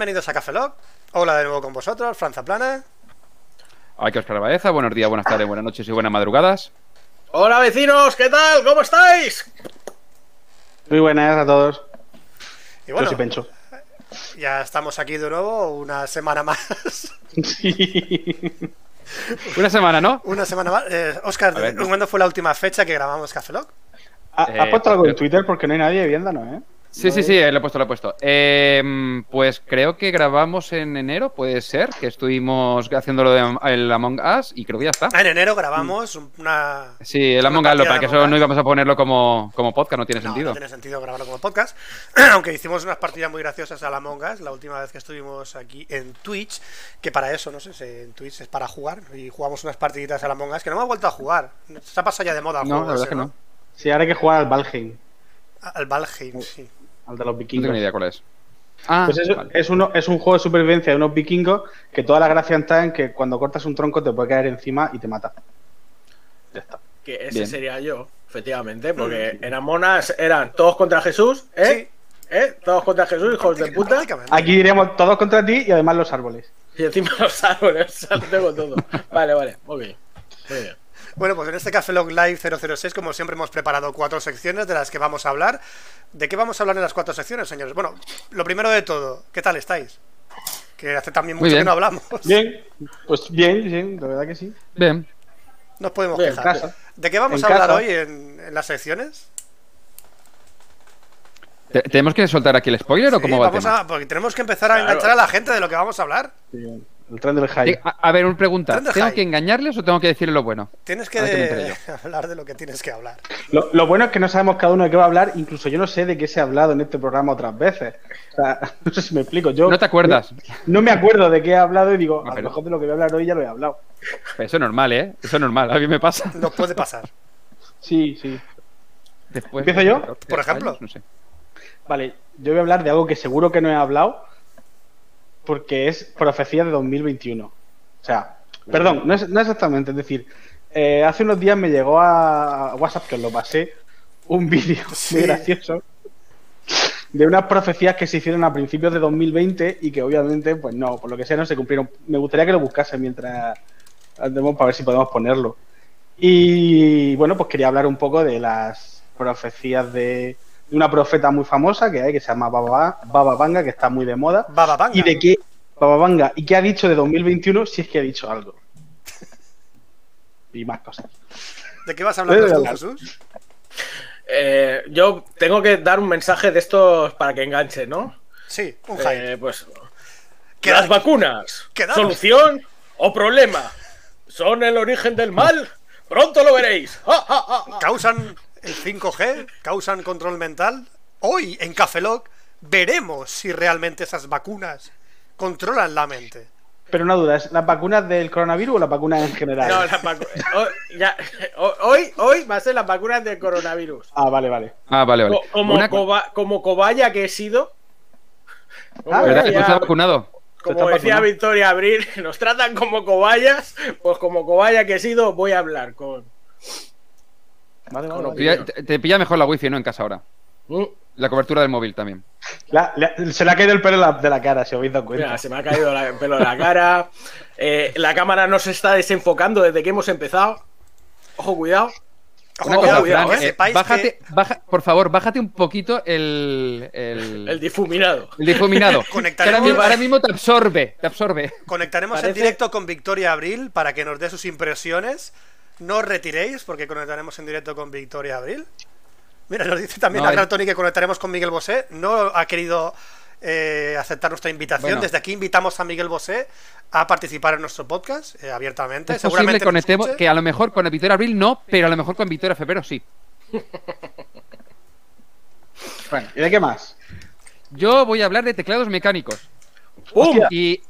Bienvenidos a Café Lock. Hola de nuevo con vosotros, Franza Plana. Aquí Oscar Baeza, buenos días, buenas tardes, buenas noches y buenas madrugadas. Hola vecinos, ¿qué tal? ¿Cómo estáis? Muy buenas a todos. Y bueno, Yo sí pencho. ya estamos aquí de nuevo, una semana más. Sí. Una semana, ¿no? una semana más. Eh, Oscar, no. ¿cuándo fue la última fecha que grabamos Café Lock? ¿Ha- Eh, ¿Has puesto algo en Twitter? Porque no hay nadie viéndonos, ¿eh? Sí, sí, sí, lo he puesto, lo he puesto. Eh, pues creo que grabamos en enero, puede ser, que estuvimos haciéndolo de el Among Us y creo que ya está. Ah, en enero grabamos una. Sí, el Una Among Us, lo para que eso no íbamos a ponerlo como, como podcast, no tiene No, sentido. no tiene sentido grabarlo como podcast. Aunque hicimos unas partidas muy graciosas a la Among Us la última vez que estuvimos aquí en Twitch. Que para eso, no sé, si en Twitch es para jugar. Y jugamos unas partiditas a la Among Us que no hemos vuelto a jugar. Se ha pasado ya de moda el No, juego la verdad ese, que no. Sí, ahora hay que jugar al Valheim, Al Valheim, sí. Al de los No vikingos. tengo ni idea cuál es. Ah, Pues es, vale. es, uno, es un juego de supervivencia de unos vikingos que toda la gracia está en que cuando cortas un tronco te puede caer encima y te mata. Ya está. Que ese Bien. sería yo, efectivamente, porque en Amonas eran todos contra Jesús, ¿eh? ¿Eh? Todos contra Jesús, hijos de puta. Aquí diremos todos contra ti y además los árboles. Y encima los árboles, ya lo tengo todo. Vale, vale, muy bien. Muy bien. Bueno, pues en este Café Log Live 006, como siempre, hemos preparado cuatro secciones de las que vamos a hablar. ¿De qué vamos a hablar en las cuatro secciones, señores? Bueno, lo primero de todo, ¿qué tal estáis? Que hace también Muy mucho que bien. no hablamos. Bien, pues bien, bien, la verdad que sí. Bien. Nos podemos Bien, En quejar. casa. ¿De qué vamos En a hablar casa. hoy en, en las secciones? Te- ¿Tenemos que soltar aquí el spoiler o cómo va el vamos tema? a, porque tenemos que empezar a Claro. enganchar a la gente de lo que vamos a hablar. Sí, El tren del hype. A, a ver, una pregunta. ¿Tengo que engañarles o tengo que decirles lo bueno? Tienes que de- hablar de lo que tienes que hablar. Lo, lo bueno es que no sabemos cada uno de qué va a hablar, incluso yo no sé de qué se ha hablado en este programa otras veces. O sea, no sé si me explico. Yo ¿No te acuerdas? No me acuerdo de qué he hablado y digo, No, a pero- lo mejor de lo que voy a hablar hoy ya lo he hablado. Eso es normal, ¿eh? Eso es normal, a mí me pasa. Nos puede pasar. Sí, sí. Después, ¿Empiezo yo? Por ejemplo. años, No sé. Vale, yo voy a hablar de algo que seguro que no he hablado porque es profecía de 2021. O sea, perdón, no es, no exactamente, es decir, eh, hace unos días me llegó a WhatsApp, que os lo pasé, un vídeo Sí. muy gracioso de unas profecías que se hicieron a principios de 2020 y que obviamente, pues no, por lo que sea, no se cumplieron. Me gustaría que lo buscase mientras andemos para ver si podemos ponerlo. Y bueno, pues quería hablar un poco de las profecías de una profeta muy famosa que hay, que se llama Baba, Baba Vanga, que está muy de moda. Baba Vanga. Y de qué Baba Vanga, y qué ha dicho de 2021 si es que ha dicho algo. Y más cosas. ¿De qué vas a hablar tú, Eh, Jesús? Eh, yo tengo que dar un mensaje de estos para que enganche, ¿no? Sí, un hype. Eh, pues. Las vacunas. ¿Solución o problema? ¿Son el origen del mal? Pronto lo veréis. ¡Ja, ja, ja, ja! ¿Causan el 5G? ¿Causan control mental? Hoy, en Café Lock, veremos si realmente esas vacunas controlan la mente. Pero una duda, ¿es las vacunas del coronavirus o las vacunas en general? No, las vacu- hoy, hoy, hoy va a ser las vacunas del coronavirus. Ah, vale, vale. Ah, vale, vale. Co- Como, Una- coba- como cobaya que he sido. Como Ah, ¿Verdad que ha vacunado? como decía vacunado. Victoria Abril, nos tratan como cobayas. Pues como cobaya que he sido, voy a hablar con. Vale, vale, Con vale. Pilla- te, te pilla mejor la wifi, ¿no? En casa ahora. Mm, La cobertura del móvil también. La- la- se le ha caído el pelo de la, de la cara, si os habéis dado cuenta. Mira, se me ha caído la- el pelo de la cara. Eh, la cámara no se está desenfocando desde que hemos empezado. Ojo, cuidado. Ojo, Una Ojo, cosa, cuidado, Fran, eh, sepáis bájate, que baja, por favor, bájate un poquito el, el, El difuminado. el difuminado. Ahora, mismo, ahora mismo te absorbe, te absorbe. conectaremos en directo con Victoria Abril para que nos dé sus impresiones. No os retiréis porque conectaremos en directo con Victoria Abril. Mira, nos dice también No, la el- gran Tony que conectaremos con Miguel Bosé. No ha querido eh, aceptar nuestra invitación. Bueno. Desde aquí invitamos a Miguel Bosé a participar en nuestro podcast eh, abiertamente. Es posible Seguramente conectemos, que a lo mejor con Victoria Abril no, pero a lo mejor con Victoria Febrero sí. Bueno, ¿y de qué más? Yo voy a hablar de teclados mecánicos. ¡Pum! Hostia. Y,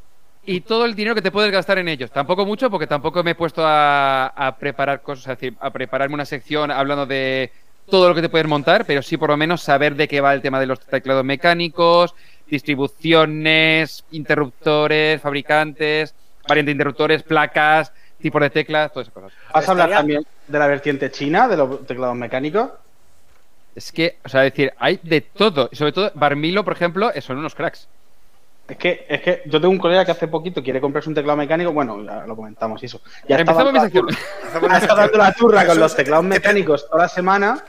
y todo el dinero que te puedes gastar en ellos. Tampoco mucho, porque tampoco me he puesto a, a preparar cosas, decir, a prepararme una sección hablando de todo lo que te puedes montar, pero sí por lo menos saber de qué va el tema de los teclados mecánicos, distribuciones, interruptores, fabricantes, variante de interruptores, placas, tipos de teclas, todas esas cosas. ¿Vas a hablar también de la vertiente china de los teclados mecánicos? Es que, o sea, decir, hay de todo. Y sobre todo, Barmilo, por ejemplo, son unos cracks. Es que, es que yo tengo un colega que hace poquito quiere comprarse un teclado mecánico. Bueno, ya lo comentamos y eso. Ya mi dando, sección. ha estado dando la turra con los teclados te- te- mecánicos toda la semana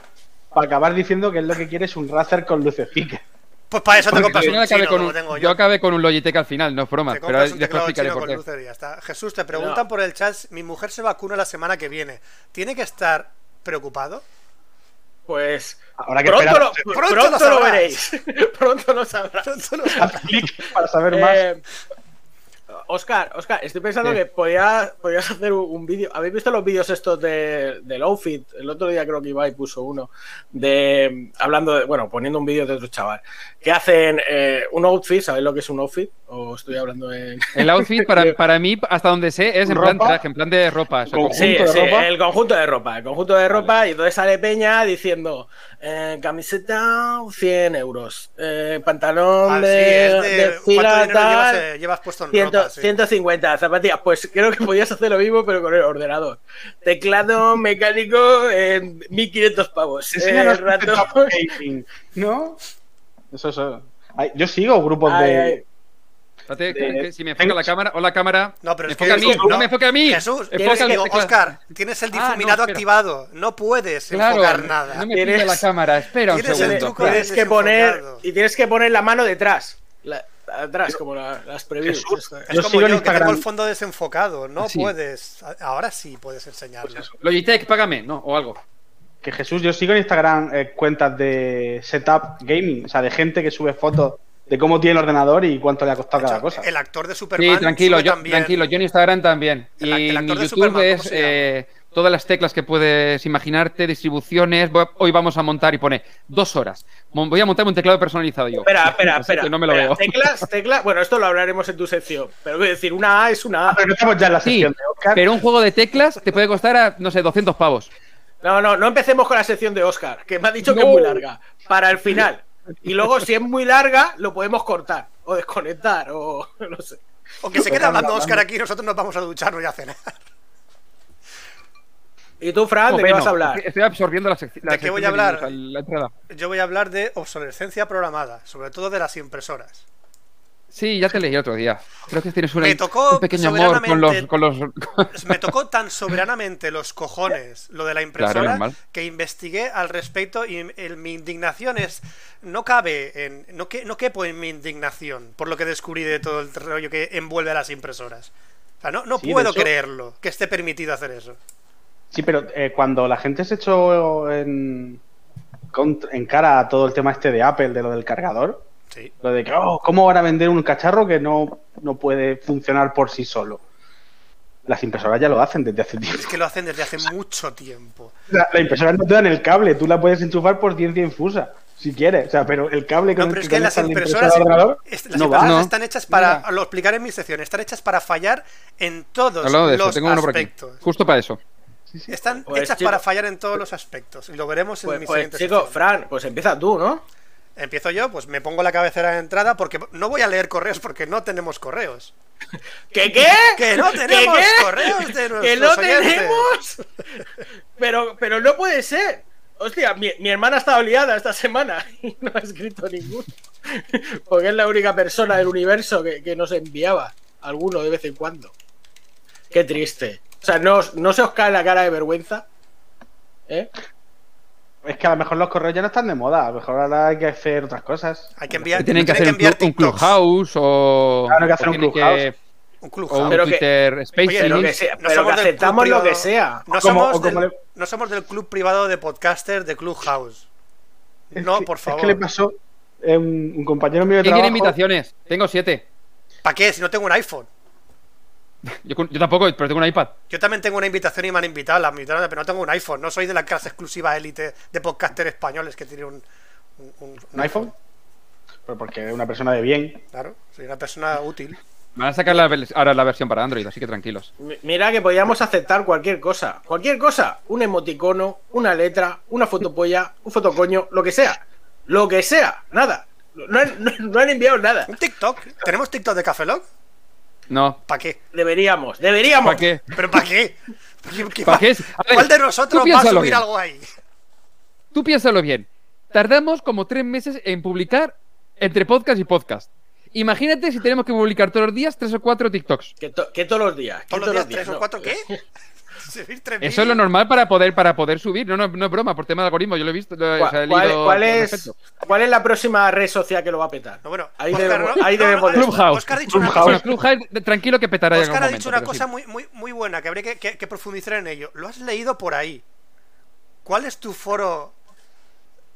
para acabar diciendo que es lo que quiere es un Razer con lucecitas. Pues para eso te compras un final acabé chino con como un- tengo yo yo. acabé con un Logitech al final, no es broma. Pero un después explicaré por qué. luces y ya está. Jesús, te preguntan No. por el chat, mi mujer se vacuna la semana que viene. ¿Tiene que estar preocupado? Pues Que pronto, esperar lo, Pronto pronto, lo lo, sabrás. veréis. pronto lo sabrás. haz clic para saber más. Eh, Oscar, Oscar, estoy pensando Sí. que podía- podías hacer un, vídeo. ¿Habéis visto los vídeos estos de, del outfit? El otro día creo que Ibai puso uno de hablando de, bueno, poniendo un vídeo de otro chaval que hacen eh, un outfit. ¿Sabéis lo que es un outfit? O estoy hablando en. El outfit, para, para mí, hasta donde sé, es en plan en plan de ropa. o sea, Con- como- Sí, ¿Conjunto de sí, ropa? el conjunto de ropa. El conjunto de ropa, y entonces sale Peña diciendo: eh, camiseta 100 euros, eh, pantalón Ah, sí, de, es de de fila llevas, eh, llevas puesto en 100, ropa. Sí. 150 zapatillas. Pues creo que podías hacer lo mismo, pero con el ordenador. Teclado mecánico en 1500 pavos. Eh, ya no. Eso, eso. Ay, yo sigo grupos Ay, de. ay. Espérate, de- si me enfoca la cámara, hola cámara. No, pero me es que a mí, no, me enfoque a mí. Jesús, Enfoca tienes, digo, teclado. Oscar, tienes el Ah, no, difuminado activado. No puedes Claro, enfocar nada. no me Tienes- la cámara, espera un tienes el segundo. Tienes que poner y tienes que poner la mano detrás. La- atrás, como la- las previews. Jesús, Esto es. Yo como sigo yo, en que Instagram. tengo el fondo desenfocado. No Sí. puedes. Ahora sí puedes enseñarlo. Logitech, págame, no, o algo. Que Jesús, yo sigo en Instagram eh, cuentas de setup gaming, o sea, de gente que sube fotos de cómo tiene el ordenador y cuánto le ha costado cada cosa. El actor de Superman. Sí, tranquilo, yo, también- tranquilo, yo en Instagram también. El- y el en actor mi de YouTube Superman, ¿cómo es eh, todas las teclas que puedes imaginarte, distribuciones. Voy- Hoy vamos a montar y pone dos horas. Voy a montar un teclado personalizado yo. Espera, espera, espera. que no me lo espera. veo. Teclas, teclas. Bueno, esto lo hablaremos en tu sección. Pero voy a decir, una A es una A. Pero no estamos ya en la Sí, sección de Oscar. pero un juego de teclas te puede costar, a, no sé, 200 pavos. No, no, no empecemos con la sección de Oscar, que me ha dicho que es muy larga. Para el final. Y luego, si es muy larga, lo podemos cortar. O desconectar, o no sé. O que se quede hablando Oscar aquí y nosotros nos vamos a ducharnos y a cenar. ¿Y tú, Fran, de qué vas a hablar? Estoy absorbiendo la, sec- la ¿De qué voy a hablar? la. Yo voy a hablar de obsolescencia programada, sobre todo de las impresoras. Sí, ya te leí otro día. Creo que tienes una- Me tocó un pequeño amor con los, con los... Me tocó tan soberanamente los cojones lo de la impresora que investigué al respecto y el- mi indignación es no cabe en no que no quepo en mi indignación por lo que descubrí de todo el rollo que envuelve a las impresoras. O sea, no, no Sí, puedo hecho- creerlo que esté permitido hacer eso. Sí, pero eh, cuando la gente se echó en, en cara a todo el tema este de Apple, de lo del cargador, Sí. lo de que, oh, ¿cómo van a vender un cacharro que no, no puede funcionar por sí solo? Las impresoras ya lo hacen desde hace tiempo. Es que lo hacen desde hace mucho tiempo. La, la impresora no te dan el cable, tú la puedes enchufar por ciencia infusa, si quieres. O sea, pero el cable No, con pero el es que las impresoras, impresora al ordenador est- las no impresoras va. No. están hechas para, Mira. lo explicaré en mi sección, están hechas para fallar en todos Hablando de eso, los tengo uno por aquí. aspectos. Justo para eso. Están Pues, hechas chico. para fallar en todos los aspectos. Y lo veremos en Pues, mi pues, siguiente chico, sección. Fran, pues empieza tú, ¿no? Empiezo yo, pues me pongo la cabecera de entrada porque no voy a leer correos porque no tenemos correos. ¿Qué qué? Que no ¿Qué, tenemos qué? correos de ¡Que nuestros no oyentes. tenemos! Pero, pero no puede ser. Hostia, mi, mi hermana ha estado liada esta semana y no ha escrito ninguno. Porque es la única persona del universo que, que nos enviaba alguno de vez en cuando. Qué triste. O sea, ¿no, no se os cae la cara de vergüenza? ¿Eh? Es que a lo mejor los correos ya no están de moda, a lo mejor ahora hay que hacer otras cosas. Hay que enviar, Tienen que hacer un, enviar club- un clubhouse o, Claro, hay que hacer o un clubhouse. que- Un o clubhouse. un Pero que- Twitter Spaces. Oye, Pero que, sea- no pero somos que aceptamos lo que sea. No O como- somos, o como del, le- no somos del club privado de podcasters de Clubhouse. Es No, que- por favor. Es que le pasó eh, un, un compañero mío de ¿Quién quiere trabajo. invitaciones? Tengo siete. ¿Para qué? Si no tengo un iPhone. Yo, tampoco, pero tengo un iPad. Yo también tengo una invitación y me han invitado, la invitaron, pero no tengo un iPhone. No soy de la clase exclusiva élite de podcasters españoles que tiene un, un- un- ¿Un iPhone? Pero porque es una persona de bien. Claro, soy una persona útil. Van a sacar la ahora la versión para Android, así que tranquilos. Mi- Mira que podíamos aceptar cualquier cosa. Cualquier cosa. Un emoticono, una letra, una fotopolla, un fotocoño, lo que sea. Lo que sea. Nada. No han, no- no han enviado nada. Un TikTok. ¿Tenemos TikTok de Café Lock? No. ¿Para qué? Deberíamos. Deberíamos. ¿Para qué? ¿Pero para qué? ¿Qué- qué- ¿Para qué? Ver, ¿Cuál de nosotros va a subir bien. algo ahí? Tú piénsalo bien. Tardamos como tres meses en publicar entre podcast y podcast. imagínate si tenemos que publicar todos los días tres o cuatro TikToks. Que, to- que todos los días. que ¿Todos los días tres o no. cuatro qué? Subir Eso es lo normal para poder, para poder subir. No, no, no es broma, por tema de algoritmo. Yo lo he visto. lo- o ¿Cuál, sea, he cuál- es. ¿Cuál es la próxima red social que lo va a petar? No, bueno, Ahí Oscar, debemos- ahí debemos Clubhouse. Oscar ha dicho una Clubhouse. cosa, Bueno, Clubhouse, tranquilo que petará Oscar ha dicho momento, una cosa sí. muy, muy, muy buena que habría que, que- que profundizar en ello. Lo has leído por ahí. ¿Cuál es tu foro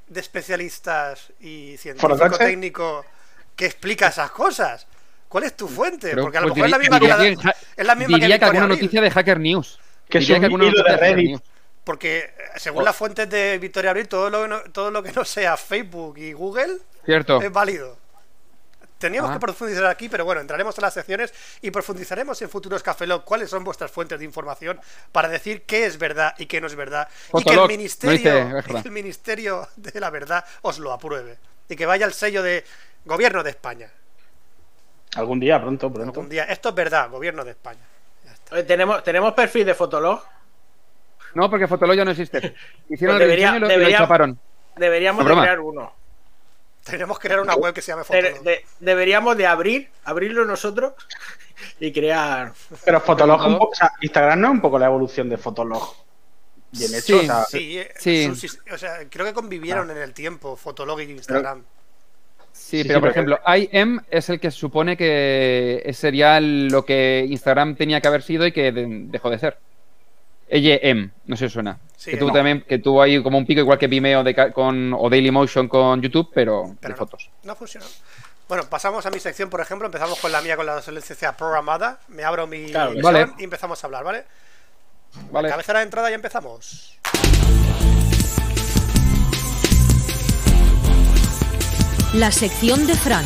de especialistas y científico técnico que explica esas cosas? ¿Cuál es tu fuente? Porque a lo pues, mejor es la diría- misma que, la diría que es la misma Diría que alguna Abril. noticia de Hacker News. Que es un hilo de Reddit. Porque eh, según las fuentes de Victoria Abril, todo lo, que no, todo lo que no sea Facebook y Google Cierto. es válido. Teníamos Ah. que profundizar aquí, pero bueno, entraremos en las secciones y profundizaremos en futuros Café Lock cuáles son vuestras fuentes de información para decir qué es verdad y qué no es verdad. y que el ministerio, no dice, el ministerio de la verdad os lo apruebe. Y que vaya el sello de Gobierno de España. Algún día, pronto, pronto. Algún día. Esto es verdad, Gobierno de España. ¿Tenemos, ¿Tenemos perfil de Fotolog? No, porque Fotolog ya no existe. Hicieron Pues el debería- y lo, y lo debería- chaparon. Deberíamos No, de broma. crear uno. Tenemos que crear una web que se llame Fotolog. de- deberíamos de abrir, abrirlo nosotros y crear. Pero Fotolog, Fotolog. un poco- o sea, Instagram no es un poco la evolución de Fotolog. Bien hecho, Sí, o sea, Sí, o sea, creo que convivieron en el tiempo Fotolog y Instagram. Sí, Sí, pero sí, por ejemplo, IM es el que se supone que sería lo que Instagram tenía que haber sido y que de- dejó de ser. EYM, no sé si suena. Sí, que tuvo no. también, que tuvo ahí como un pico igual que Vimeo de con, o Dailymotion con YouTube, pero, Pero de no. fotos. No funcionó. Bueno, pasamos a mi sección, por ejemplo. Empezamos con la mía, con la obsolescencia programada. Me abro mi Claro, vale. y empezamos a hablar, ¿vale? Vale. Cabecera de entrada y empezamos. La sección de Fran.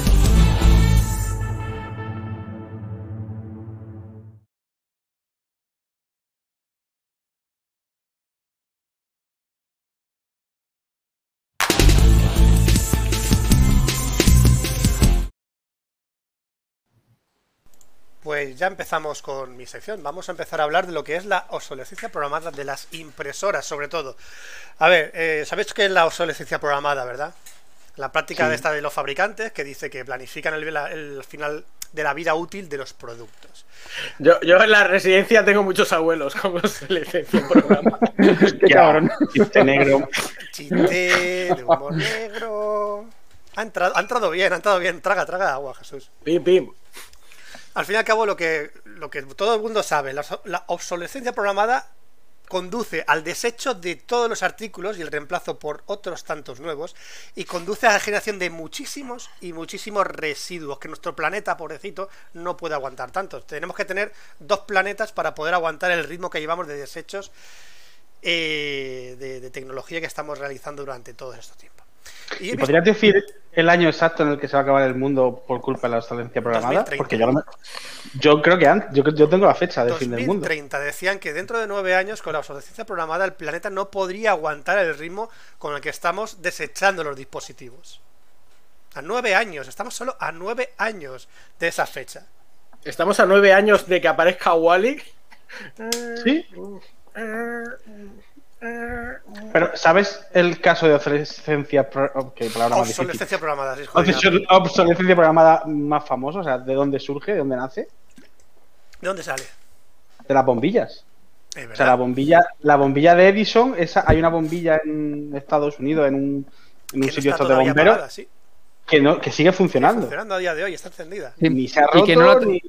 Pues ya empezamos con mi sección. Vamos a empezar a hablar de lo que es la obsolescencia programada de las impresoras, sobre todo. A ver, eh, sabéis qué es la obsolescencia programada, ¿verdad? La práctica de esta de los fabricantes que dice que planifican el, final de la vida útil de los productos. Yo, yo en la residencia tengo muchos abuelos como selección programa. Qué cabrón. chiste negro. Chiste de humor negro. Ha entrado, ha entrado bien, ha entrado bien. Traga, traga agua, Jesús. Pim, pim. Al fin y al cabo, lo que, lo que todo el mundo sabe, la, la obsolescencia programada conduce al desecho de todos los artículos y el reemplazo por otros tantos nuevos y conduce a la generación de muchísimos y muchísimos residuos que nuestro planeta, pobrecito, no puede aguantar tanto. Tenemos que tener dos planetas para poder aguantar el ritmo que llevamos de desechos eh, de, de tecnología que estamos realizando durante todo este tiempo. Y he ¿Y visto- podrías decir el año exacto en el que se va a acabar el mundo por culpa de la obsolescencia programada? 2030. Porque yo, no me- yo creo que antes, yo, yo tengo la fecha del fin del mundo. 2030 decían que dentro de nueve años, con la obsolescencia programada, el planeta no podría aguantar el ritmo con el que estamos desechando los dispositivos. A nueve años, estamos solo a nueve años de esa fecha. Estamos a nueve años de que aparezca Wally. Sí, pero ¿sabes el caso de obsolescencia pro- qué palabra más difícil? Obsolescencia programada, sí, obsolescencia programada más famoso? O sea, ¿de dónde surge? ¿De dónde nace? ¿De dónde sale? De las bombillas. O sea, la bombilla, la bombilla de Edison, esa, hay una bombilla en Estados Unidos, en un, en un Que no sitio de bomberos, sí. que, no, que sigue funcionando. Funcionando a día de hoy, está encendida. Sí. Ni se ha Y que no la- ni...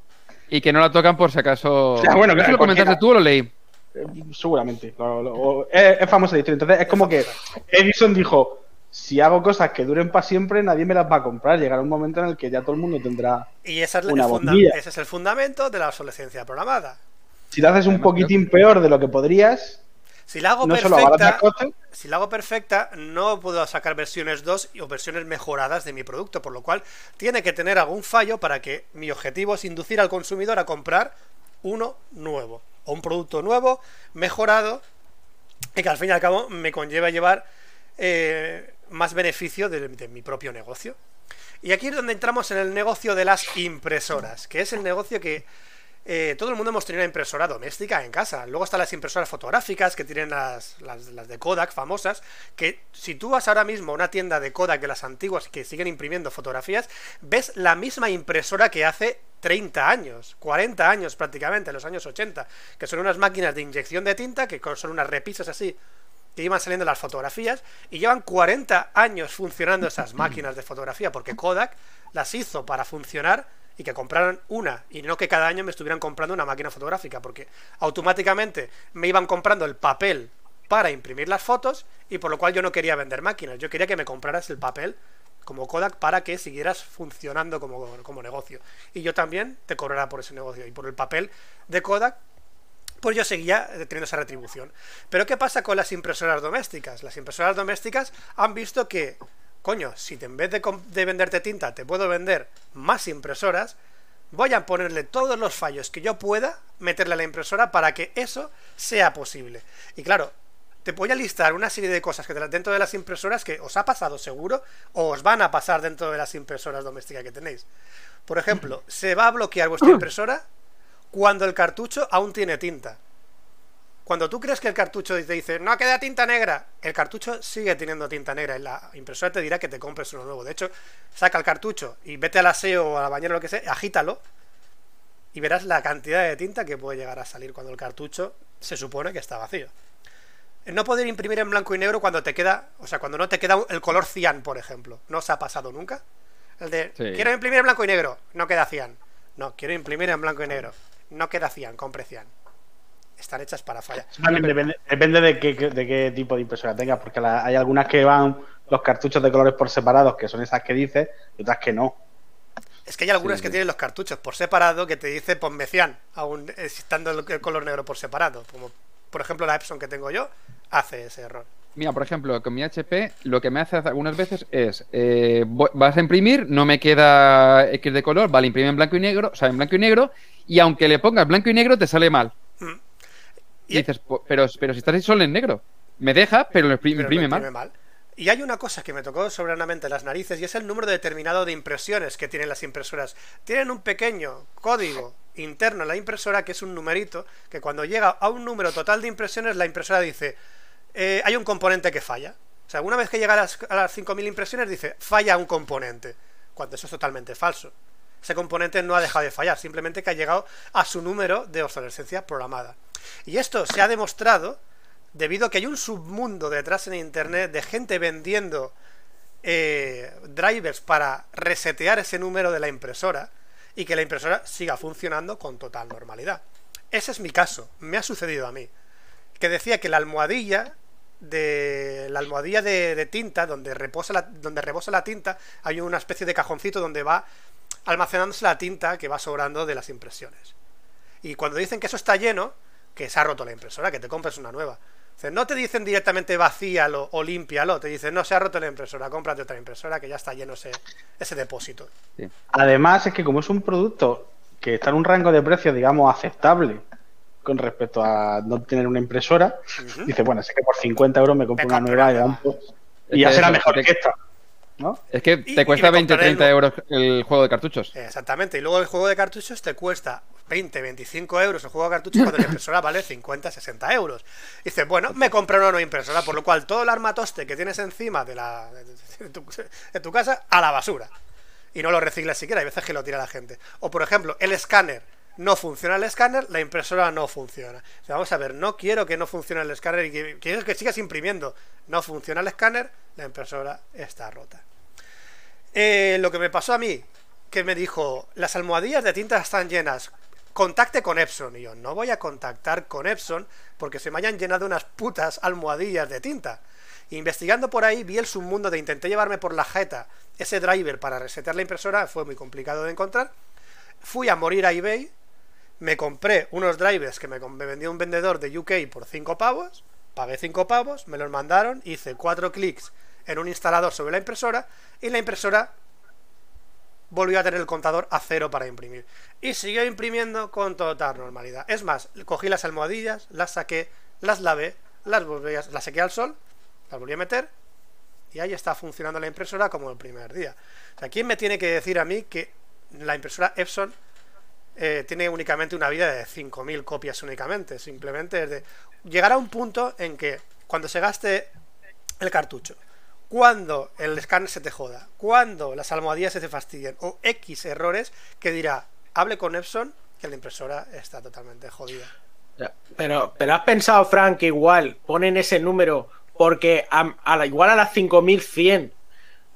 Y que no la tocan por si acaso. Bueno, ¿Eso claro, lo comentaste cualquiera. tú o lo leí? Eh, Seguramente. lo- lo- es, es famosa la historia. Entonces es como que Edison dijo, si hago cosas que duren para siempre, nadie me las va a comprar. Llegará un momento en el que ya todo el mundo tendrá... Y esa es la- Una el ese es el fundamento de la obsolescencia programada. Si te haces un Además, poquitín peor de lo que podrías, Si la hago no perfecta, si la hago perfecta, no puedo sacar versiones 2 o versiones mejoradas de mi producto, por lo cual tiene que tener algún fallo para que mi objetivo es inducir al consumidor a comprar uno nuevo o un producto nuevo, mejorado, y que al fin y al cabo me conlleva llevar eh, más beneficio de, de mi propio negocio. Y aquí es donde entramos en el negocio de las impresoras, que es el negocio que eh, todo el mundo hemos tenido una impresora doméstica en casa. Luego están las impresoras fotográficas que tienen las, de Kodak famosas, que si tú vas ahora mismo a una tienda de Kodak de las antiguas que siguen imprimiendo fotografías, ves la misma impresora que hace 30 años, 40 años prácticamente, en los años 80, que son unas máquinas de inyección de tinta, que son unas repisas así, que iban saliendo las fotografías, y llevan 40 años funcionando esas máquinas de fotografía, porque Kodak las hizo para funcionar y que compraran una y no que cada año me estuvieran comprando una máquina fotográfica, porque automáticamente me iban comprando el papel para imprimir las fotos y por lo cual yo no quería vender máquinas, yo quería que me compraras el papel como Kodak para que siguieras funcionando como, como negocio. Y yo también te cobrará por ese negocio y por el papel de Kodak pues yo seguía teniendo esa retribución. Pero ¿qué pasa con las impresoras domésticas? Las impresoras domésticas han visto que coño, si en vez de, de, venderte tinta te puedo vender más impresoras, voy a ponerle todos los fallos que yo pueda meterle a la impresora para que eso sea posible. Y claro, te voy a listar una serie de cosas que dentro de las impresoras que os ha pasado seguro o os van a pasar dentro de las impresoras domésticas que tenéis. Por ejemplo, se va a bloquear vuestra impresora cuando el cartucho aún tiene tinta. Cuando tú crees que el cartucho te dice, no queda tinta negra, el cartucho sigue teniendo tinta negra y la impresora te dirá que te compres uno nuevo. De hecho, saca el cartucho y vete al aseo o a la bañera o lo que sea, agítalo y verás la cantidad de tinta que puede llegar a salir cuando el cartucho se supone que está vacío. No poder imprimir en blanco y negro cuando te queda, o sea, cuando no te queda el color cian, por ejemplo. ¿No os ha pasado nunca? El de, sí. quiero imprimir en blanco y negro, no queda cian. No, quiero imprimir en blanco y negro, no queda cian, compre cian están hechas para fallar. Depende, depende de, qué, de, qué, tipo de impresora tengas, porque la, hay algunas que van los cartuchos de colores por separados, que son esas que dices, y otras que no. Es que hay algunas sí, que sí. tienen los cartuchos por separado que te dice ponme cian, aún estando el color negro por separado. Como por ejemplo la Epson que tengo yo, hace ese error. Mira, por ejemplo, con mi HP lo que me hace algunas veces es, eh, vas a imprimir, no me queda X de color, vale, imprime en blanco y negro, o sea, en blanco y negro, y aunque le pongas blanco y negro te sale mal. Mm. Y dices, pero, pero si estás solo en negro. Me deja, pero lo imprime, pero lo mal. imprime mal. Y hay una cosa que me tocó soberanamente las narices y es el número determinado de impresiones que tienen las impresoras. Tienen un pequeño código interno en la impresora que es un numerito que cuando llega a un número total de impresiones la impresora dice eh, hay un componente que falla. O sea, una vez que llega a las, a las 5.000 impresiones dice falla un componente, cuando eso es totalmente falso. Ese componente no ha dejado de fallar, simplemente que ha llegado a su número de obsolescencia programada. Y esto se ha demostrado debido a que hay un submundo detrás en internet de gente vendiendo eh, drivers para resetear ese número de la impresora y que la impresora siga funcionando con total normalidad. Ese es mi caso, me ha sucedido a mí. Que decía que la almohadilla de la almohadilla de, tinta donde reposa la, donde rebosa la tinta hay una especie de cajoncito donde va almacenándose la tinta que va sobrando de las impresiones. Y cuando dicen que eso está lleno, que se ha roto la impresora, que te compres una nueva. Sea, no te dicen directamente vacíalo o límpialo, te dicen no se ha roto la impresora, cómprate otra impresora que ya está lleno ese, ese depósito. Sí. Además, es que como es un producto que está en un rango de precio, digamos, aceptable con respecto a no tener una impresora, uh -huh. dice, bueno, sé que por 50 euros me compro me una nueva, nueva. y, y ya será mejor que esta. ¿No? Es que te y, cuesta y 20 30 euros el juego de cartuchos. Exactamente, y luego el juego de cartuchos te cuesta 20, 25 euros el juego de cartuchos cuando la impresora vale 50, 60 euros. Y dices, bueno, me compré una nueva impresora, por lo cual todo el armatoste que tienes encima de, la, de, tu, de tu casa a la basura. Y no lo reciclas siquiera, hay veces que lo tira la gente. O por ejemplo, el escáner. No funciona el escáner, la impresora no funciona. Vamos a ver, no quiero que no funcione el escáner y que, que sigas imprimiendo. No funciona el escáner, la impresora está rota. Eh, lo que me pasó a mí, que me dijo, las almohadillas de tinta están llenas, contacte con Epson. Y yo, no voy a contactar con Epson porque se me hayan llenado unas putas almohadillas de tinta. Investigando por ahí, vi el submundo de intenté llevarme por la jeta ese driver para resetear la impresora, fue muy complicado de encontrar. Fui a morir a eBay, me compré unos drivers que me, vendió un vendedor de UK por 5 pavos, pagué 5 pavos, me los mandaron, hice 4 clics en un instalador sobre la impresora y la impresora volvió a tener el contador a cero para imprimir. Y siguió imprimiendo con total normalidad. Es más, cogí las almohadillas, las saqué, las lavé, las volví a, las sequé al sol, las volví a meter y ahí está funcionando la impresora como el primer día. O sea, ¿quién me tiene que decir a mí que la impresora Epson eh, tiene únicamente una vida de 5.000 copias únicamente. Simplemente es de llegar a un punto en que cuando se gaste el cartucho, cuando el escáner se te joda, cuando las almohadillas se te fastidien o X errores, que dirá, hable con Epson que la impresora está totalmente jodida. Pero, pero has pensado, Frank, que igual ponen ese número porque a, a la, igual a las 5100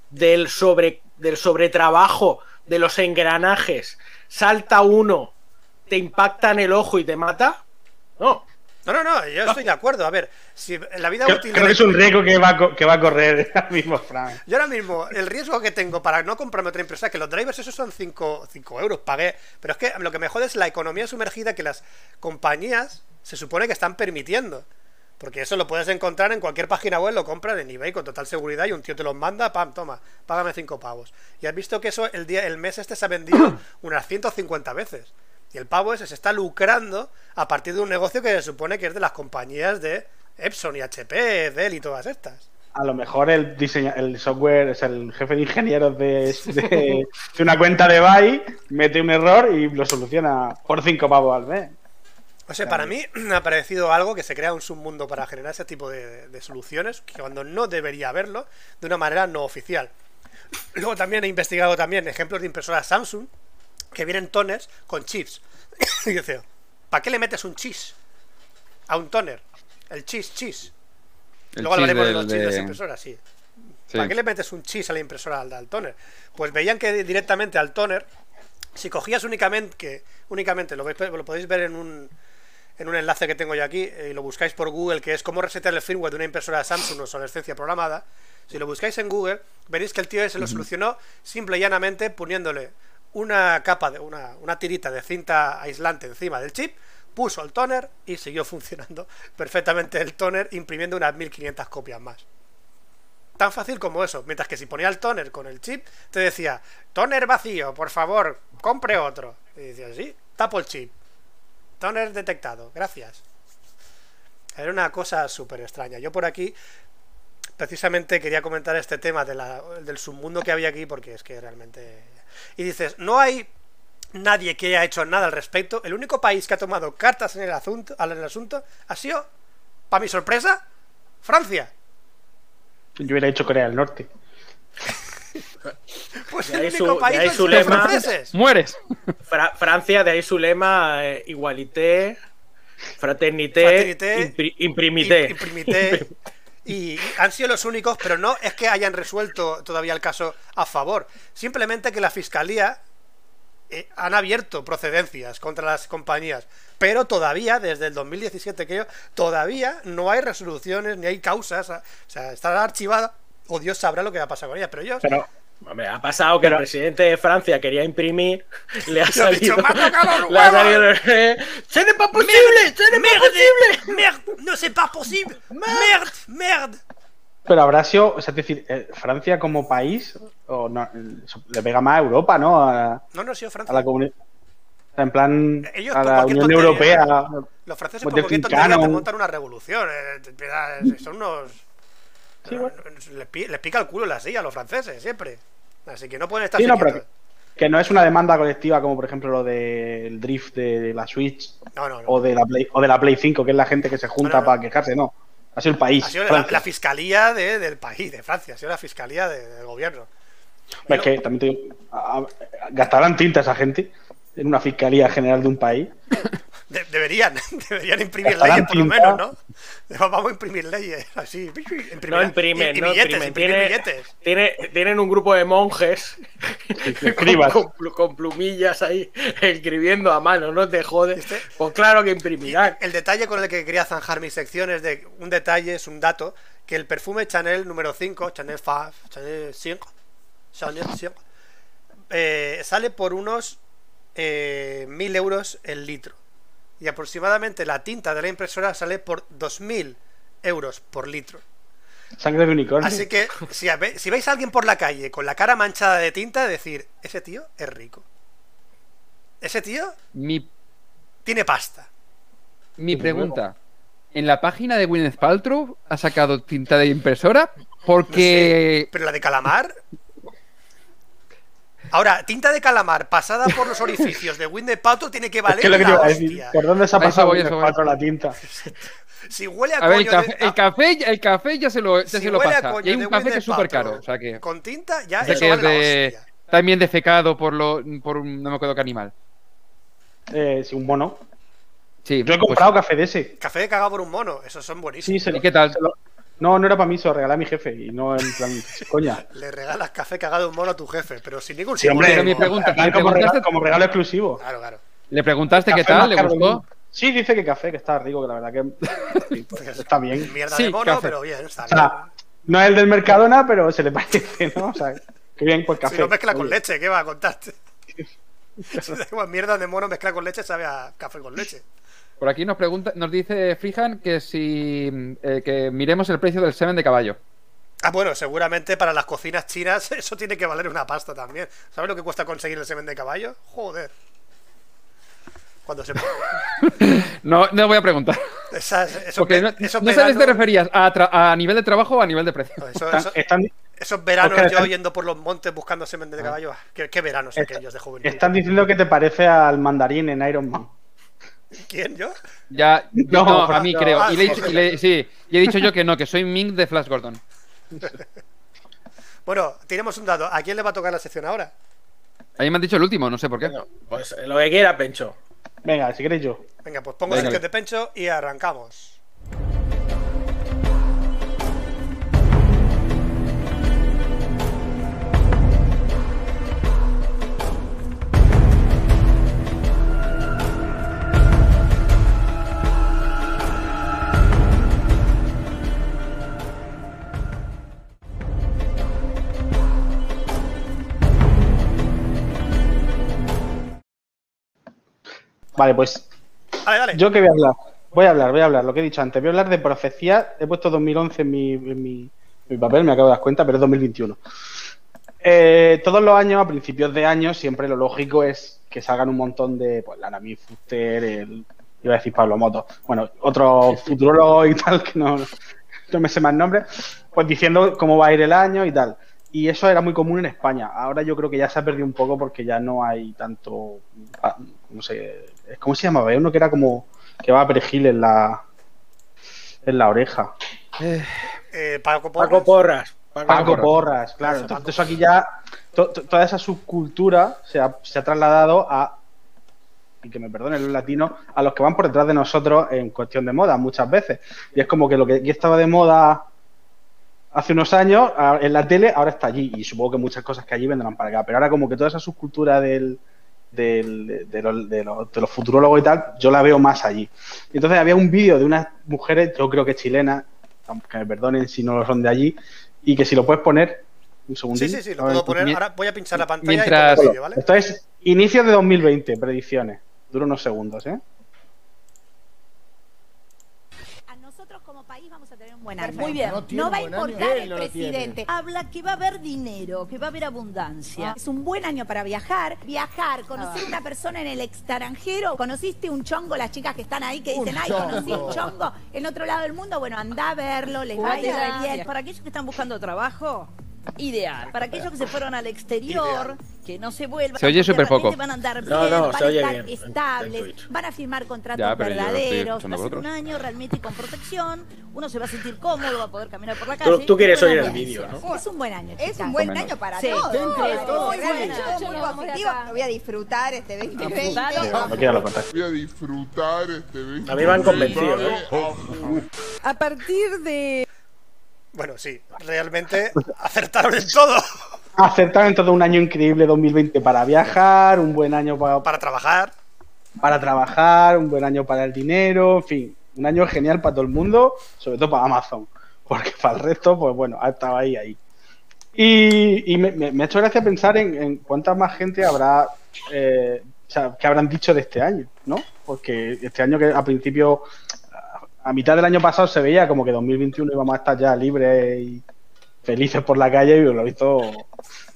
del sobre del sobretrabajo de los engranajes salta uno, te impacta en el ojo y te mata. No. No, no, no, yo estoy de acuerdo. A ver, si en la vida Creo, útil. creo que es un riesgo que va, a que va a correr ahora mismo, Frank. Yo ahora mismo, el riesgo que tengo para no comprarme otra impresora, que los drivers esos son 5 euros, pagué. Pero es que lo que me jode es la economía sumergida que las compañías se supone que están permitiendo. Porque eso lo puedes encontrar en cualquier página web, lo compras en eBay con total seguridad y un tío te los manda, pam, toma, págame 5 pavos. Y has visto que eso el día el mes este se ha vendido unas 150 veces. Y el pavo ese se está lucrando a partir de un negocio que se supone que es de las compañías de Epson y HP, Dell y todas estas. A lo mejor el diseña, el software, es el jefe de ingenieros de, de- de una cuenta de Buy, mete un error y lo soluciona por cinco pavos al mes. O sea, para mí me ha parecido algo que se crea un submundo para generar ese tipo de, de soluciones, que cuando no debería haberlo, de una manera no oficial. Luego también he investigado también ejemplos de impresoras Samsung que vienen toners con chips. y dice, ¿para qué le metes un chis a un toner? El chis, chis. Luego hablaremos de los chis de las impresoras, sí. Sí. ¿Para qué le metes un chis a la impresora al, al toner? Pues veían que directamente al toner, si cogías únicamente, que únicamente lo, veis- lo podéis ver en un, en un enlace que tengo yo aquí, eh, y lo buscáis por Google, que es cómo resetear el firmware de una impresora de Samsung obsolescencia programada. Si lo buscáis en Google, veréis que el tío se lo solucionó simple y llanamente poniéndole una capa de una, una tirita de cinta aislante encima del chip, puso el toner y siguió funcionando perfectamente el toner, imprimiendo unas 1500 copias más. Tan fácil como eso. Mientras que si ponía el toner con el chip, te decía, toner vacío, por favor, compre otro. Y decías, sí, tapo el chip. Toner detectado, gracias. Era una cosa súper extraña. Yo por aquí, precisamente quería comentar este tema del submundo que había aquí, porque es que realmente... Y dices, no hay nadie que haya hecho nada al respecto. El único país que ha tomado cartas en el asunto, en el asunto ha sido, para mi sorpresa, Francia. Yo hubiera hecho Corea del Norte. Pues De el ahí único su- país de ahí su lema. ¡Mueres! Fra- Francia, de ahí su lema, eh, igualité, fraternité, Fraternité, impri- imprimité. Im- imprimité. Y han sido los únicos, pero no es que hayan resuelto todavía el caso a favor. Simplemente que la fiscalía eh, han abierto procedencias contra las compañías. Pero todavía, desde el 2017 que yo, todavía no hay resoluciones ni hay causas. O sea, está archivada o Dios sabrá lo que va a pasar con ella. Pero ellos Pero Hombre, ha pasado que Pero- el presidente de Francia quería imprimir, le ha ha dicho, salido. "Me ha tocado los le ha huevos". salido. ¡Ce n'est pas posible! ¡Ce n'est pas posible! ¡Merde! ¡No c'est pas posible! ¡Merde! ¡Merde! Pero habrá sido, o sea, es decir, eh, Francia como país, o no, eso le pega más a Europa, ¿no? A, No, no ha sido a Francia. la comunidad. En plan, Ellos a la Unión tontería. Europea. Los franceses por de cualquier tontería te montan una revolución. eh, son unos... Sí, bueno. les, pi- les pica el culo la silla a los franceses, siempre. Así que no pueden estar Sí, no, pero que no es una demanda colectiva como por ejemplo lo del drift de la Switch No, no, no. o de la Play o de la Play 5, que es la gente que se junta No, no, no. para quejarse, no. Ha sido el país. Ha sido la, fiscalía de- del país, de Francia. Ha sido la fiscalía de- del gobierno. Es que también te digo, a- a- gastarán tinta esa gente en una fiscalía general de un país. De- deberían, deberían imprimir leyes, por lo menos, ¿no? Vamos a imprimir leyes, así. Imprimir, No imprimen, y, y no billetes, imprimen. imprimir Tiene- billetes. tiene- tienen un grupo de monjes con, plumillas ahí escribiendo a mano, no te jodes. Este- Pues claro que imprimirán. El detalle con el que quería zanjar mi sección es de un detalle, es un dato, que el perfume Chanel número 5, Chanel 5, Chanel 5, Chanel 5, eh, sale por unos eh, 1000 euros el litro. Y aproximadamente la tinta de la impresora sale por 2000 euros por litro. Sangre de unicornio. Así que si, si veis a alguien por la calle con la cara manchada de tinta, decir, ese tío es rico. Ese tío Mi, tiene pasta. mi pregunta. ¿En la página de Gwyneth Paltrow ha sacado tinta de impresora? No sé, Porque pero la de calamar, Ahora, tinta de calamar pasada por los orificios de Winnie Pato tiene que valer ¿Qué es lo que te la decir? ¿Por dónde se ha pasado eso voy. cuatro la tinta? Si huele a, A ver, el coño de- café, el café, el café ya se lo, ya si se pasa. Y hay de un café que es súper caro. O sea que. Con tinta, ya Sé eso que es vale la de. hostia. También defecado por lo. por un. no me acuerdo qué animal. Eh, sí, un mono. Sí. Yo he pues- comprado café de ese. Café de cagado por un mono, esos son Sí, buenísimos. se lo- ¿Y qué tal? se lo- No, no era para mí, se lo regalé a mi jefe. Y no en plan, coña. Le regalas café cagado de un mono a tu jefe, pero sin ningún Sí, hombre, Pero mi pregunta- en plan ¿le como, preguntaste- regalo, como regalo exclusivo. Claro, claro. ¿Le preguntaste qué tal? ¿Le gustó? Sí, dice que café, que está rico, que la verdad que sí, está bien. Mierda Sí, de mono, café. pero bien, está O bien. sea, no es el del Mercadona, pero se le parece, ¿no? O sea, que bien, pues café. Si lo mezcla con Oye, leche, ¿qué va a contarte? Si da igual, mierda de mono mezcla con leche sabe a café con leche. Por aquí nos pregunta, nos dice Frijan que si eh, que miremos el precio del semen de caballo. Ah, bueno, seguramente para las cocinas chinas eso tiene que valer una pasta también. ¿Sabes lo que cuesta conseguir el semen de caballo? Joder. Cuando se... No, no voy a preguntar. Esas, esos, Porque no, ve- esos no sabes si te veranos- referías a, tra- a nivel de trabajo o a nivel de precio. eso- Están, eso- están- esos veranos yo están- yendo por los montes buscando semen de caballo. ah, ¿Qué, qué veranos Está- aquellos de juventud? están diciendo que te parece al mandarín en Iron Man. ¿Quién, yo? Ya, No, no, a mí no. creo. Ah, Y le he dicho- joder. y le- sí, y he dicho yo que no, que soy Ming de Flash Gordon. Bueno, tenemos un dado. ¿A quién le va a tocar la sección ahora? A mí me han dicho el último, no sé por qué. Bueno, pues lo que quiera, Pencho. Venga, si queréis yo. Venga, pues pongo Venga. sección de pencho y arrancamos. Vale, pues Dale, dale. yo que voy a hablar. Voy a hablar, voy a hablar, lo que he dicho antes. Voy a hablar de profecía. He puesto 2011 en mi, en mi, en mi papel, me acabo de dar cuenta, pero es 2021. Eh, todos los años, a principios de año, siempre lo lógico es que salgan un montón de, pues, la Nami Fuster, el, iba a decir Pablo Moto, bueno, otros futurólogos y tal, que no, no me sé más nombres, pues diciendo cómo va a ir el año y tal. Y eso era muy común en España. Ahora yo creo que ya se ha perdido un poco porque ya no hay tanto, no sé, ¿cómo se llamaba? Hay uno que era como que va a perejil en la, en la oreja. Eh, Paco Porras. Paco Porras. Paco Paco Porras. Porras, claro. Eso, Entonces Paco eso aquí ya, to- to- toda esa subcultura se ha, se ha trasladado a, y que me perdonen los latinos, a los que van por detrás de nosotros en cuestión de moda muchas veces. Y es como que lo que aquí estaba de moda hace unos años en la tele, ahora está allí. Y supongo que muchas cosas que allí vendrán para acá. Pero ahora como que toda esa subcultura del, del- de, los, de los- de los futurólogos y tal, yo la veo más allí. Entonces había un vídeo de unas mujeres, yo creo que chilenas, aunque me perdonen si no lo son de allí, y que si lo puedes poner un segundito. Sí, sí, sí, lo puedo poner. Ahora voy a pinchar la pantalla Mientras- y el vídeo, ¿vale? Esto es inicios de 2020, predicciones. Dura unos segundos, ¿eh? A nosotros como país vamos a tener un buen año. Muy bien. No va a importar el no presidente. Habla que va a haber dinero, que va a haber abundancia. Es un buen año para viajar. Viajar, conocer Ah. una persona en el extranjero. ¿Conociste un chongo? Las chicas que están ahí que Un dicen, ay, conocí chongo. un chongo en otro lado del mundo. Bueno, anda a verlo, les va a ir bien. Para aquellos que están buscando trabajo, ideal. Para aquellos que se fueron al exterior, que no se vuelvan. Se oye súper poco. Van a andar bien. No, no, van se a oye estar bien en- en estables, van a firmar contratos Ya, verdaderos, va a ser un año realmente con protección, uno se va a sentir cómodo, va a poder caminar por la Tú, calle. tú quieres Buena oír el vídeo, ¿no? Es un buen año. Es un buen año para Sí, todos. todo, muy positivo. voy a disfrutar este 2020. Claro. No quiero lo contar. Voy a disfrutar este video. A mí me han convencido, ¿eh? A partir de. Bueno, sí, realmente acertaron en todo. Acertaron todo un año increíble 2020 para viajar, un buen año para, Para trabajar. para trabajar, un buen año para el dinero, en fin, un año genial para todo el mundo, sobre todo para Amazon, porque para el resto, pues bueno, ha estado ahí, ahí. Y, y me, me- me ha hecho gracia pensar en, en cuánta más gente habrá, eh, o sea, que habrán dicho de este año, ¿no? Porque este año que a principio, a- mitad del año pasado se veía como que 2021 íbamos a estar ya libres y felices por la calle y lo he visto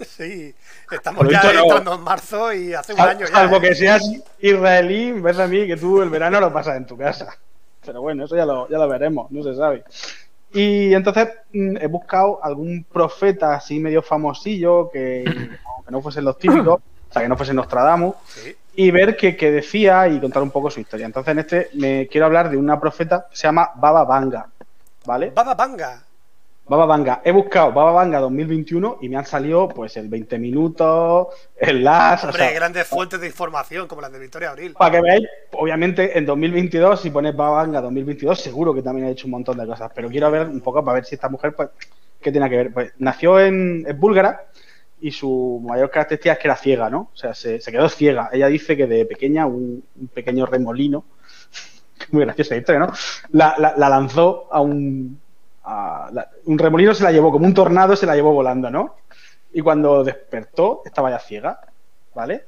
Sí, estamos lo ya visto no. entrando en marzo y hace un año ya. Salvo ¿eh? que seas israelí, en vez de a mí, que tú el verano lo pasas en tu casa. Pero bueno, eso ya lo, ya lo veremos, no se sabe. Y entonces mm, he buscado algún profeta así medio famosillo que, que no fuesen los típicos, o sea, que no fuesen Nostradamus, Sí. Y ver qué, qué decía y contar un poco su historia. Entonces, en este me quiero hablar de una profeta que se llama Baba Vanga, ¿vale? Baba Banga. Baba Vanga. He buscado Baba Vanga 2021 y me han salido, pues, el 20 minutos, el LAS, o Hombre, sea, grandes fuentes de información como las de Victoria Abril. para que veáis, obviamente en 2022, si pones Babanga 2022, seguro que también ha hecho un montón de cosas. Pero quiero ver un poco para ver si esta mujer, pues, ¿qué tiene que ver? Pues nació en, es búlgara y su mayor característica es que era ciega, ¿no? O sea, se, quedó ciega. Ella dice que de pequeña un, pequeño remolino, muy graciosa historia, ¿no? La, la- la lanzó a un. un remolino se la llevó, como un tornado se la llevó volando, ¿no? Y cuando despertó, estaba ya ciega, ¿vale?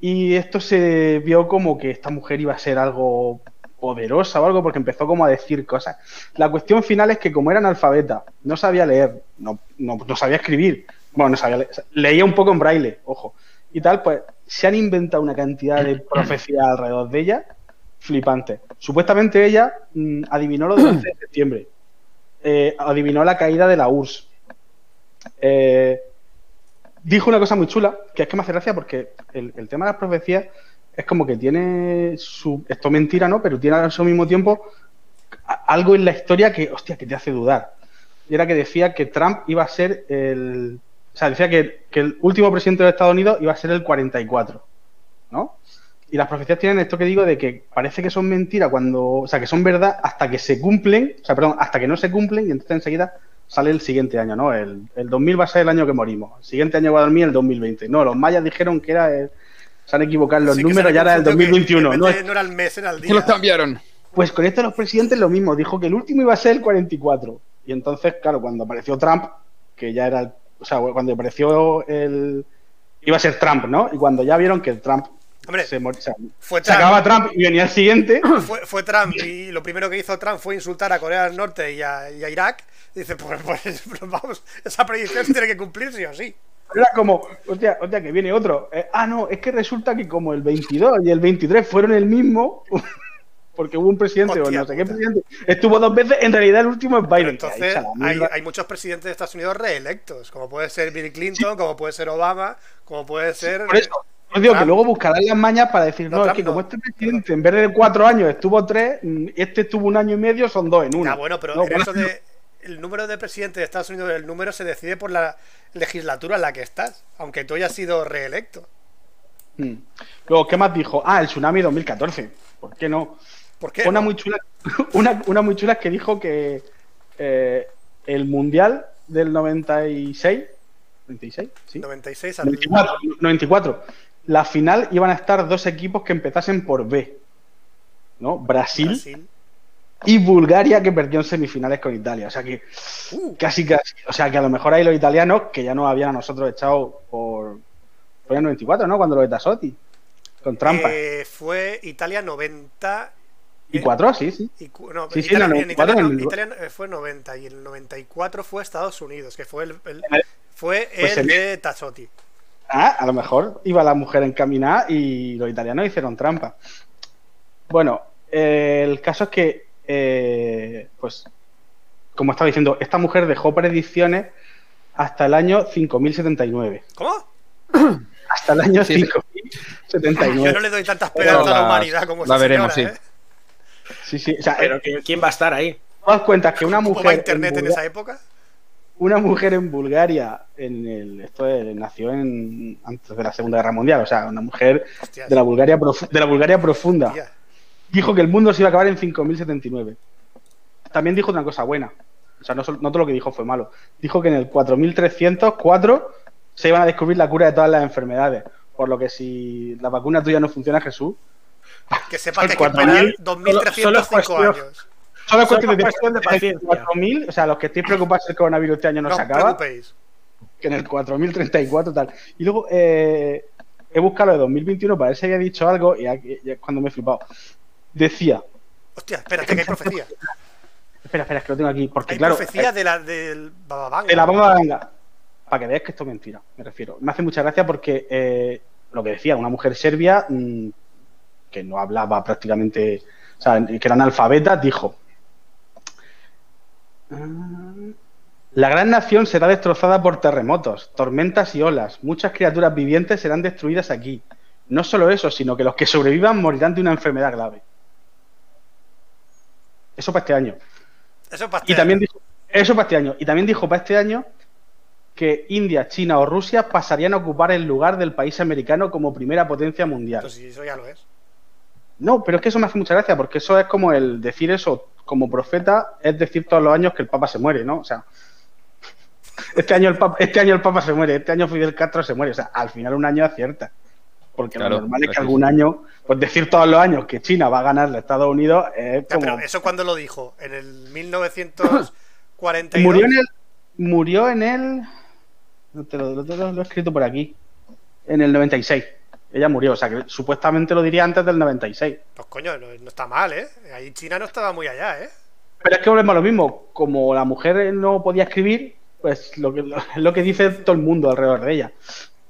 Y esto se vio como que esta mujer iba a ser algo poderosa o algo, porque empezó como a decir cosas. La cuestión final es que como era analfabeta, no sabía leer, no, no, no sabía escribir, bueno, no sabía leía un poco en braille, ojo, y tal, pues se han inventado una cantidad de profecías alrededor de ella flipante. Supuestamente ella mm, adivinó lo del 11 de septiembre, eh, adivinó la caída de la URSS. Eh, dijo una cosa muy chula, que es que me hace gracia porque el, el tema de las profecías es como que tiene su. Esto es mentira, ¿no? Pero tiene al mismo tiempo algo en la historia que, hostia, que te hace dudar. Y era que decía que Trump iba a ser el. O sea, decía que, que el último presidente de Estados Unidos iba a ser el 44, ¿no? Y las profecías tienen esto que digo de que parece que son mentiras cuando. O sea, que son verdad hasta que se cumplen. O sea, perdón, hasta que no se cumplen y entonces enseguida sale el siguiente año, ¿no? El, el 2000 va a ser el año que morimos. El siguiente año va a dormir el 2020. No, los mayas dijeron que era el, se han equivocado los Sí, que números, ya era el confundió que 2021. en No, es- de- no era el mes, era el día. Que los cambiaron. pues con esto los presidentes lo mismo. Dijo que el último iba a ser el 44. Y entonces, claro, cuando apareció Trump, que ya era, el- o sea, cuando apareció el... Iba a ser Trump, ¿no? Y cuando ya vieron que el Trump Hombre, se, mor- o sea, fue se Trump. acababa Trump y venía el siguiente, Fue, fue Trump y lo primero que hizo Trump fue insultar a Corea del Norte y a, y a Irak. Dice, pues, pues, pues vamos, esa predicción se tiene que cumplir sí o sí. era como, hostia, hostia, que viene otro. Eh, ah, no, es que resulta que como el 22 y el 23 fueron el mismo, porque hubo un presidente o no sé qué presidente, estuvo dos veces, en realidad el último es Biden. entonces hay, muchos presidentes de Estados Unidos reelectos, como puede ser Bill Clinton, como puede ser Obama, como puede ser... Por eso, os digo que luego buscarán las mañas para decir, No, no, es que como este presidente en vez de cuatro años estuvo tres, mm, este estuvo un año y medio, son dos en uno. Ah, bueno, pero No, en eso de el número de presidentes de Estados Unidos, el número se decide por la legislatura en la que estás, aunque tú hayas sido reelecto. mm. Luego, ¿qué más dijo? Ah, el tsunami 2014. ¿Por qué no? ¿Por qué? Una no? muy chula, una, una muy chula que dijo que eh, el mundial del 96, 96, sí, 96 al 94, 94, la final iban a estar dos equipos que empezasen por B, ¿no? Brasil, Brasil. y Bulgaria que perdió en semifinales con Italia. O sea que Uh, casi casi, o sea que a lo mejor ahí los italianos que ya nos habían a nosotros echado por fue en el 94, ¿no? Cuando lo de Tassotti con trampa. eh, fue Italia 90 y cuatro, sí, sí. y no, Sí, sí, Italia, no, en 94 Italia, no, en el- Italia, eh, fue 90 y el 94 fue Estados Unidos, que fue el, el- el- fue pues el el- de Tassotti. Ah, a lo mejor iba la mujer encaminada y los italianos hicieron trampa. Bueno, eh, el caso es que, eh, pues, como estaba diciendo, esta mujer dejó predicciones hasta el año 5079. ¿Cómo? Hasta el año Sí, sí. 5079. Yo no le doy tanta esperanza a la humanidad como la veremos, señora, sí. ¿eh? Sí, sí. O sea, Pero eh, que- ¿quién va a estar ahí? ¿te das cuenta que una ¿Cómo mujer, va en internet en Bulga- esa época? una mujer en Bulgaria, en el, esto es- nació en, antes de la Segunda Guerra Mundial, o sea, una mujer Hostias, de la Bulgaria, profu- de la Bulgaria profunda. dijo que el mundo se iba a acabar en 5079. También dijo una cosa buena. O sea, no, no todo lo que dijo fue malo. Dijo que en el 4304 se iban a descubrir la cura de todas las enfermedades. Por lo que si la vacuna tuya no funciona, Jesús, Que sepa que hay que 4.000, esperar 2305 cuestión- años. solo es Solo cuestión de, cuestión de paciencia. 4000, o sea, los que estéis preocupados el coronavirus este año no, No se acaba, preocupéis. que en el 4034 tal. Y luego eh, he buscado lo de 2021 para ver si había dicho algo y aquí- y cuando me he flipado. Decía, Hostia, espérate, que hay profecía. espera, espera, es que lo tengo aquí, porque Hay claro, profecía de la, del Bababanga. De la bomba ganga. Para que veáis que esto es mentira, me refiero. Me hace mucha gracia porque eh, lo que decía, una mujer serbia mm, que no hablaba prácticamente, o sea, que era analfabeta, dijo. La gran nación será destrozada por terremotos, tormentas y olas. Muchas criaturas vivientes serán destruidas aquí. No solo eso, sino que los que sobrevivan morirán de una enfermedad grave. Eso para este año. Eso es para Y este también año. dijo, eso para este año. Y también dijo para este año que India, China o Rusia pasarían a ocupar el lugar del país americano como primera potencia mundial. Pues sí, eso ya lo es. No, pero es que eso me hace mucha gracia, porque eso es como el decir eso como profeta, es decir todos los años que el Papa se muere, ¿no? O sea, este año el Papa, este año el Papa se muere, este año Fidel Castro se muere. O sea, al final un año acierta. Porque Claro, lo normal es que algún sí. año, pues decir todos los años que China va a ganar a Estados Unidos es Ya, como. pero eso cuando lo dijo, en el 1942. Murió en el. Murió en el. no te lo, lo- lo- lo he escrito por aquí. En el 96. Ella murió, o sea que supuestamente lo diría antes del 96. Pues coño, no, no está mal, ¿eh? Ahí China no estaba muy allá, ¿eh? Pero es que volvemos a lo mismo. Como la mujer no podía escribir, pues lo que, lo, lo que dice todo el mundo alrededor de ella.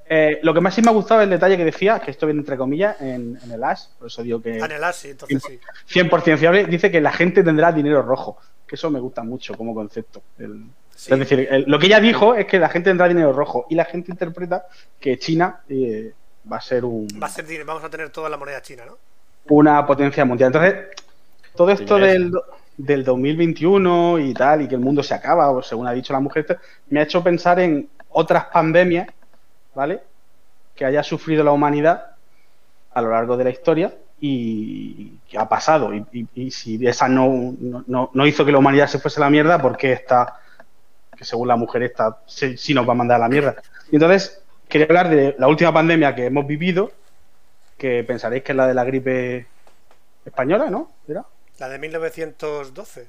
Eh, lo que más sí me ha gustado es el detalle que decía, que esto viene entre comillas, en, en el Ash, por eso digo que Ah, en el As, sí, entonces sí. 100% fiable, dice que la gente tendrá dinero rojo. Que eso me gusta mucho como concepto. El- Sí. Es decir, el- lo que ella dijo es que la gente tendrá dinero rojo y la gente interpreta que China eh, va a ser un, Va a ser, vamos a tener toda la moneda china, ¿no? una potencia mundial. Entonces, todo esto del, del 2021 y tal, y que el mundo se acaba, o según ha dicho la mujer, me ha hecho pensar en otras pandemias, ¿vale? Que haya sufrido la humanidad a lo largo de la historia y que ha pasado. Y, y- y si esa no, no- no, no hizo que la humanidad se fuese a la mierda, ¿por qué esta, que según la mujer esta, sí, sí nos va a mandar a la mierda? Y entonces, quería hablar de la última pandemia que hemos vivido, que pensaréis que es la de la gripe española, ¿no? ¿Era? La de 1912.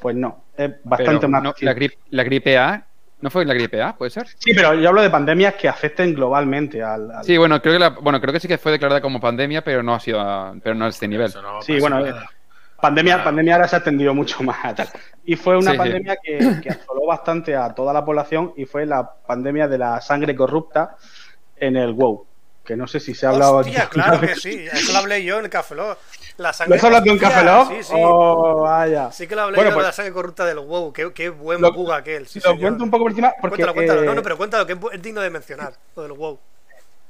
Pues no, es bastante Pero más. no, la, gripe, la gripe A. ¿No fue la gripe A? ¿Puede ser? Sí, pero yo hablo de pandemias que afecten globalmente al. al- Sí, bueno, creo que la, bueno, creo que sí que fue declarada como pandemia, pero no ha sido a, pero no a este nivel. No Sí, bueno, nada. Pandemia, Ah. pandemia ahora se ha extendido mucho más a tal. Y fue una Sí, sí. pandemia que, que asoló bastante a toda la población y fue la pandemia de la sangre corrupta en el WoW. Que no sé si se ha hablado Hostia, aquí. claro que sí. Eso lo hablé yo en el Café Lock. La ¿Lo sangre has tú en Café Lock? Sí, sí. Oh, vaya. Sí que lo hablé Bueno, yo pues- de la sangre corrupta del WoW. Qué, qué buen Lo- bug aquel. Sí, lo señor. cuento un poco por encima porque Cuéntalo, cuéntalo. eh, No, no, pero cuéntalo, que es digno de mencionar. Lo del WoW.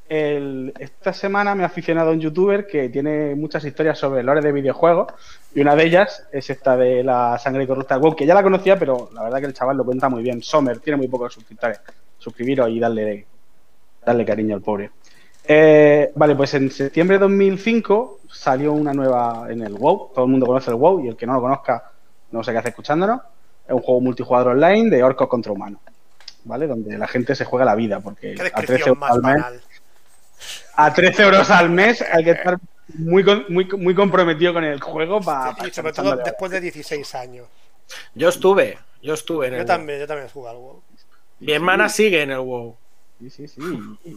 el- esta semana me he aficionado a un youtuber que tiene muchas historias sobre lore de videojuegos y una de ellas es esta de la sangre corrupta WoW, que ya la conocía, pero la verdad que el chaval lo cuenta muy bien. Sommer tiene muy pocos suscriptores. Suscribiros y darle, darle cariño al pobre. Eh, vale, pues en septiembre de 2005 salió una nueva en el WoW. Todo el mundo conoce el WoW y el que no lo conozca no sé qué hace escuchándonos. Es un juego multijugador online de orcos contra humanos. ¿Vale? Donde la gente se juega la vida porque a 13 descripción euros más al mes banal. a 13 euros al mes hay que estar muy, con- muy, muy comprometido con el juego para. Y sobre todo después de 16 años. Yo estuve, yo estuve en el Yo WoW. también, yo también he jugado al WoW. Mi hermana sigue en el WoW. Sí, sí, sí.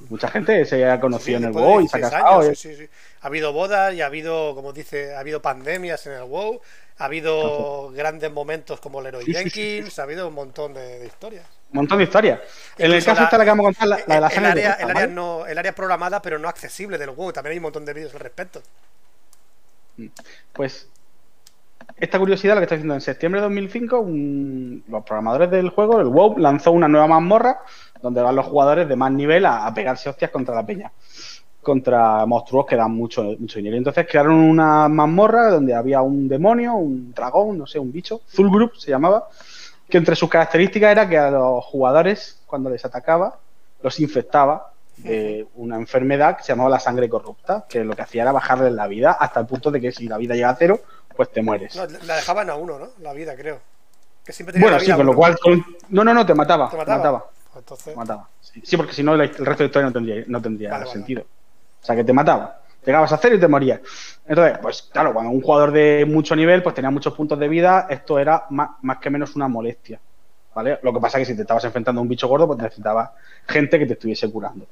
Mucha gente se ha conocido Sí, en el WoW y se ha 16 casado. años, sí, sí, sí. Ha habido bodas y ha habido, como dice, ha habido pandemias en el WoW, ha habido grandes momentos como Leroy Sí, sí, sí, Jenkins, ha habido un montón de, de historias. Un montón de historias. En el caso la- esta la que vamos a contar, la, la de la el, área, el, área ¿vale? no, el área programada, pero no accesible del WoW. También hay un montón de vídeos al respecto. Pues esta curiosidad lo que está diciendo en septiembre de 2005, un- los programadores del juego, el WoW, lanzó una nueva mazmorra donde van los jugadores de más nivel a, a pegarse hostias contra la peña, contra monstruos que dan mucho, mucho dinero. Entonces crearon una mazmorra donde había un demonio, un dragón, no sé, un bicho, Zulgroup se llamaba, que entre sus características era que a los jugadores, cuando les atacaba, los infectaba de una enfermedad que se llamaba la sangre corrupta, que lo que hacía era bajarles la vida hasta el punto de que si la vida llega a cero, pues te mueres. No, la dejaban a uno, ¿no? La vida, creo. Que siempre tenía bueno, la sí, vida con lo cual... con- No, no, no, te mataba. ¿Te Te mataba? mataba. Pues Entonces, te mataba. Sí, Sí, porque si no, el resto de la historia no tendría, no tendría Vale, vale, sentido. O sea, que te mataba. Llegabas a cero y te morías. Entonces, pues claro, cuando un jugador de mucho nivel pues tenía muchos puntos de vida, esto era más, más que menos una molestia. ¿Vale? Lo que pasa es que si te estabas enfrentando a un bicho gordo, pues necesitabas gente que te estuviese curando.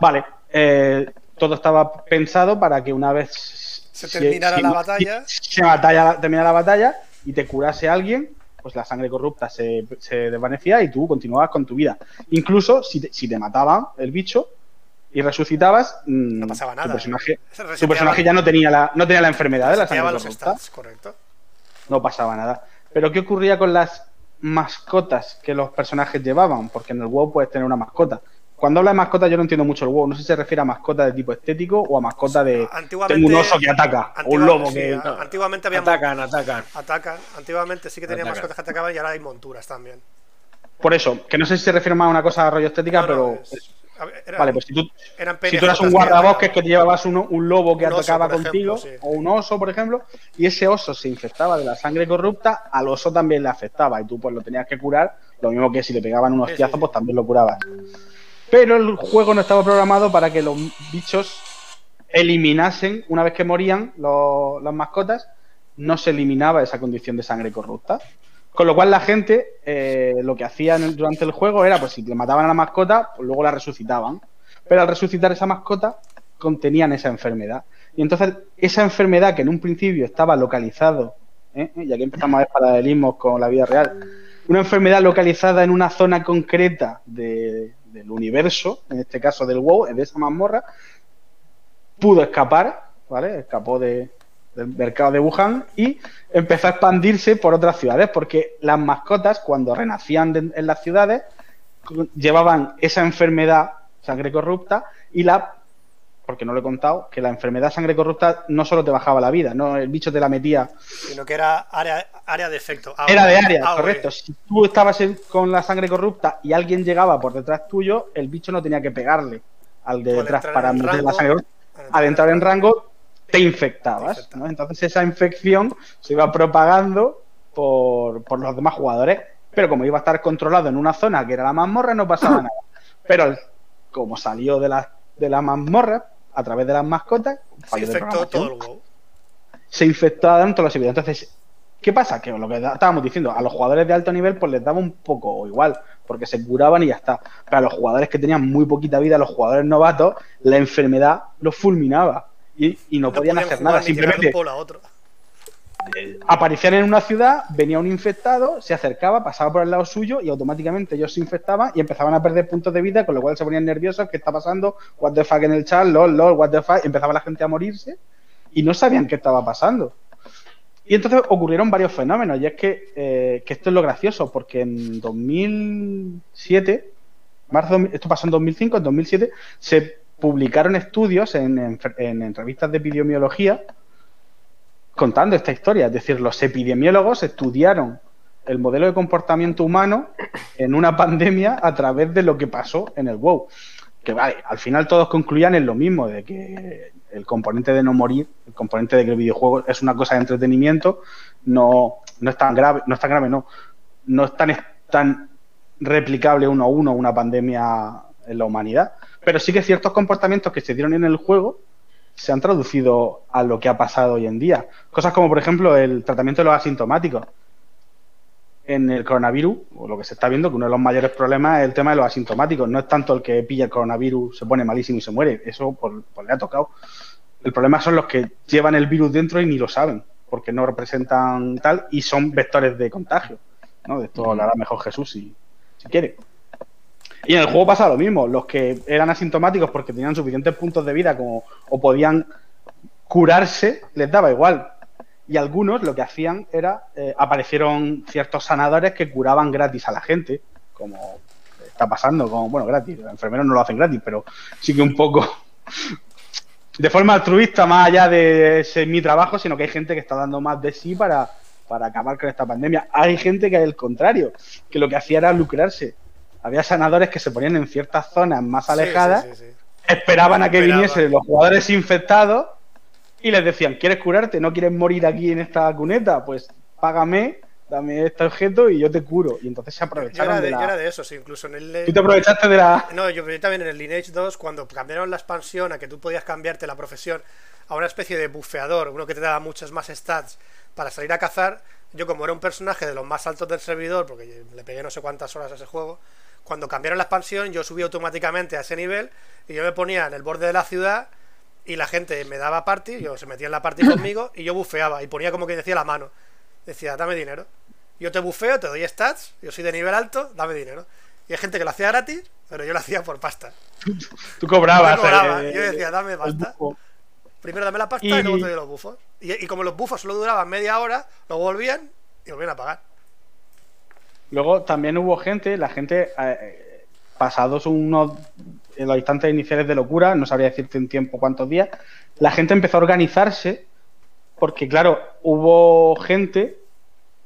Vale, eh, todo estaba pensado para que una vez Se terminara la batalla. Se batalla, terminara la batalla y te curase alguien, pues la sangre corrupta se, se desvanecía y tú continuabas con tu vida. Incluso si te, si te mataban el bicho y resucitabas, mm, No pasaba nada. tu personaje, Se tu personaje ya no tenía la, no tenía la enfermedad de la sangre los stats, correcto. no pasaba nada. Pero ¿qué ocurría con las mascotas que los personajes llevaban, porque en el WoW puedes tener una mascota. Cuando habla de mascota yo no entiendo mucho el WoW, no sé si se refiere a mascota de tipo estético o a mascota de Antiguamente- tengo un oso que ataca o un lobo sí, que... a- antiguamente había Atacan, atacan. atacan. Antiguamente sí que tenía Atacan. mascotas que atacaban y ahora hay monturas también. Por eso, que no sé si se refiere más a una cosa de rollo estética, No, no, pero... es- a era- Vale, pues si tú, eran si tú eras un guardabosques que te llevabas un, un lobo que Un atacaba contigo, ejemplo, sí. o un oso, por ejemplo, y ese oso se infectaba de la sangre corrupta, al oso también le afectaba y tú pues lo tenías que curar, lo mismo que si le pegaban un Sí, hostiazo, sí, sí. pues también lo curabas. Pero el juego no estaba programado para que los bichos eliminasen, una vez que morían los- las mascotas, no se eliminaba esa condición de sangre corrupta. Con lo cual la gente eh, lo que hacía en el- durante el juego era, pues si le mataban a la mascota, pues luego la resucitaban. Pero al resucitar esa mascota, contenían esa enfermedad. Y entonces esa enfermedad que en un principio estaba localizado, ¿eh? y aquí empezamos a ver paralelismos con la vida real, una enfermedad localizada en una zona concreta de- del universo, en este caso del WoW, de esa mazmorra, pudo escapar, ¿vale? Escapó de, del mercado de Wuhan y empezó a expandirse por otras ciudades, porque las mascotas, cuando renacían de- en las ciudades, llevaban esa enfermedad, sangre corrupta, y la, porque no lo he contado, que la enfermedad sangre corrupta no solo te bajaba la vida, no el bicho te la metía, Sino que era área, área de efecto. AOE, era de área, AOE. correcto. Si tú estabas con la sangre corrupta y alguien llegaba por detrás tuyo, el bicho no tenía que pegarle al de detrás para meter la sangre corrupta. Al entrar en rango, te infectabas. ¿no? Entonces esa infección se iba propagando por, por los demás jugadores. Pero como iba a estar controlado en una zona que era la mazmorra, no pasaba nada. Pero como salió de la, de la mazmorra, a través de las mascotas, Se infectó todo el WoW. se infectaban todos los servidores. Entonces, ¿qué pasa? Que lo que estábamos diciendo, a los jugadores de alto nivel pues les daba un poco igual, porque se curaban y ya está. Pero a los jugadores que tenían muy poquita vida, a los jugadores novatos, la enfermedad los fulminaba y, y no, podían hacer nada. un Simplemente pueblo a otro. aparecían en una ciudad, venía un infectado, se acercaba, pasaba por el lado suyo y automáticamente ellos se infectaban y empezaban a perder puntos de vida, con lo cual se ponían nerviosos, ¿qué está pasando? What the fuck en el chat, lol, lol, what the fuck, empezaba la gente a morirse y no sabían qué estaba pasando. Y entonces ocurrieron varios fenómenos, y es que, eh, que esto es lo gracioso, porque en 2007, marzo, esto pasó en 2005, en 2007, se publicaron estudios en, en- revistas de epidemiología contando esta historia. Es decir, los epidemiólogos estudiaron el modelo de comportamiento humano en una pandemia a través de lo que pasó en el WoW. Que vale, al final todos concluían en lo mismo, de que el componente de no morir, el componente de que el videojuego es una cosa de entretenimiento, no, no es tan grave, no es tan grave, no, no es tan, tan replicable uno a uno una pandemia en la humanidad. Pero sí que ciertos comportamientos que se dieron en el juego se han traducido a lo que ha pasado hoy en día. Cosas como, por ejemplo, el tratamiento de los asintomáticos. En el coronavirus, o lo que se está viendo, que uno de los mayores problemas es el tema de los asintomáticos. No es tanto el que pilla el coronavirus, se pone malísimo y se muere. Eso le ha tocado. El problema son los que llevan el virus dentro y ni lo saben, porque no representan tal y son vectores de contagio. ¿no? De esto hablará mejor Jesús si quiere. Y en el juego pasa lo mismo. Los que eran asintomáticos porque tenían suficientes puntos de vida como, o podían curarse, les daba igual. Y algunos lo que hacían era, eh, aparecieron ciertos sanadores que curaban gratis a la gente, como está pasando con, bueno, gratis, los enfermeros no lo hacen gratis, pero sí que un poco de forma altruista, más allá de ese mi trabajo, sino que hay gente que está dando más de sí para, para acabar con esta pandemia. Hay gente que, al contrario, que lo que hacía era lucrarse. Había sanadores que se ponían en ciertas zonas más Sí, alejadas, sí, sí, sí. esperaban a que viniesen los jugadores infectados y les decían, ¿quieres curarte? ¿No quieres morir aquí en esta cuneta? Pues págame, dame este objeto y yo te curo. Y entonces se Yo aprovecharon era, de de, yo la... era de esos, incluso en el. Tú te aprovechaste de la... No, yo yo también en el Lineage 2, cuando cambiaron la expansión a que tú podías cambiarte la profesión a una especie de bufeador, uno que te daba muchos más stats para salir a cazar, yo como era un personaje de los más altos del servidor, porque le pegué no sé cuántas horas a ese juego, cuando cambiaron la expansión yo subí automáticamente a ese nivel y yo me ponía en el borde de la ciudad y la gente me daba party, yo se metía en la party conmigo y yo bufeaba y ponía como que decía la mano. Decía, dame dinero. Yo te bufeo, te doy stats, yo soy de nivel alto, dame dinero. Y hay gente que lo hacía gratis, pero yo lo hacía por pasta. Tú cobrabas. Yo cobraba, eh, yo decía, dame pasta. Primero dame la pasta Y- y, luego te doy los bufos. Y, y como los bufos solo duraban media hora, luego volvían y volvían a pagar. Luego también hubo gente, la gente, eh, pasados unos en los instantes iniciales de locura, no sabría decirte en tiempo cuántos días, la gente empezó a organizarse porque, claro, hubo gente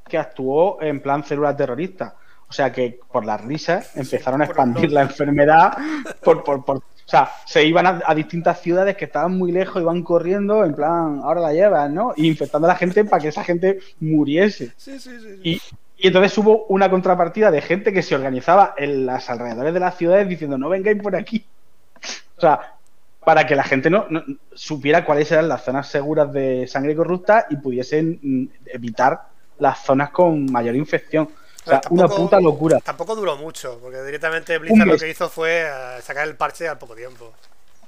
que actuó en plan célula terrorista. O sea que por las risas empezaron a expandir la enfermedad por, por, por, o sea, se iban a, a, distintas ciudades que estaban muy lejos, iban corriendo, en plan, ahora la llevan, ¿no? Y infectando a la gente para que esa gente muriese. Sí, sí, sí. Y, y entonces hubo una contrapartida de gente que se organizaba en las alrededores de las ciudades diciendo, no vengáis por aquí. O sea, para que la gente no, no supiera cuáles eran las zonas seguras de sangre corrupta y pudiesen mm, evitar las zonas con mayor infección. O sea, tampoco, una puta locura. Tampoco duró mucho, porque directamente Blizzard lo que hizo fue uh, sacar el parche al poco tiempo.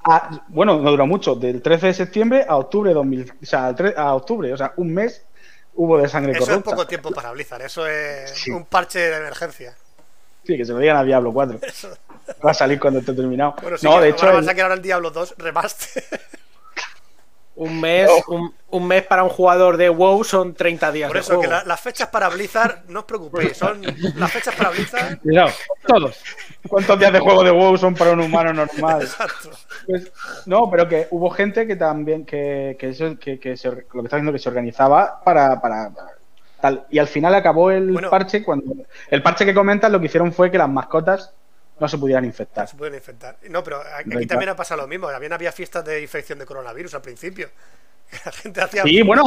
Ah, bueno, no duró mucho, del 13 de septiembre a octubre 2000, o sea, a octubre, o sea, un mes hubo de sangre eso corrupta. Eso es poco tiempo para Blizzard, eso es sí. un parche de emergencia. Sí, que se lo digan a Diablo 4. Eso. Va a salir cuando esté terminado. Bueno, sí no, de hecho. Van a sacar ahora el Diablo 2 remaster. Un mes, oh. un, un, mes para un jugador de WoW son 30 días. Por eso, que la, las fechas para Blizzard, no os preocupéis, son las fechas para Blizzard. No, todos. ¿Cuántos días de juego de WoW son para un humano normal? Exacto. Pues, no, pero que hubo gente que también, que, que, eso, que, que se, lo que está diciendo, que se organizaba para, para, para tal. Y al final acabó el bueno, parche cuando. El parche que comentas lo que hicieron fue que las mascotas no se pudieran infectar. No se pudieran infectar. No, pero aquí, también ha pasado lo mismo. También había fiestas de infección de coronavirus al principio. La gente hacía. Sí, bueno,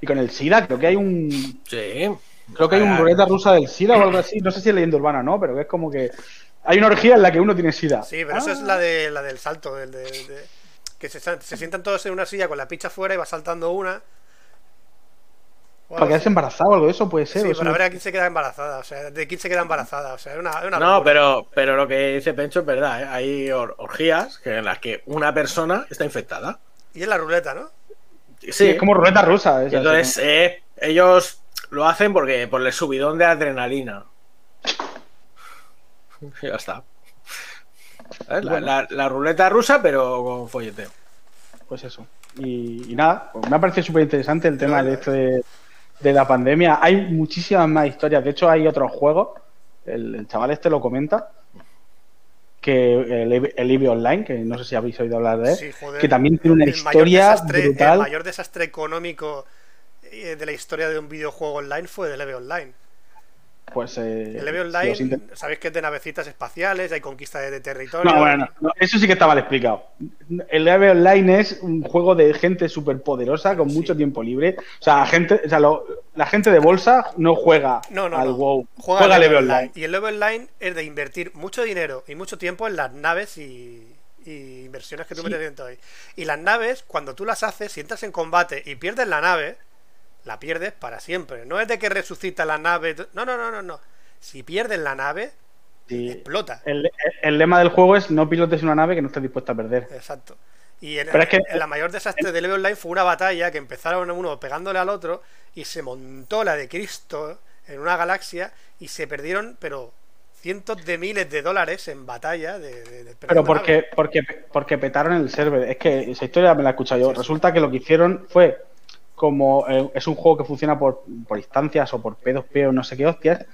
y con el SIDA creo que hay un. Sí. Creo que hay un ruleta rusa del SIDA o algo así. No sé si es leyenda urbana o no, pero es como que. Hay una orgía en la que uno tiene SIDA. Sí, pero ah. eso es la, de, la del salto. Del, de, de, que se, se sientan todos en una silla con la picha fuera y va saltando una. Para quedarse embarazada o algo de eso puede ser. Sí, para ver a quién se queda embarazada. O sea, de quién se queda embarazada. O sea, es una, es una No, pero, pero lo que dice Pencho es verdad. ¿eh? Hay or orgías en las que una persona está infectada. Y es la ruleta, ¿no? Sí, sí es como ruleta rusa. Esa, entonces, sí. eh, ellos lo hacen porque por el subidón de adrenalina. ya está. La, bueno. la, la, ruleta rusa, pero con folleteo. Pues eso. Y, y nada, pues me ha parecido súper interesante el tema de esto de la pandemia. Hay muchísimas más historias. De hecho, hay otros juegos. El, el chaval este lo comenta. Que el, el Online, que no sé si habéis oído hablar de él, sí, joder, que también tiene una el historia mayor desastre, brutal. El mayor desastre económico eh, de la historia de un videojuego online fue el EVE Online. Pues eh, el EVE Online, sabéis que es de navecitas espaciales, hay conquista de, de territorio. No, bueno, no, no, eso sí que está mal explicado. El EVE Online es un juego de gente súper poderosa con sí. mucho tiempo libre. O sea, gente, o sea lo, la gente de bolsa no juega no, no, al. WoW, juega, juega al EVE Online. Online. Y el EVE Online es de invertir mucho dinero y mucho tiempo en las naves y, y inversiones que tú sí. metes dentro ahí. Y las naves, cuando tú las haces, si entras en combate y pierdes la nave, la pierdes para siempre. No es de que resucita la nave. No, no, no, no, no. Si pierdes la nave, sí. explota. El, el, lema del juego es no pilotes una nave que no estés dispuesta a perder. Exacto. Y en, es que, en la mayor desastre de Leve Online fue una batalla que empezaron uno pegándole al otro y se montó la de Cristo en una galaxia y se perdieron, pero cientos de miles de dólares en batalla de, de, de pero porque, porque porque petaron el server es que esa historia me la he escuchado yo sí, resulta que lo que hicieron fue como eh, es un juego que funciona por, por instancias o por P2P o no sé qué hostias,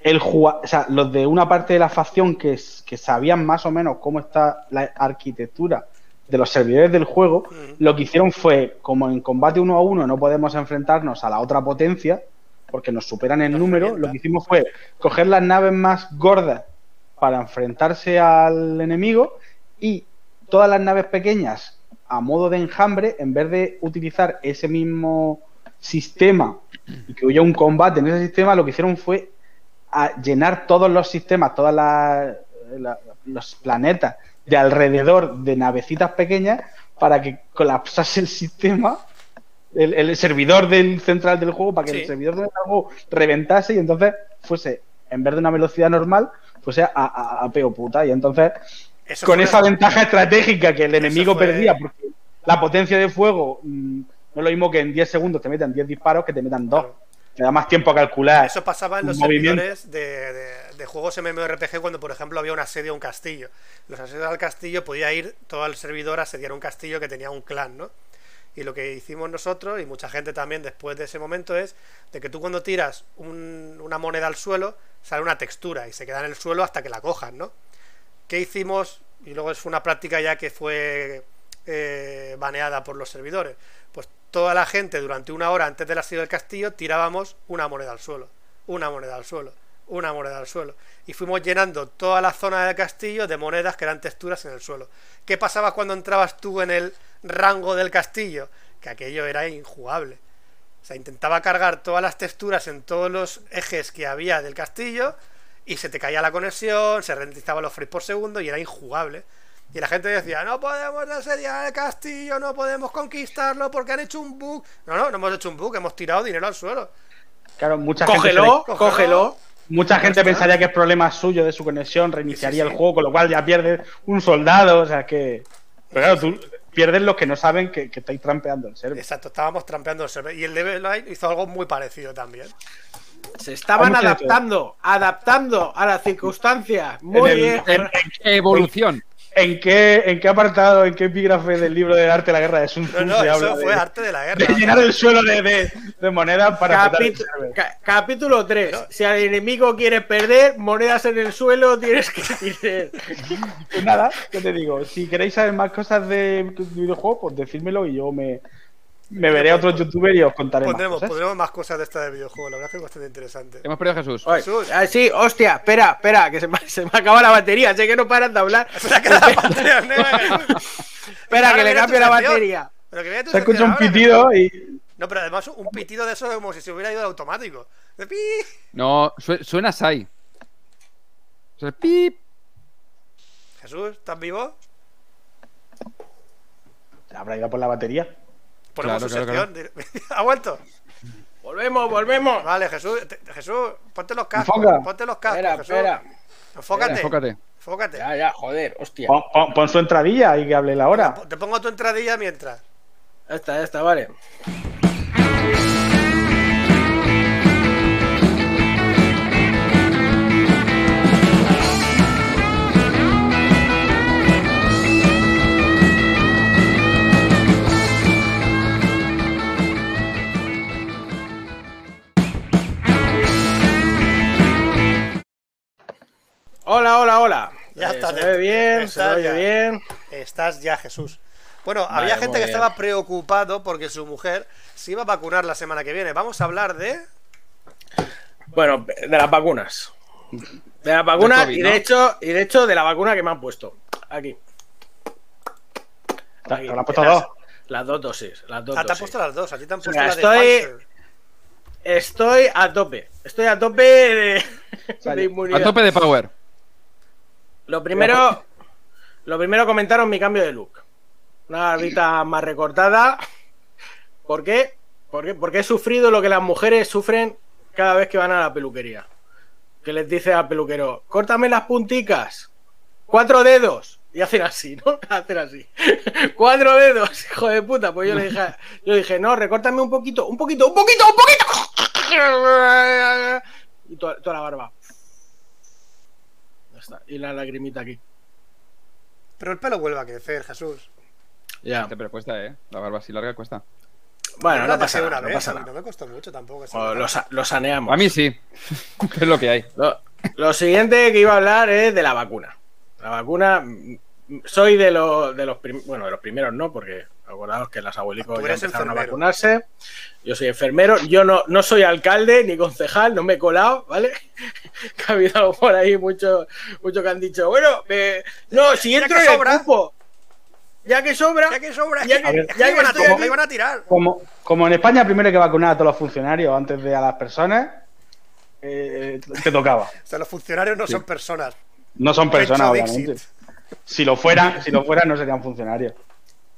el o sea, los de una parte de la facción que, que sabían más o menos cómo está la arquitectura de los servidores del juego, lo que hicieron fue, como en combate uno a uno no podemos enfrentarnos a la otra potencia, porque nos superan en número, lo que hicimos fue coger las naves más gordas para enfrentarse al enemigo y todas las naves pequeñas a modo de enjambre, en vez de utilizar ese mismo sistema y que hubiera un combate en ese sistema, lo que hicieron fue a llenar todos los sistemas, todos los planetas de alrededor de navecitas pequeñas para que colapsase el sistema, el, el servidor del central del juego, para que sí. el servidor del juego reventase y entonces fuese, en vez de una velocidad normal, fuese a, a, a peo puta. Y entonces eso con esa una... ventaja estratégica que el enemigo fue... perdía, porque la potencia de fuego mmm, no es lo mismo que en 10 segundos te metan 10 disparos que te metan 2. Claro. Te da más tiempo a calcular. Eso pasaba en los servidores de, de, de, juegos MMORPG cuando, por ejemplo, había un asedio a un castillo. Los asedios al castillo podía ir todo el servidor a asediar un castillo que tenía un clan, ¿no? Y lo que hicimos nosotros, y mucha gente también después de ese momento, es de que tú cuando tiras un, una moneda al suelo, sale una textura y se queda en el suelo hasta que la cojan, ¿no? ¿Qué hicimos? Y luego es una práctica ya que fue eh, baneada por los servidores. Pues toda la gente durante una hora antes del asedio del castillo tirábamos una moneda al suelo, una moneda al suelo, una moneda al suelo. Y fuimos llenando toda la zona del castillo de monedas que eran texturas en el suelo. ¿Qué pasaba cuando entrabas tú en el rango del castillo? Que aquello era injugable. O sea, intentaba cargar todas las texturas en todos los ejes que había del castillo y se te caía la conexión, se ralentizaban los frames por segundo y era injugable. Y la gente decía, no podemos asediar el castillo, no podemos conquistarlo porque han hecho un bug. No, no, no hemos hecho un bug, hemos tirado dinero al suelo. Claro, mucha Cógelo, gente. le- cógelo. Mucha gente pensaría que es problema suyo de su conexión, reiniciaría el juego, con lo cual ya pierde un soldado, o sea que. Pero claro, tú pierdes los que no saben que, que estáis trampeando el server. Exacto, estábamos trampeando el server. Y el Level Line hizo algo muy parecido también. Se estaban adaptando, adaptando a las circunstancias. Muy En el- bien. Evolución. ¿En qué, ¿En qué apartado, en qué epígrafe del libro del arte de la guerra de Sun Tzu no, se eso habla fue de, arte de la de guerra. llenar el suelo de, de- de monedas para el ca- capítulo 3. Si al enemigo quieres perder, monedas en el suelo, tienes que tirar. Pues nada, ¿qué te digo? Si queréis saber más cosas de videojuegos, pues decídmelo y yo me, me veré a otro youtuber y os contaré Pondremos, más cosas. pondremos más cosas de esta de videojuego. La verdad es que es bastante interesante. Hemos perdido a Jesús. Oye, Jesús. ah, sí, hostia, espera, espera, que se me, se me acaba la batería. Sé que no paran de hablar. Se la negra. Espera, que le cambio la batería. Pero Se escucha un ahora, pitido y. No, pero además un pitido de eso como si se hubiera ido de automático. De pi. No, su- suena Sai. O sea, pip. Jesús, ¿estás vivo? Habrá ido por la batería. Ponemos Claro, su claro, sección. ¿Ha vuelto? Volvemos, volvemos. Vale, Jesús, te- Jesús, ponte los cascos. Enfoca. Ponte los cascos, Espera, Jesús. espera. Enfócate. Enfócate. Enfócate. Ya, ya, joder, hostia. Pon, pon- pon su entradilla y que hable la hora. Te pongo tu entradilla mientras. Ya está, vale. Hola, hola, hola. Ya Eh, está, Se ve bien, se estás oye ya. bien. Estás ya, Jesús. Bueno, Vale, había gente que bien. estaba preocupado porque su mujer se iba a vacunar la semana que viene. Vamos a hablar de. Bueno, de las vacunas. De las vacunas COVID, y ¿no? de hecho, y de hecho de la vacuna que me han puesto. Aquí. Te aquí. te lo han puesto las, dos. Las dos dosis. Las dos Ah, te han dosis. puesto las dos. A ti te han O puesto sea, la de estoy- Pfizer. Estoy a tope. Estoy a tope de, de inmunidad. A tope de power. Lo primero, lo primero comentaron mi cambio de look. Una barbita más recortada. ¿Por qué? ¿Por qué? Porque he sufrido lo que las mujeres sufren cada vez que van a la peluquería. Que les dice al peluquero, córtame las punticas. Cuatro dedos. Y hacen así, ¿no? Hacen así. Cuatro dedos, hijo de puta. Pues yo le dije, yo dije, no, recórtame un poquito, un poquito, un poquito, un poquito. Y toda, toda la barba. Está. Y la lagrimita aquí. Pero el pelo vuelve a crecer, Jesús. Ya. Pero cuesta, ¿eh? La barba así larga cuesta. Bueno, no la pasa nada. No pasa nada. no me costó mucho tampoco. O lo, sa- lo saneamos. A mí sí. es lo que hay. Lo, lo siguiente que iba a hablar es de la vacuna. La vacuna. mm, Soy de los, de los prim- bueno, de los primeros no, porque acordaos que las abuelicos ya empezaron a vacunarse. Yo soy enfermero. Yo no, no soy alcalde ni concejal, no me he colado, ¿vale? que ha habido por ahí muchos mucho que han dicho, bueno, eh, no, si entro en el sobra. cupo, ya que sobra, Ya que sobra, Ya que- que, ya que a, como a tirar. Como, como en España primero hay que vacunar a todos los funcionarios antes de a las personas, eh, te tocaba. O sea, los funcionarios no son personas. No son personas, obviamente. Si lo fueran, si lo fueran, no serían funcionarios.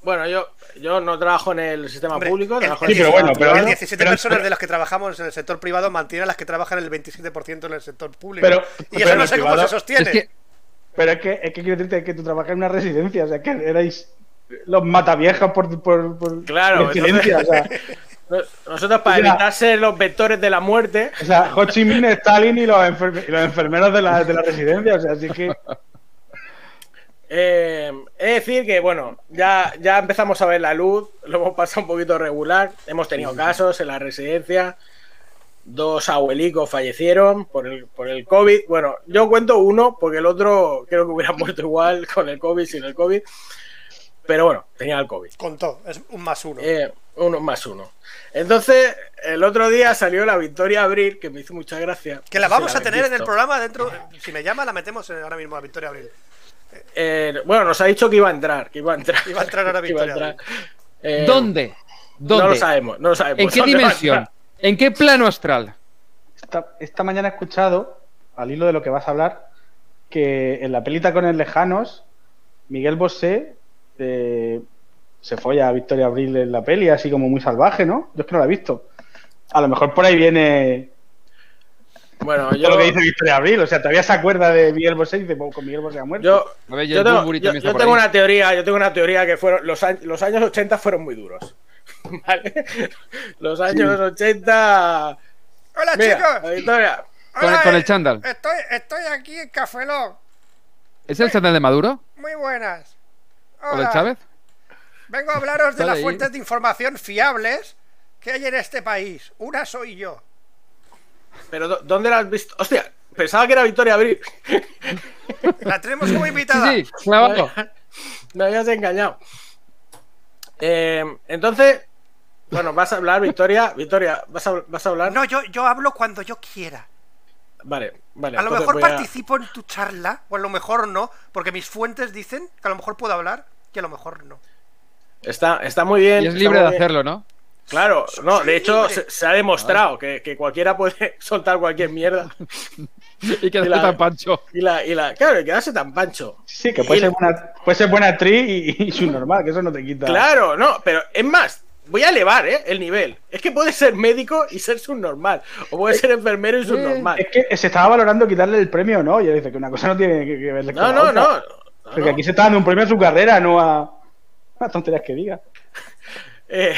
Bueno, yo, yo no trabajo en el sistema Hombre, público, el- trabajo el en Sí, el pero sistema bueno, pero- el 17 pero- personas pero- de las que trabajamos en el sector privado mantienen a las que trabajan el 27% en el sector público. Pero- y pero eso no sé cómo privado- se sostiene. Es que Pero es que, es que quiero decirte que tú trabajas en una residencia, o sea, que erais los mataviejas por, por, por Claro, por excelencia, o sea, Nos- Nosotros, para O sea- evitar ser los vectores de la muerte, o sea, Ho Chi Minh, Stalin y los, enfer- y los enfermeros de la, de la residencia, o sea, así que eh, es decir que, bueno, ya, ya empezamos a ver la luz, lo hemos pasado un poquito regular, hemos tenido casos en la residencia. dos abuelicos fallecieron por el, por el COVID. Bueno, yo cuento uno porque el otro creo que hubiera muerto igual con el COVID, sin el COVID. Pero bueno, tenía el COVID. Contó, es un más uno. Eh, uno más uno. Entonces, el otro día salió la Victoria Abril, que me hizo mucha gracia. Que la No sé si vamos a tener en el programa dentro. Si me llama, la metemos en- ahora mismo a Victoria Abril. Eh, bueno, nos ha dicho que iba a entrar, que iba a entrar. Iba a entrar ahora Victoria entrar. Eh, ¿Dónde? ¿Dónde? No lo sabemos, no lo sabemos. ¿En qué ¿Dónde va a dimensión? ¿En qué plano astral? Esta, esta mañana he escuchado, al hilo de lo que vas a hablar, que en la pelita con el Lejanos, Miguel Bosé eh, se folla a Victoria Abril en la peli, así como muy salvaje, ¿no? Yo es que no la he visto. A lo mejor por ahí viene Bueno, todo yo, lo que dice Victoria Abril. O sea, todavía se acuerda de Miguel Bosé y dice, "Pues con Miguel Bosé ha muerto. yo, A ver, y yo tengo, yo- yo una teoría, yo tengo una teoría que fueron los, años, los años 80 fueron muy duros. ¿Vale? Los años 80. Hola, Mira, chicos. Victoria. Con, Hola, con el eh, chándal. Estoy, estoy aquí en Café Lock. ¿Es el chándal de Maduro? Muy buenas. ¿O del Hola. Chávez? Vengo a hablaros de las ahí. fuentes de información fiables que hay en este país. Una soy yo. Pero ¿dó- ¿dónde la has visto? Hostia, pensaba que era Victoria Abril. La tenemos como invitada. Sí, sí, clavado. Me habías engañado. Eh, entonces, bueno, vas a hablar, Victoria. Victoria, ¿vas a, vas a hablar? No, yo, yo hablo cuando yo quiera. Vale, vale. A lo mejor a- participo en tu charla, o a lo mejor no, porque mis fuentes dicen que a lo mejor puedo hablar y a lo mejor no. Está, está muy bien. Y es libre de bien. hacerlo, ¿no? Claro, no, de hecho se, se ha demostrado que, que cualquiera puede soltar cualquier mierda. Y que Y la- tan pancho. Y la, y la, claro, y quedarse tan pancho. Sí, que puede ser, buena, puede ser buena actriz y, y subnormal, que eso no te quita. Claro, no, pero es más, voy a elevar ¿eh? el nivel. Es que puede ser médico y ser subnormal. O puede ser enfermero y subnormal. Es que se estaba valorando quitarle el premio, ¿no? Y él dice que una cosa no tiene que, que ver con No, la no, otra. no. no, Porque no. aquí se está dando un premio a su carrera, no a, a tonterías que diga. Eh,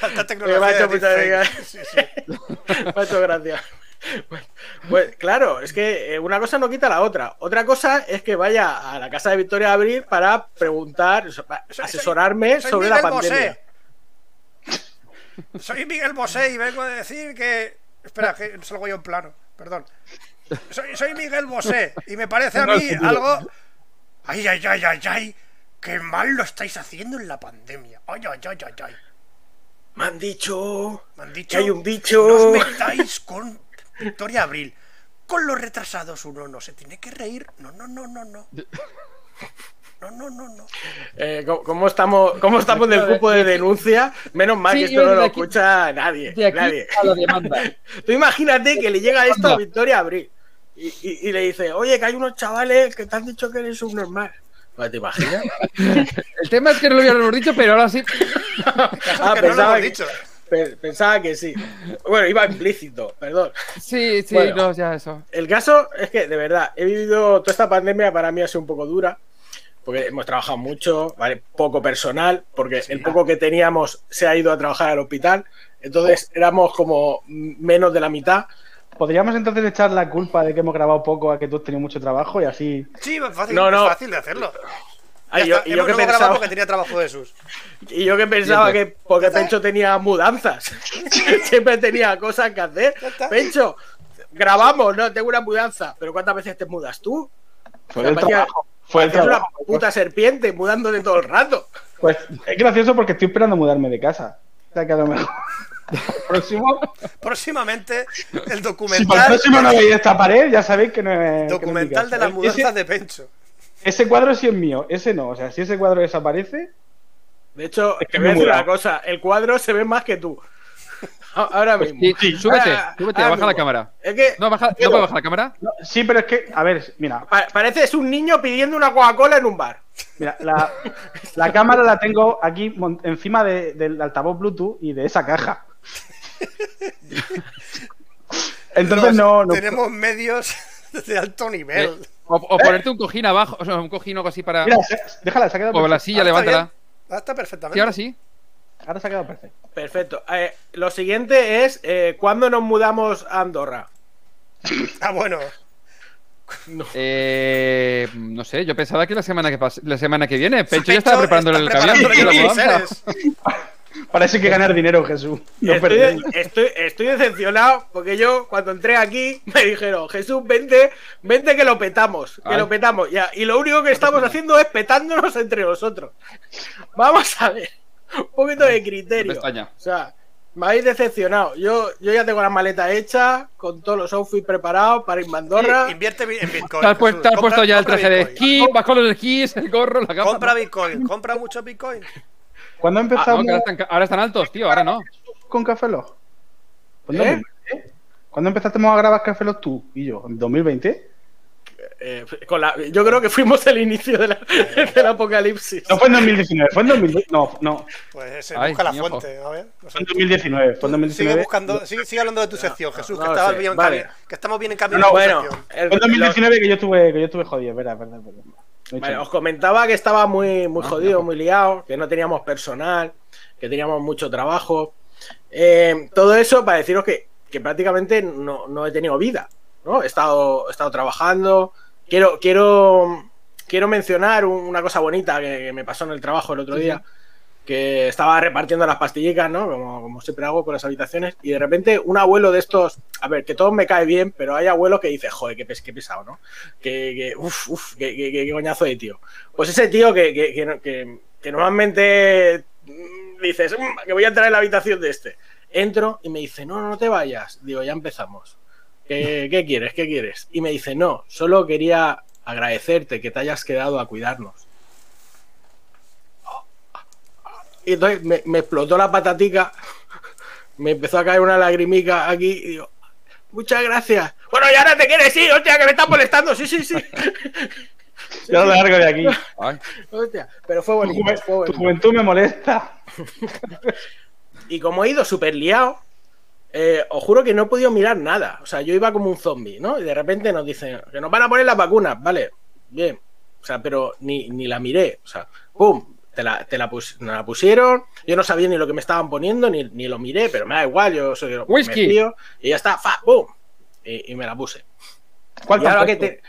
Alta me tecnología ha hecho de mucha deepfake. gracia. Sí, sí. Me ha hecho gracia. Bueno, Pues claro, es que eh, una cosa no quita la otra. Otra cosa es que vaya a la casa de Victoria Abril para preguntar, para Soy- asesorarme soy sobre la Miguel pandemia. Bosé. Soy Miguel Bosé y vengo a decir que. Espera, que salgo yo en plano, perdón. Soy, soy Miguel Bosé y me parece a mí algo. Ay, ay, ay, ay, ay. Qué mal lo estáis haciendo en la pandemia. Ay, ay, ay, ay, ay. Me han dicho Me han dicho que hay un No bicho. os metáis con Victoria Abril. Con los retrasados uno no se tiene que reír. No, no, no, no, no. No, no, no, no. Eh, ¿cómo, estamos, ¿Cómo estamos del cupo de denuncia? Menos mal Sí, que esto no lo aquí- escucha nadie. De aquí nadie. a la demanda. Tú imagínate que le llega esto a. Victoria Abril y, y- y le dice, oye, que hay unos chavales que te han dicho que eres subnormal. ¿Te imaginas? El tema es que no lo habíamos dicho, pero ahora sí. Ah, que no lo pensaba, que, dicho. pe- pensaba que sí. Bueno, iba implícito, perdón. Sí, sí, Bueno. no, ya eso. El caso es que, de verdad, he vivido toda esta pandemia, para mí ha sido un poco dura, porque hemos trabajado mucho, ¿vale? Poco personal, porque el poco que teníamos se ha ido a trabajar al hospital, entonces éramos como menos de la mitad. ¿Podríamos entonces echar la culpa de que hemos grabado poco a que tú has tenido mucho trabajo y así? Sí, es fácil, No, no. es fácil de hacerlo. Ay, yo, y yo que no hemos grabado pensaba, porque tenía trabajo de sus. y yo que pensaba que porque Pencho tenía mudanzas, siempre tenía cosas que hacer. Pencho, grabamos, no, tengo una mudanza, pero ¿cuántas veces te mudas tú? Fue el Parecía- trabajo. Fue el parecías una trabajo. puta serpiente mudándote todo el rato. Pues es gracioso porque estoy esperando mudarme de casa. O sea que a lo mejor. Próximo. Próximamente, el Si para el documental, próximo no veis esta pared, ya sabéis que no es. que no es mi documental de las Ese- mudanzas de Pencho. Ese cuadro sí es mío, ese no. O sea, si ese cuadro desaparece, De hecho, Es que voy a decir una cosa, el cuadro se ve más que tú. Ahora Pues mismo. sí, súbete, Ah, súbete, ahora baja la cámara. Es que No, baja, ¿no puedo bajar la cámara? no, sí, pero es que, a ver, mira, pa- pareces un niño pidiendo una Coca-Cola en un bar. mira, la, la cámara la tengo aquí encima de- del altavoz Bluetooth y de esa caja. Entonces Los- no, no. Tenemos medios de alto nivel. O, o ponerte un cojín abajo, o sea, un cojín o algo así para. Mira, déjala, se ha quedado O la silla, Ah, está levántala. Ah, está perfectamente. Sí, ahora sí. Ahora se ha quedado perfecto. Perfecto. Eh, lo siguiente es, eh, ¿cuándo nos mudamos a Andorra? Ah, bueno. Eh, no sé, yo pensaba que la semana que la semana que viene. Pencho Pencho ya estaba preparando está el preparando camión. hay que ganar dinero, Jesús. No Estoy, estoy, estoy decepcionado porque yo cuando entré aquí me dijeron, Jesús, vente, vente que lo petamos, que Ay. lo petamos. Ya, y lo único que estamos haciendo es petándonos entre nosotros. Vamos a ver, un poquito de criterio. O sea, me habéis decepcionado. Yo, yo ya tengo la maleta hecha, con todos los outfits preparados para irme a Andorra. Invierte en Bitcoin. Te has, puesto- te has Compra- puesto ya el traje de esquí, vas con los esquís, el gorro, la capa. Compra Bitcoin. Compra mucho Bitcoin. ¿Cuándo Ah, empezamos no, ahora, están, ahora están altos, tío, ahora no. con Café Lock? ¿Cuándo, ¿Eh? ¿Cuándo empezamos a grabar Café Lock tú y yo? ¿En 2020? Eh, con la- yo creo que fuimos el inicio de la- del apocalipsis. No fue en 2019, fue en 2020. No, no, Pues se Ay, busca la fuente. A ver. no sé. fue en 2019. Fue en 2019. Sigue buscando, sigue, sigue hablando de tu sección, Jesús, que, no lo estaba sé. bien en Vale. cambio- que estamos bien en cambio No, de tu bueno, Fue en 2019 que yo estuve, que yo estuve jodido, es verdad, verdad, verdad. Vale, os comentaba que estaba muy, muy Ah, jodido, ya. muy liado, que no teníamos personal, que teníamos mucho trabajo. Eh, todo eso para deciros que, que prácticamente no, no he tenido vida. ¿no? He, estado, he estado trabajando. Quiero, quiero, quiero mencionar un- una cosa bonita que, que me pasó en el trabajo el otro Sí, día. Que estaba repartiendo las pastillicas, ¿no? Como, siempre hago por las habitaciones. Y de repente un abuelo de estos, a ver, que todo me cae bien, pero hay abuelos que dice, joder, qué, qué pesado, ¿no? que, que uf, uf, que, que- que- que coñazo de tío. Pues ese tío que, que, que, normalmente mm, dices "Mm, que voy a entrar en la habitación de este. Entro y me dice, no, no te vayas. Digo, ya empezamos. ¿Qué, qué quieres? ¿Qué quieres? Y me dice, no, solo quería agradecerte que te hayas quedado a cuidarnos. Y entonces me, me explotó la patatica, me empezó a caer una lagrimica aquí y digo, muchas gracias. Bueno, y ahora te quieres ir, hostia, que me estás molestando. Sí, sí, sí. Yo lo largo de aquí. Ay, Hostia, pero fue bonito. fue tu juventud me molesta. Y como he ido súper liado, eh, os juro que no he podido mirar nada. O sea, yo iba como un zombie, ¿no? Y de repente nos dicen que nos van a poner las vacunas. Vale, bien. O sea, pero ni, ni la miré. O sea, ¡pum! Te la, te la, pus- me la pusieron. Yo no sabía ni lo que me estaban poniendo, ni, ni lo miré, pero me da igual. Yo soy Whisky. me fío, y ya está, ¡fa! ¡pum! Y, y me la puse. ¿Cuál Y ahora que te-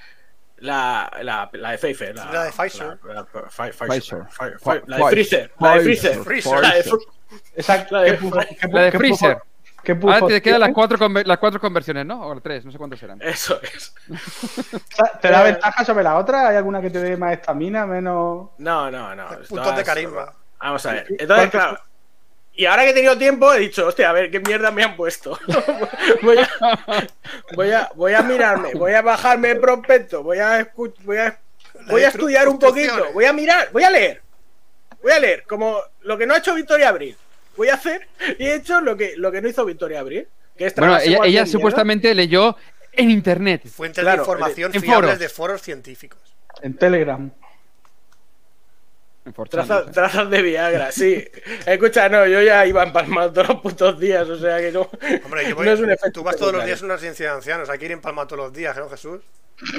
la, la, la de Pfeiffer. La, La de Pfizer. La, la- Pfizer. De. Freezer. La de. Freezer. La de Fr- Esa- La de- ¿qué pufo- qué pu- La de qué Freezer. pufo- ¿Qué Ahora te quedan las cuatro, las cuatro conversiones, ¿no? O las tres, no sé cuántas serán. Eso es. ¿Te da Eh, ventaja sobre la otra? ¿Hay alguna que te dé más estamina, menos...? No, no, no. Puntos de carisma. Vamos a ver. ¿Cuál- Entonces, claro. Y ahora que he tenido tiempo, he dicho, hostia, a ver qué mierda me han puesto. voy, a, voy, a, voy a mirarme, voy a bajarme el prospecto, voy a, voy a, voy a estudiar un poquito, voy a mirar, voy a leer. Voy a leer, como lo que no ha hecho Victoria Abril. Voy a hacer y he hecho lo que, lo que no hizo Victoria Abril. Que es Bueno, ella, supuestamente leyó en internet. Fuentes Claro, de información en fiables foros. de foros científicos. En Telegram. En 4chan, Trazas, trazas de Viagra, sí. Escucha, no, yo ya iba empalmado todos los putos días, o sea que no. Hombre, yo voy, no es un efecto tú vas todos los días a una residencia de ancianos, hay que ir en Palma todos los días, ¿no, Jesús?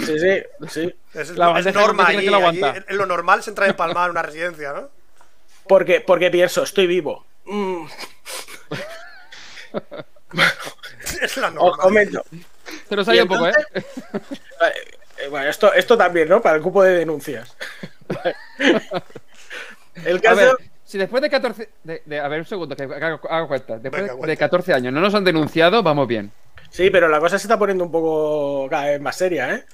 Sí, sí, sí. Es, La es norma allí, que lo allí lo normal es entrar en Palma en una residencia, ¿no? Porque, porque pienso, estoy vivo. Mm, Es la os norma. comento. Se nos un poco, ¿eh? Vale, eh, Bueno, esto, esto también, ¿no? Para el cupo de denuncias. El A caso. ver, si después de 14. De, de- a ver, un segundo, que hago, hago cuenta. Después Venga, de cuenta. 14 años no nos han denunciado, vamos bien. Sí, pero la cosa se está poniendo un poco cada vez más seria, ¿eh?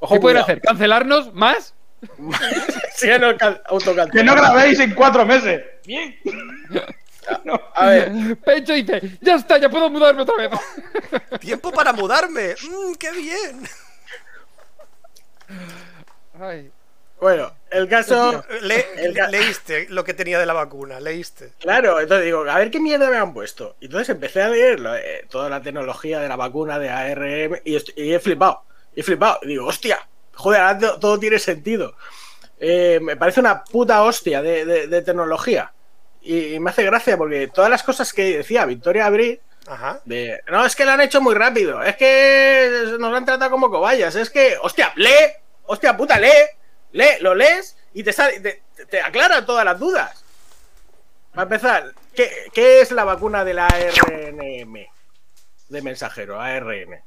Ojo, ¿Qué pueden hacer? ¿Cancelarnos más? Sí, no, autocancelar. ¡Que no grabéis en cuatro meses! A ver, Pecho dice: ¡Ya está, ya puedo mudarme otra vez! Tiempo para mudarme. Mm, ¡Qué bien! Ay. bueno, el caso. Le- El ca- leíste lo que tenía de la vacuna, leíste. Claro, entonces digo, a ver qué mierda me han puesto. Y entonces empecé a leer lo- eh, toda la tecnología de la vacuna de ARM y, y he flipado. He flipado. Y digo, hostia, joder, ahora to- todo tiene sentido. Eh, me parece una puta hostia de, de- de tecnología. Y, y me hace gracia porque todas las cosas que decía Victoria Abril, Ajá. de no, es que lo han hecho muy rápido, es que nos han tratado como cobayas, es que, hostia, lee, hostia puta, lee, lee, lo lees y te, sale, te, te aclara todas las dudas. Para empezar, ¿qué, qué es la vacuna del ARNM? De mensajero, ARN.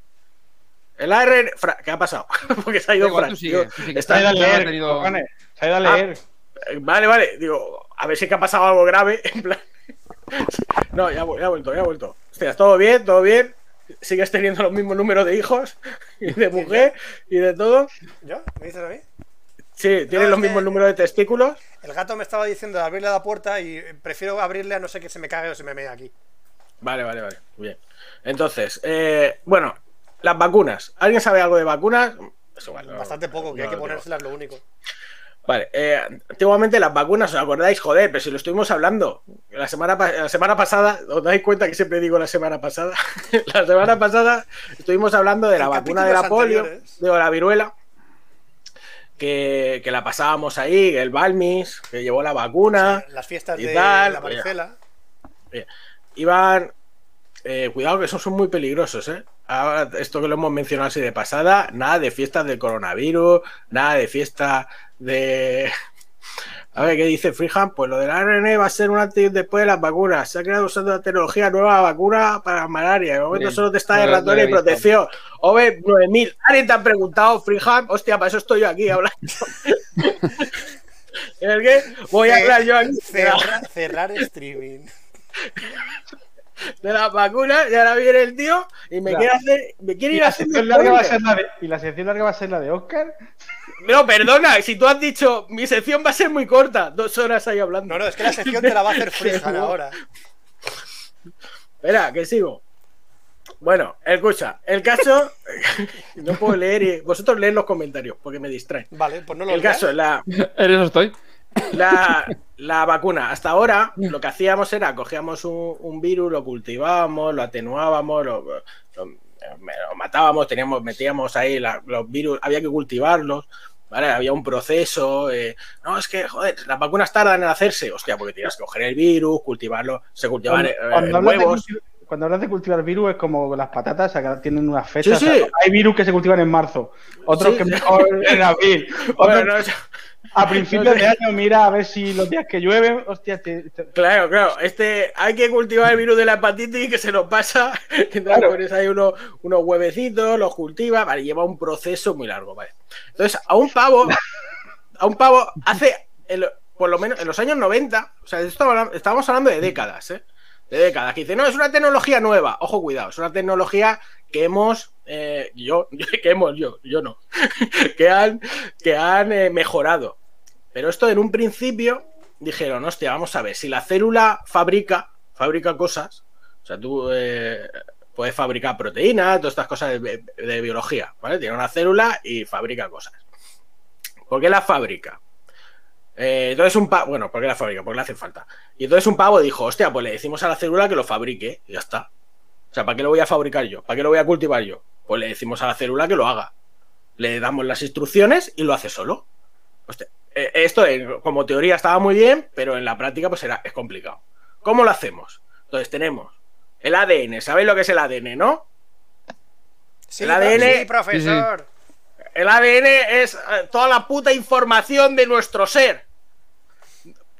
El ARN. Fra- ¿Qué ha pasado? Porque se ha ido Da igual, Fran. tú sigue, Digo, tú sigue. está- Se ha ido a leer, tenido-. Se ha ido a Ah. leer. eh, Vale, vale. Digo, a ver si es que ha pasado algo grave. En plan. No, ya, ya ha vuelto, ya ha vuelto. Hostia, todo bien, todo bien. Sigues teniendo los mismos números de hijos y de mujer y de todo. ¿Yo? ¿Me dices a mí? Sí, tienes es los mismos números de testículos. El gato me estaba diciendo de abrirle la puerta y prefiero abrirle a no ser que se me cague o se me mea aquí. Vale, vale, vale. Bien. Entonces, eh, bueno, las vacunas. ¿Alguien sabe algo de vacunas? Es igual, no- Bastante poco, que hay que ponérselas lo único. Vale, eh, antiguamente las vacunas, ¿os acordáis? Joder, pero si lo estuvimos hablando. La semana, la semana pasada, ¿os dais cuenta que siempre digo la semana pasada? la semana pasada estuvimos hablando de la vacuna de la polio, de la viruela, que, que la pasábamos ahí, el Balmis, que llevó la vacuna. Las fiestas y de tal, la varicela. Iban. eh, cuidado que esos son muy peligrosos, ¿eh? Ahora, esto que lo hemos mencionado así de pasada, nada de fiestas del coronavirus, nada de fiesta de. A ver, ¿qué dice Freehand? Pues lo del ARN va a ser un antes y un después de las vacunas. Se ha creado usando la tecnología nueva vacuna para malaria. De momento solo te está de ratón y protección. Ove 9000. ¿Alguien te ha preguntado, Freehand? Hostia, para eso estoy yo aquí hablando. ¿En el qué? Voy a hablar yo aquí. Cerra- cerrar streaming. de las vacunas y ahora viene el tío y me Claro. quiere hacer me quiere ir la, larga va a ser la de, y la sección larga va a ser la de Oscar. no perdona si tú has dicho mi sección va a ser muy corta dos horas ahí hablando No, no, es que la sección te la va a hacer Freehan ahora. espera que sigo bueno escucha el caso no puedo leer y vosotros leed los comentarios porque me distraen Vale, pues no lo el caso la En eso estoy. la, la vacuna. Hasta ahora lo que hacíamos era cogíamos un, un virus, lo cultivábamos, lo atenuábamos, lo, lo- lo matábamos, teníamos, metíamos ahí la- los virus, había que cultivarlos. ¿Vale? Había un proceso. eh, no, es que, joder, las vacunas tardan en hacerse. Hostia, porque tienes que coger el virus, cultivarlo, se cultivan Cuando, eh, de huevos. cuando hablas de cultivar virus es como las patatas, o sea, que tienen unas fechas. Sí, o sea, sí. hay virus que se cultivan en marzo, otros Sí, que mejor en abril, Bueno, otros no, a principios de año, mira a ver si los días que llueven, hostia, te- te- Claro, claro. Este, hay que cultivar el virus de la hepatitis que se nos pasa. Entonces Claro. pones ahí unos, unos huevecitos, los cultivas, vale, lleva un proceso muy largo, vale. Entonces, a un pavo, a un pavo, hace, el- por lo menos en los años 90, o sea, estábamos hablando de décadas, ¿eh? De décadas, que dice, no, es una tecnología nueva. Ojo, cuidado, es una tecnología que hemos, eh, yo, que hemos, yo, yo no, que han, que han eh, mejorado. Pero esto en un principio dijeron, hostia, vamos a ver, si la célula fabrica, fabrica cosas, o sea, tú eh, puedes fabricar proteínas, todas estas cosas de, biología, ¿vale? Tiene una célula y fabrica cosas. ¿Por qué la fabrica? Eh, entonces un pavo, bueno, ¿por qué la fabrica? Porque le hace falta. Y entonces un pavo dijo, hostia, pues le decimos a la célula que lo fabrique y ya está. O sea, ¿para qué lo voy a fabricar yo? ¿Para qué lo voy a cultivar yo? Pues le decimos a la célula que lo haga. Le damos las instrucciones y lo hace solo. Hostia, eh, esto eh, como teoría estaba muy bien, pero en la práctica pues era, es complicado. ¿Cómo lo hacemos? Entonces tenemos el ADN, ¿sabéis lo que es el ADN, no? Sí, el ADN sí, profesor. El ADN es eh, toda la puta información de nuestro ser.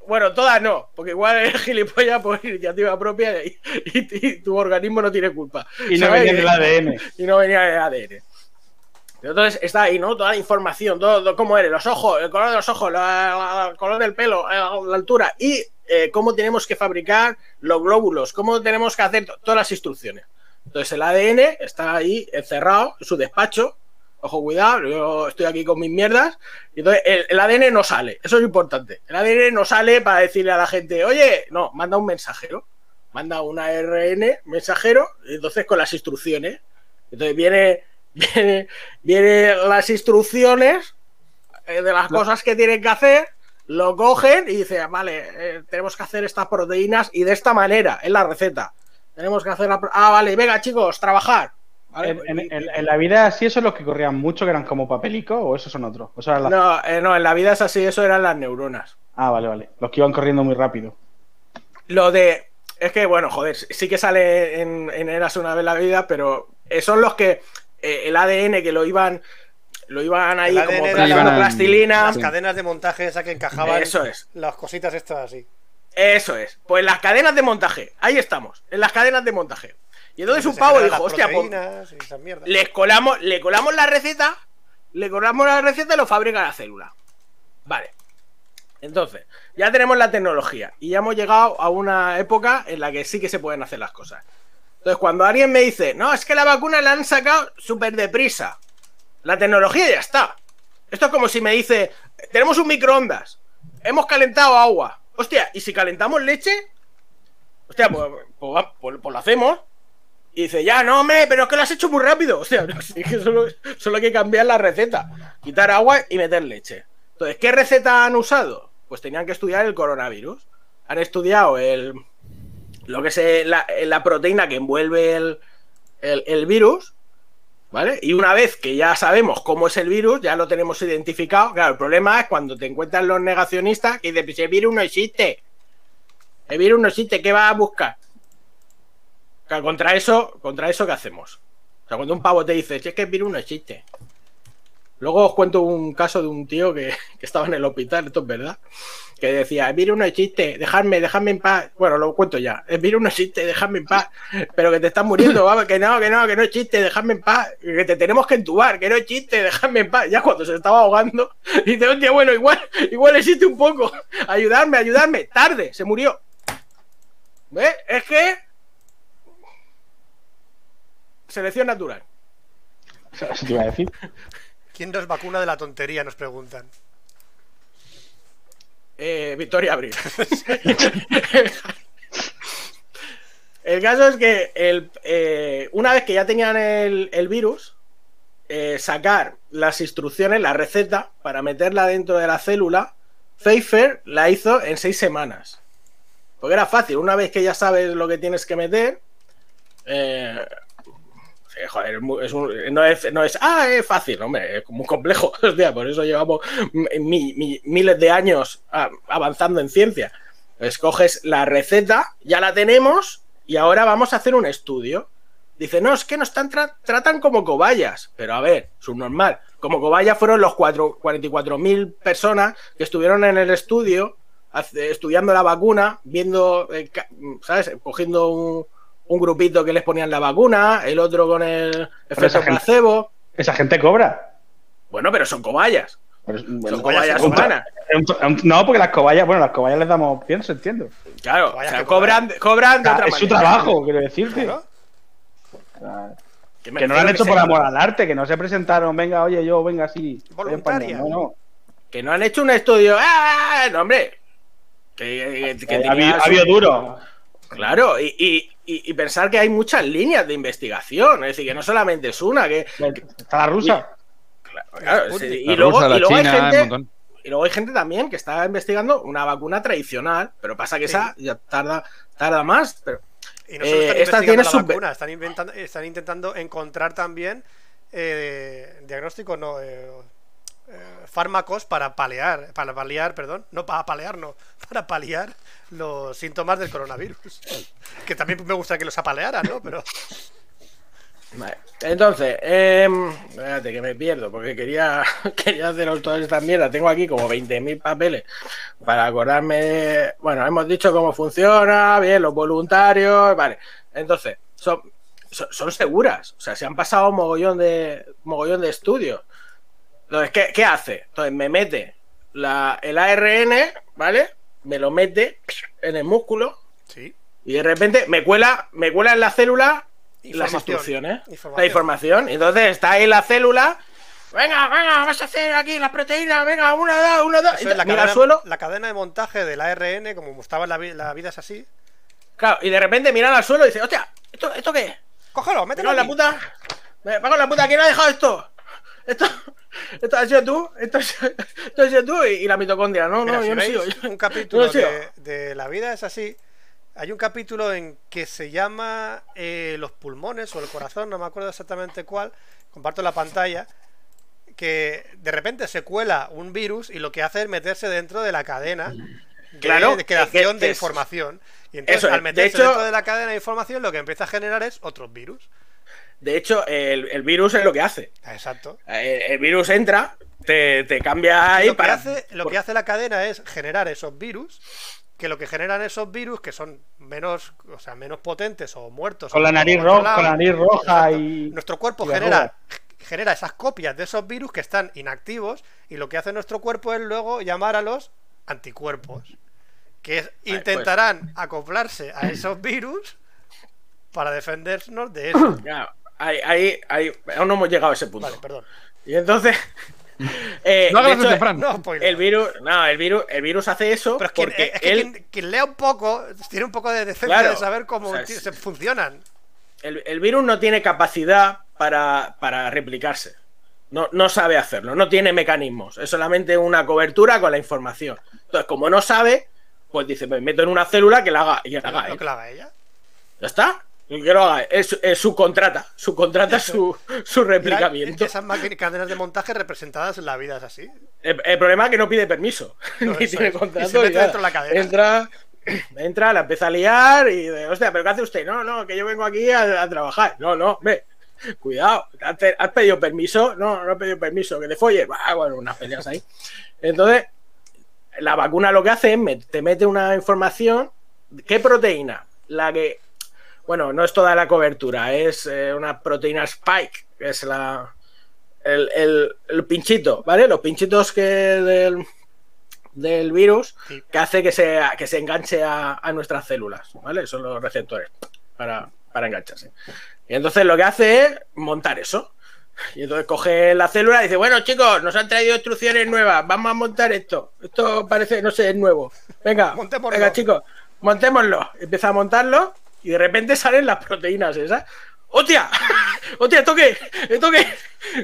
Bueno, toda no, porque igual es gilipollas por iniciativa propia y, y- y tu organismo no tiene culpa. y no ¿Sabes? venía del ADN. y no venía del ADN. Entonces está ahí, ¿no? Toda la información, todo, cómo eres, los ojos, el color de los ojos, el color del pelo, eh, la altura y eh, cómo tenemos que fabricar los glóbulos, cómo tenemos que hacer to- todas las instrucciones. Entonces el ADN está ahí encerrado en su despacho. Ojo, cuidado, yo estoy aquí con mis mierdas. Y entonces el, ADN no sale, eso es importante. El ADN no sale para decirle a la gente, oye, no, manda un mensajero. Manda un ARN mensajero, entonces con las instrucciones. Entonces viene, viene, viene las instrucciones eh, de las cosas que tienen que hacer, lo cogen y dicen, vale, eh, tenemos que hacer estas proteínas y de esta manera, es la receta. Tenemos que hacer la... Ah, vale, venga chicos, trabajar. Vale, En, en- en- en la vida sí esos los que corrían mucho, que eran como papelico, o esos son otros. O sea, las- No, eh, no, en la vida es así, eso eran las neuronas. Ah, vale, vale. Los que iban corriendo muy rápido. Lo de. Es que, bueno, joder, sí que sale en, Eras una vez la vida, pero son los que. Eh, el ADN que lo iban. Lo iban ahí El como iban plastilina. Las Sí. cadenas de montaje esa que encajaban Eso es. las cositas estas así. Eso es. Pues las cadenas de montaje. Ahí estamos. En las cadenas de montaje. Y entonces un pavo dijo, hostia, pues, les colamos, le colamos la receta. Le colamos la receta y lo fabrica la célula. Vale. Entonces, ya tenemos la tecnología y ya hemos llegado a una época en la que sí que se pueden hacer las cosas. Entonces, cuando alguien me dice, no, es que la vacuna la han sacado súper deprisa, la tecnología ya está. Esto es como si me dice, tenemos un microondas, hemos calentado agua. Hostia, ¿y si calentamos leche? Hostia, pues, pues pues- pues lo hacemos. Y dice, ya, no, hombre, pero es que lo has hecho muy rápido. No, sí, que solo, solo hay que cambiar la receta. Quitar agua y meter leche. Entonces, ¿qué receta han usado? Pues tenían que estudiar el coronavirus. Han estudiado el lo que es la, la proteína que envuelve el, el- virus. ¿Vale? Y una vez que ya sabemos cómo es el virus, ya lo tenemos identificado. Claro, el problema es cuando te encuentran los negacionistas que dicen, pues el virus no existe. El virus no existe, ¿qué vas a buscar? Contra eso, contra eso, ¿qué hacemos? O sea, cuando un pavo te dice, si es que el virus no existe. Luego os cuento un caso de un tío que, que estaba en el hospital, esto es verdad, que decía, el virus no existe, dejadme, dejadme en paz. Bueno, lo cuento ya, el virus no existe, dejadme en paz, pero que te estás muriendo, que no, que no, que no existe, dejadme en paz, que te tenemos que entubar, que no existe, dejadme en paz. Ya cuando se estaba ahogando, dice, hostia, bueno, igual, igual existe un poco, ayudarme, ayudarme, tarde, se murió. ¿Ves? Es que... Selección natural. Eso te iba a decir. ¿Quién nos vacuna de la tontería? Nos preguntan. Eh, Victoria Abril. el caso es que el, eh, una vez que ya tenían el, virus, eh, sacar las instrucciones, la receta, para meterla dentro de la célula, Pfeiffer la hizo en seis semanas. Porque era fácil, una vez que ya sabes lo que tienes que meter, eh, un- no, es, no es, ah, es fácil, hombre, es muy complejo. Por eso llevamos mi- mi- miles de años avanzando en ciencia. Escoges la receta, ya la tenemos, y ahora vamos a hacer un estudio. Dice, no, es que nos están tra- tratan como cobayas. Pero a ver, subnormal. Como cobayas fueron los cuatro- 44.000 personas que estuvieron en el estudio estudiando la vacuna, viendo, eh, ¿sabes? Cogiendo un, un grupito que les ponían la vacuna, el otro con el efecto gente- placebo. Esa gente cobra. Bueno, pero son cobayas. Pero, Son cobayas humanas. No, porque las cobayas, bueno, las cobayas les damos pienso, entiendo. Claro, o sea, cobran, cobran de otra es su trabajo, quiero decirte. Claro. Que, no lo han hecho por amor al arte, que no se presentaron, venga, oye, yo, venga, así. Voluntaria. No, no. Que no han hecho un estudio. ¡Ah! No, hombre. Que, que- que Ha habido- ha su- habido duro. Claro, y, y- y- y pensar que hay muchas líneas de investigación. Es decir, que no solamente es una, que. Está la rusa. claro, Sputnik. sí, La y, luego, rusa, la y luego hay china, gente. Y luego hay gente también que está investigando una vacuna tradicional, pero pasa que Sí. esa ya tarda, tarda más. Pero Y no solo Eh, están esta investigando tiene la su- vacuna, están, inventando, están intentando encontrar también eh, diagnósticos, no, eh, eh, fármacos para paliar, para paliar, perdón, no para paliar, no, para paliar los síntomas del coronavirus. Que también me gustaría que los apalearan, ¿no? Pero Vale. Entonces, em, espérate que me pierdo porque quería, quería haceros todas estas mierdas. Tengo aquí como 20.000 papeles para acordarme. de- Bueno, hemos dicho cómo funciona, bien, los voluntarios, vale. Entonces, son, son, son seguras. O sea, se han pasado un mogollón de, mogollón de estudios. Entonces, ¿qué, qué hace? Entonces, me mete la, el ARN, ¿vale? Me lo mete en el músculo sí. y de repente me cuela, me cuela en la célula las instrucciones, Información. la información. Entonces está ahí la célula. Venga, venga, vamos a hacer aquí las proteínas. Venga, una, dos, una, dos. Es la, mira cadena, al suelo. la cadena de montaje del ARN, como estaba en la, la vida es así. Claro, y de repente miran al suelo y dice, hostia, ¿esto, ¿esto qué? Cógelo, mételo cago en la puta. Me cago en la puta, ¿quién ha dejado esto? Esto, esto has sido tú, esto, has- esto has sido tú y, y la mitocondria. No, Mira, no, si yo no sigo. yo- un capítulo no de, de La vida es así. Hay un capítulo en que se llama eh, Los pulmones o el corazón, no me acuerdo exactamente cuál. Comparto la pantalla. Que de repente se cuela un virus y lo que hace es meterse dentro de la cadena de, Claro, de creación que- de que información. Y entonces, Eso al de meterse hecho- dentro de la cadena de información, lo que empieza a generar es otros virus. De hecho, el, el virus es lo que hace. Exacto. El, el virus entra, te, te cambia ahí lo, que hace, lo que hace la cadena es generar esos virus, que lo que generan esos virus, que son menos, o sea, menos potentes o muertos. Con o la nariz roja, con la nariz roja exacto, y. Nuestro cuerpo y genera, genera esas copias de esos virus que están inactivos y lo que hace nuestro cuerpo es luego llamar a los anticuerpos que es- pues. intentarán acoplarse a esos virus para defendernos de eso. Ya, ahí, ahí, ahí- aún no hemos llegado a ese punto. Vale, perdón. Y entonces. eh, No hagas hecho, Fran. No, el virus. No, el virus, el virus hace eso Pero es que, porque es que él. quien, quien lea un poco tiene un poco de decencia Claro. de saber cómo O sea, se funcionan. El, el virus no tiene capacidad para, para replicarse. No, no sabe hacerlo, no tiene mecanismos. Es solamente una cobertura con la información. Entonces, como no sabe, pues dice, me meto en una célula que la haga, y que la haga Lo que lo haga ella. Ya está. Que lo haga. él. Es, es su contrata. Su contrata su, su replicamiento. esas cadenas de montaje representadas en la vida es así. El, el problema es que no pide permiso. No, ni tiene contrato. Y se mete ni nada. dentro de la cadena. Entra, entra, la empieza a liar y de, hostia, ¿pero qué hace usted? No, no, que yo vengo aquí a, a trabajar. No, no, ve. Cuidado, ¿has, has pedido permiso? No, no he pedido permiso, que te folles. Ah, bueno, unas peleas ahí. Entonces, la vacuna lo que hace es te mete una información. ¿Qué proteína? La que. Bueno, no es toda la cobertura, es eh, una proteína spike, que es la. El, el- el pinchito, ¿vale? Los pinchitos que del, del virus Sí. que hace que se, que se enganche a, a nuestras células, ¿vale? Son los receptores para, para engancharse. Y entonces lo que hace es montar eso. Y entonces coge la célula y dice, bueno chicos, nos han traído instrucciones nuevas, vamos a montar esto. Esto parece, no sé, es nuevo. Venga, venga chicos, montémoslo. Empieza a montarlo y de repente salen las proteínas esas. ¡Hostia! ¡Hostia! ¿Esto qué?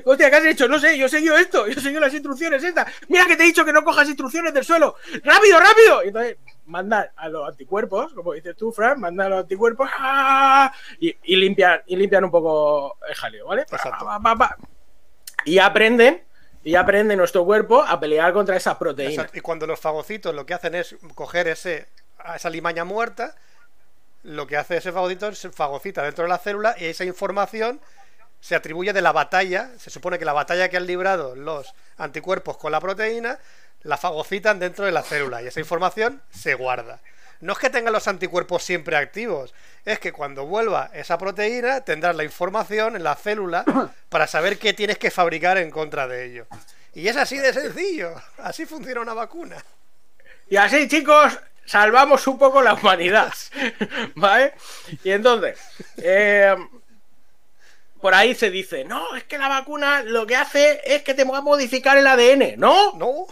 ¡Hostia, qué has hecho! No sé, yo he seguido esto, yo he seguido las instrucciones estas. Mira que te he dicho que no cojas instrucciones del suelo. ¡Rápido, rápido! Y entonces manda a los anticuerpos, como dices tú, Fran, manda a los anticuerpos ¡ah! y, y limpian, y limpian un poco el jaleo, ¿vale? Exacto. Pa, pa, pa. Y aprenden, y aprende nuestro cuerpo a pelear contra esas proteínas. Exacto. Y cuando los fagocitos lo que hacen es coger ese, esa limaña muerta, lo que hace ese fagocito es se fagocita dentro de la célula y esa información se atribuye de la batalla. Se supone que la batalla que han librado los anticuerpos con la proteína la fagocitan dentro de la célula y esa información se guarda. No es que tengan los anticuerpos siempre activos, es que cuando vuelva esa proteína tendrás la información en la célula para saber qué tienes que fabricar en contra de ello. Y es así de sencillo, así funciona una vacuna. Y así, chicos, salvamos un poco la humanidad. ¿Vale? Y entonces, eh, por ahí se dice, no, es que la vacuna lo que hace es que te va a modificar el ADN. No, No,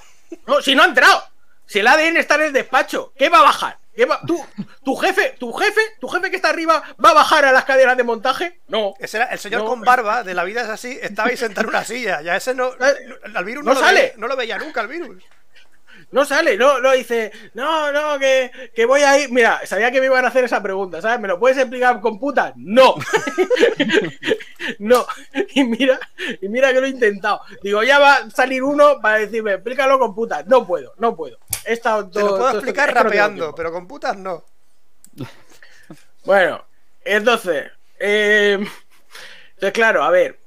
no, si no ha entrado. Si el ADN está en el despacho, ¿qué va a bajar? ¿Qué va- tú, tu jefe, tu jefe, tu jefe que está arriba, ¿va a bajar a las cadenas de montaje? No. ese era el señor No. con barba de la vida es así, estaba ahí sentado en una silla, ya ese no, al virus No lo sale. veía- no lo veía nunca el virus. No sale, no, no dice, no, no, que, que voy a ir. Mira, sabía que me iban a hacer esa pregunta, ¿sabes? ¿Me lo puedes explicar con putas? No. no. Y mira, y mira que lo he intentado. Digo, ya va a salir uno para decirme, explícalo con putas. No puedo, no puedo. He estado Te lo puedo todo explicar rapeando, pero con putas no. Bueno, entonces, eh, entonces claro, a ver,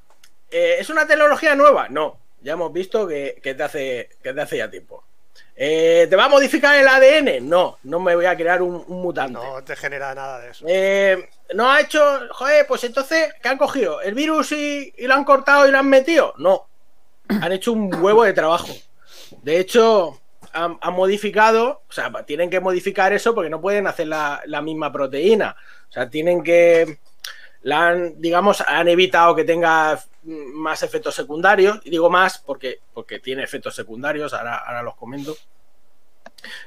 eh, ¿es una tecnología nueva? No, ya hemos visto que, que te, hace, que te hace ya tiempo. Eh, ¿Te va a modificar el ADN? No, no me voy a crear un, un mutante. No te genera nada de eso. Eh, no ha hecho, joder, pues entonces, ¿qué han cogido? ¿El virus y, y lo han cortado y lo han metido? No, han hecho un huevo de trabajo. De hecho, han, han modificado, o sea, tienen que modificar eso porque no pueden hacer la, la misma proteína. O sea, tienen que, la han, digamos, han evitado que tenga más efectos secundarios. Y digo más porque, porque tiene efectos secundarios, ahora, ahora los comento.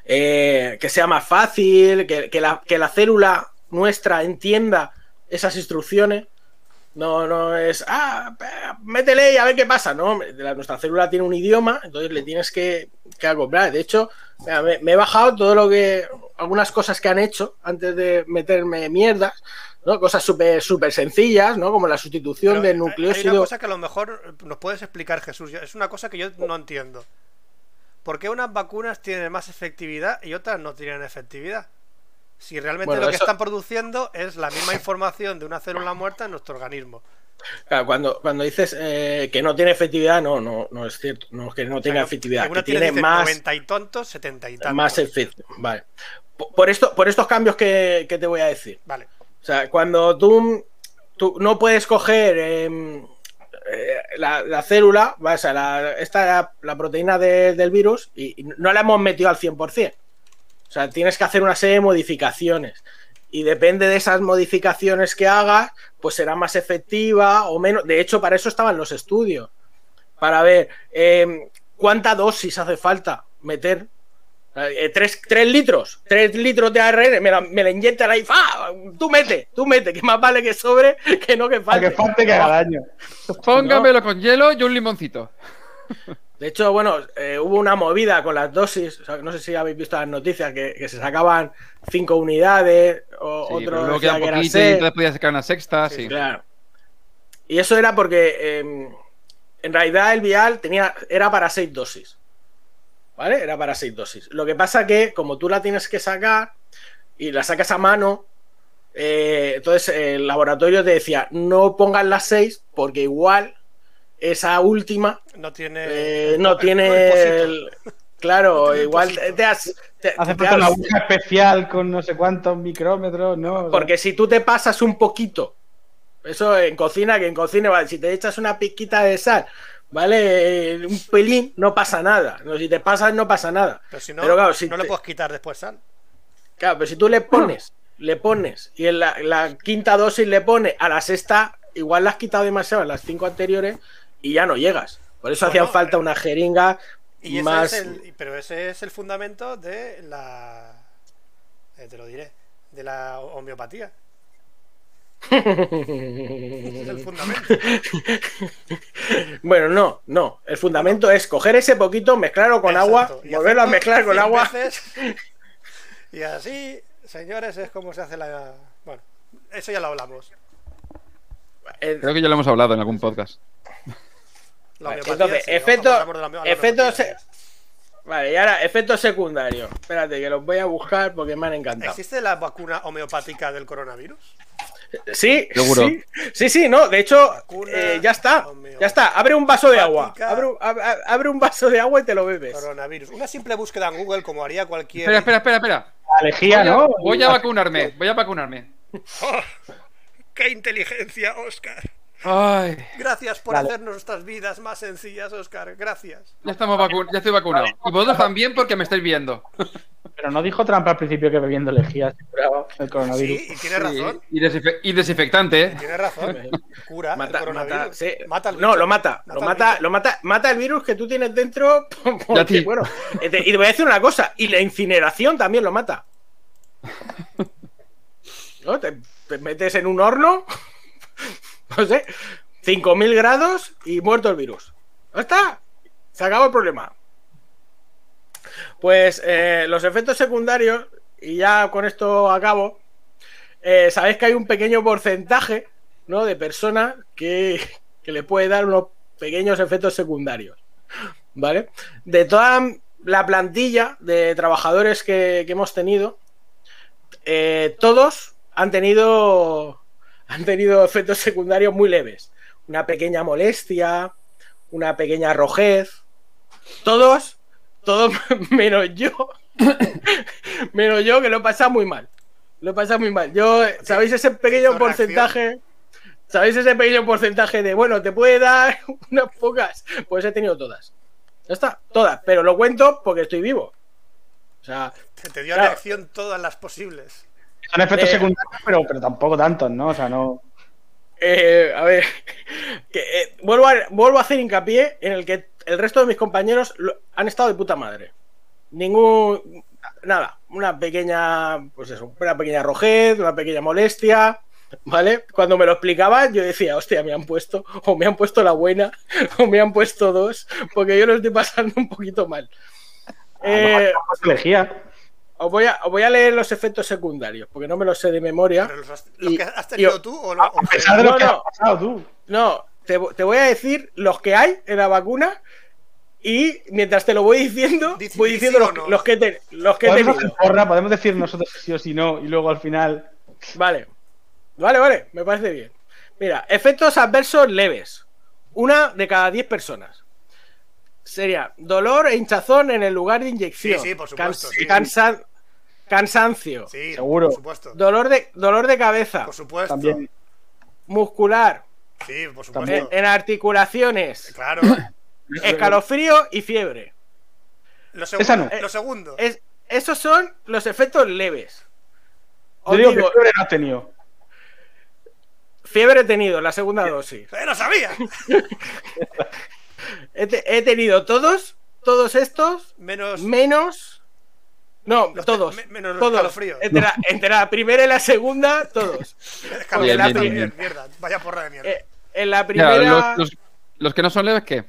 Eh, que sea más fácil, que, que la, que la célula nuestra entienda esas instrucciones. No, no es, ah, métele y a ver qué pasa. No, la- nuestra célula tiene un idioma, entonces le tienes que, que acoplar. De hecho, me, me he bajado todo lo que, algunas cosas que han hecho antes de meterme mierdas, ¿no? Cosas súper súper sencillas, ¿no? Como la sustitución Pero del hay- una nucleósido. cosa que a lo mejor nos puedes explicar, Jesús. Es una cosa que yo no entiendo. ¿Por qué unas vacunas tienen más efectividad y otras no tienen efectividad? Si realmente Bueno, lo que eso- están produciendo es la misma información de una célula muerta en nuestro organismo. Claro, cuando, cuando dices eh, que no tiene efectividad, no, no, no es cierto. No es que no tenga O sea, efectividad, que tiene, dice, más, 90 y tontos, 70 y tantos. más efectividad. Vale. Por, por esto, por estos cambios que, que te voy a decir. Vale. O sea, cuando tú, tú no puedes coger em, eh, la, la célula, o sea, la, esta la, la proteína de- del virus y, y no la hemos metido al 100%. O sea, tienes que hacer una serie de modificaciones. Y depende de esas modificaciones que hagas, pues será más efectiva o menos. De hecho, para eso estaban los estudios. Para ver eh, cuánta dosis hace falta meter. Eh, tres, tres litros, tres litros de ARN, me la, me la inyectan ahí. Tú mete, tú mete, que más vale que sobre que no que falte. que falte que haga daño. Póngamelo con hielo y un limoncito. De hecho, bueno, eh, hubo una movida con las dosis. o sea, no sé si habéis visto las noticias que, que se sacaban cinco unidades o Sí, otro pero luego queda que eran poquito y seis. entonces podías sacar una sexta, sí. Claro. Y eso era porque eh, en realidad el vial tenía, era para seis dosis. ¿Vale? Era para seis dosis. Lo que pasa que, como tú la tienes que sacar y la sacas a mano, eh, entonces el laboratorio te decía, no pongas las seis porque igual esa última No tiene. eh, no tiene el- Claro, No tiene el igual te, te has. te- Hace falta una aguja especial con no sé cuántos micrómetros, ¿no? O sea, Porque si tú te pasas un poquito, eso en cocina, que en cocina, vale, si te echas una pizquita de sal, ¿vale? Eh, Un pelín, no pasa nada. No, si te pasas, no pasa nada. Pero si no, Pero claro, si no le puedes quitar después sal. Claro, pero si tú le pones, le pones, y en la, la quinta dosis le pones a la sexta, igual la has quitado demasiado en las cinco anteriores y ya no llegas. Por eso Bueno, hacía falta una jeringa Y ese más. es el, pero ese es el fundamento de la. eh, te lo diré. De la homeopatía. Ese es el fundamento. Bueno, no, no. El fundamento es coger ese poquito, mezclarlo con agua. Y volverlo a mezclar con 100 agua. veces. Y así, señores, es como se hace la. Bueno, eso ya lo hablamos. Eh, Creo que ya lo hemos hablado en algún podcast. Vale, entonces, sí, efectos homeopatía. Vale, y ahora, efectos secundarios. Espérate, que los voy a buscar porque me han encantado. ¿Existe la vacuna homeopática del coronavirus? Sí, Seguro. sí, sí, sí, no, de hecho, Vacuna eh, ya está, ya está. Abre un vaso de agua, abre, un- abre vaso de agua y te lo bebes. Coronavirus. Una simple búsqueda en Google, como haría cualquier. Espera, espera, espera, espera. La lejía, Voy a, ¿no? voy a vacunarme, voy a vacunarme. ¡Oh! ¡Qué inteligencia, Oscar! Ay, Gracias por Vale. hacer nuestras vidas más sencillas, Oscar. Gracias. ya estamos vacu- ya estoy vacunado. Y vosotros también porque me estáis viendo. Pero no dijo Trump al principio que bebiendo lejía el coronavirus. Sí, y tiene razón. Y, desinfe- y desinfectante, ¿eh? Tiene razón. Cura Mata, el coronavirus. mata, sí. Mata no, lo mata, lo al mata, lo mata, mata el virus que tú tienes dentro. porque, a ti. bueno, y te voy a decir una cosa, y la incineración también lo mata. ¿No? Te, te metes en un horno, no sé, 5000 grados y muerto el virus. ¿Ya está? Se acabó el problema. Pues eh, los efectos secundarios, y ya con esto acabo, eh, sabéis que hay un pequeño porcentaje ¿no? de personas que, que le puede dar unos pequeños efectos secundarios. ¿Vale? De toda la plantilla de trabajadores que, que hemos tenido, eh, todos han tenido, han tenido efectos secundarios muy leves. Una pequeña molestia, una pequeña rojez. Todos, todos menos yo. menos yo que lo he pasado muy mal. Lo he pasado muy mal. Yo, ¿sabéis ese pequeño ¿Hizo porcentaje? ¿Sabéis ese pequeño porcentaje de, bueno, te puede dar unas pocas? Pues he tenido todas. Ya está, todas. Pero lo cuento porque estoy vivo. O sea, Te, te dio Claro. reacción todas las posibles. Son efectos Eh, secundarios, pero, pero tampoco tantos, ¿no? O sea, no. eh, a ver, que, eh, vuelvo, a, vuelvo a hacer hincapié en el que el resto de mis compañeros lo- han estado de puta madre. Ningún. Nada, una pequeña. Pues eso, una pequeña rojez, una pequeña molestia. ¿Vale? Cuando me lo explicaban, yo decía, hostia, me han puesto, o me han puesto la buena, o me han puesto dos, porque yo lo estoy pasando un poquito mal. A lo mejor Eh. Os, voy a, os voy a leer los efectos secundarios, porque no me los sé de memoria. Pero los, has- los Y- que has tenido yo- tú o, lo, o A pesar de no, lo que no. has pasado tú. No, te, te voy a decir los que hay en la vacuna y mientras te lo voy diciendo, Dici- voy dici diciendo los, no. los que, te- los que he Podemos porra, podemos decir nosotros sí o sí no, y luego al final. Vale, vale, vale, me parece bien. Mira, efectos adversos leves. Una de cada 10 personas. Sería dolor e hinchazón en el lugar de inyección. Sí, sí, por supuesto, sí. cansa- cansancio. Sí, Seguro. Por supuesto. Dolor de, dolor de cabeza. Por supuesto. También. Muscular. Sí, por En, supuesto. en articulaciones, Claro. escalofrío y fiebre. Lo, Esa segundo, no. lo segundo. Es, esos son los efectos leves. Yo Os digo digo, que fiebre no has tenido. fiebre he tenido, la segunda dosis. ¡Eh, lo sabía! He, te- he tenido todos, todos estos, Menos. menos. No, Los- todos. me- menos los todos. escalofríos. Entre la, entre la primera y la segunda, todos. Bien, la bien. Mierda, vaya porra de mierda. Eh, en la Ya, primera. los, los- los que no son leves, ¿qué?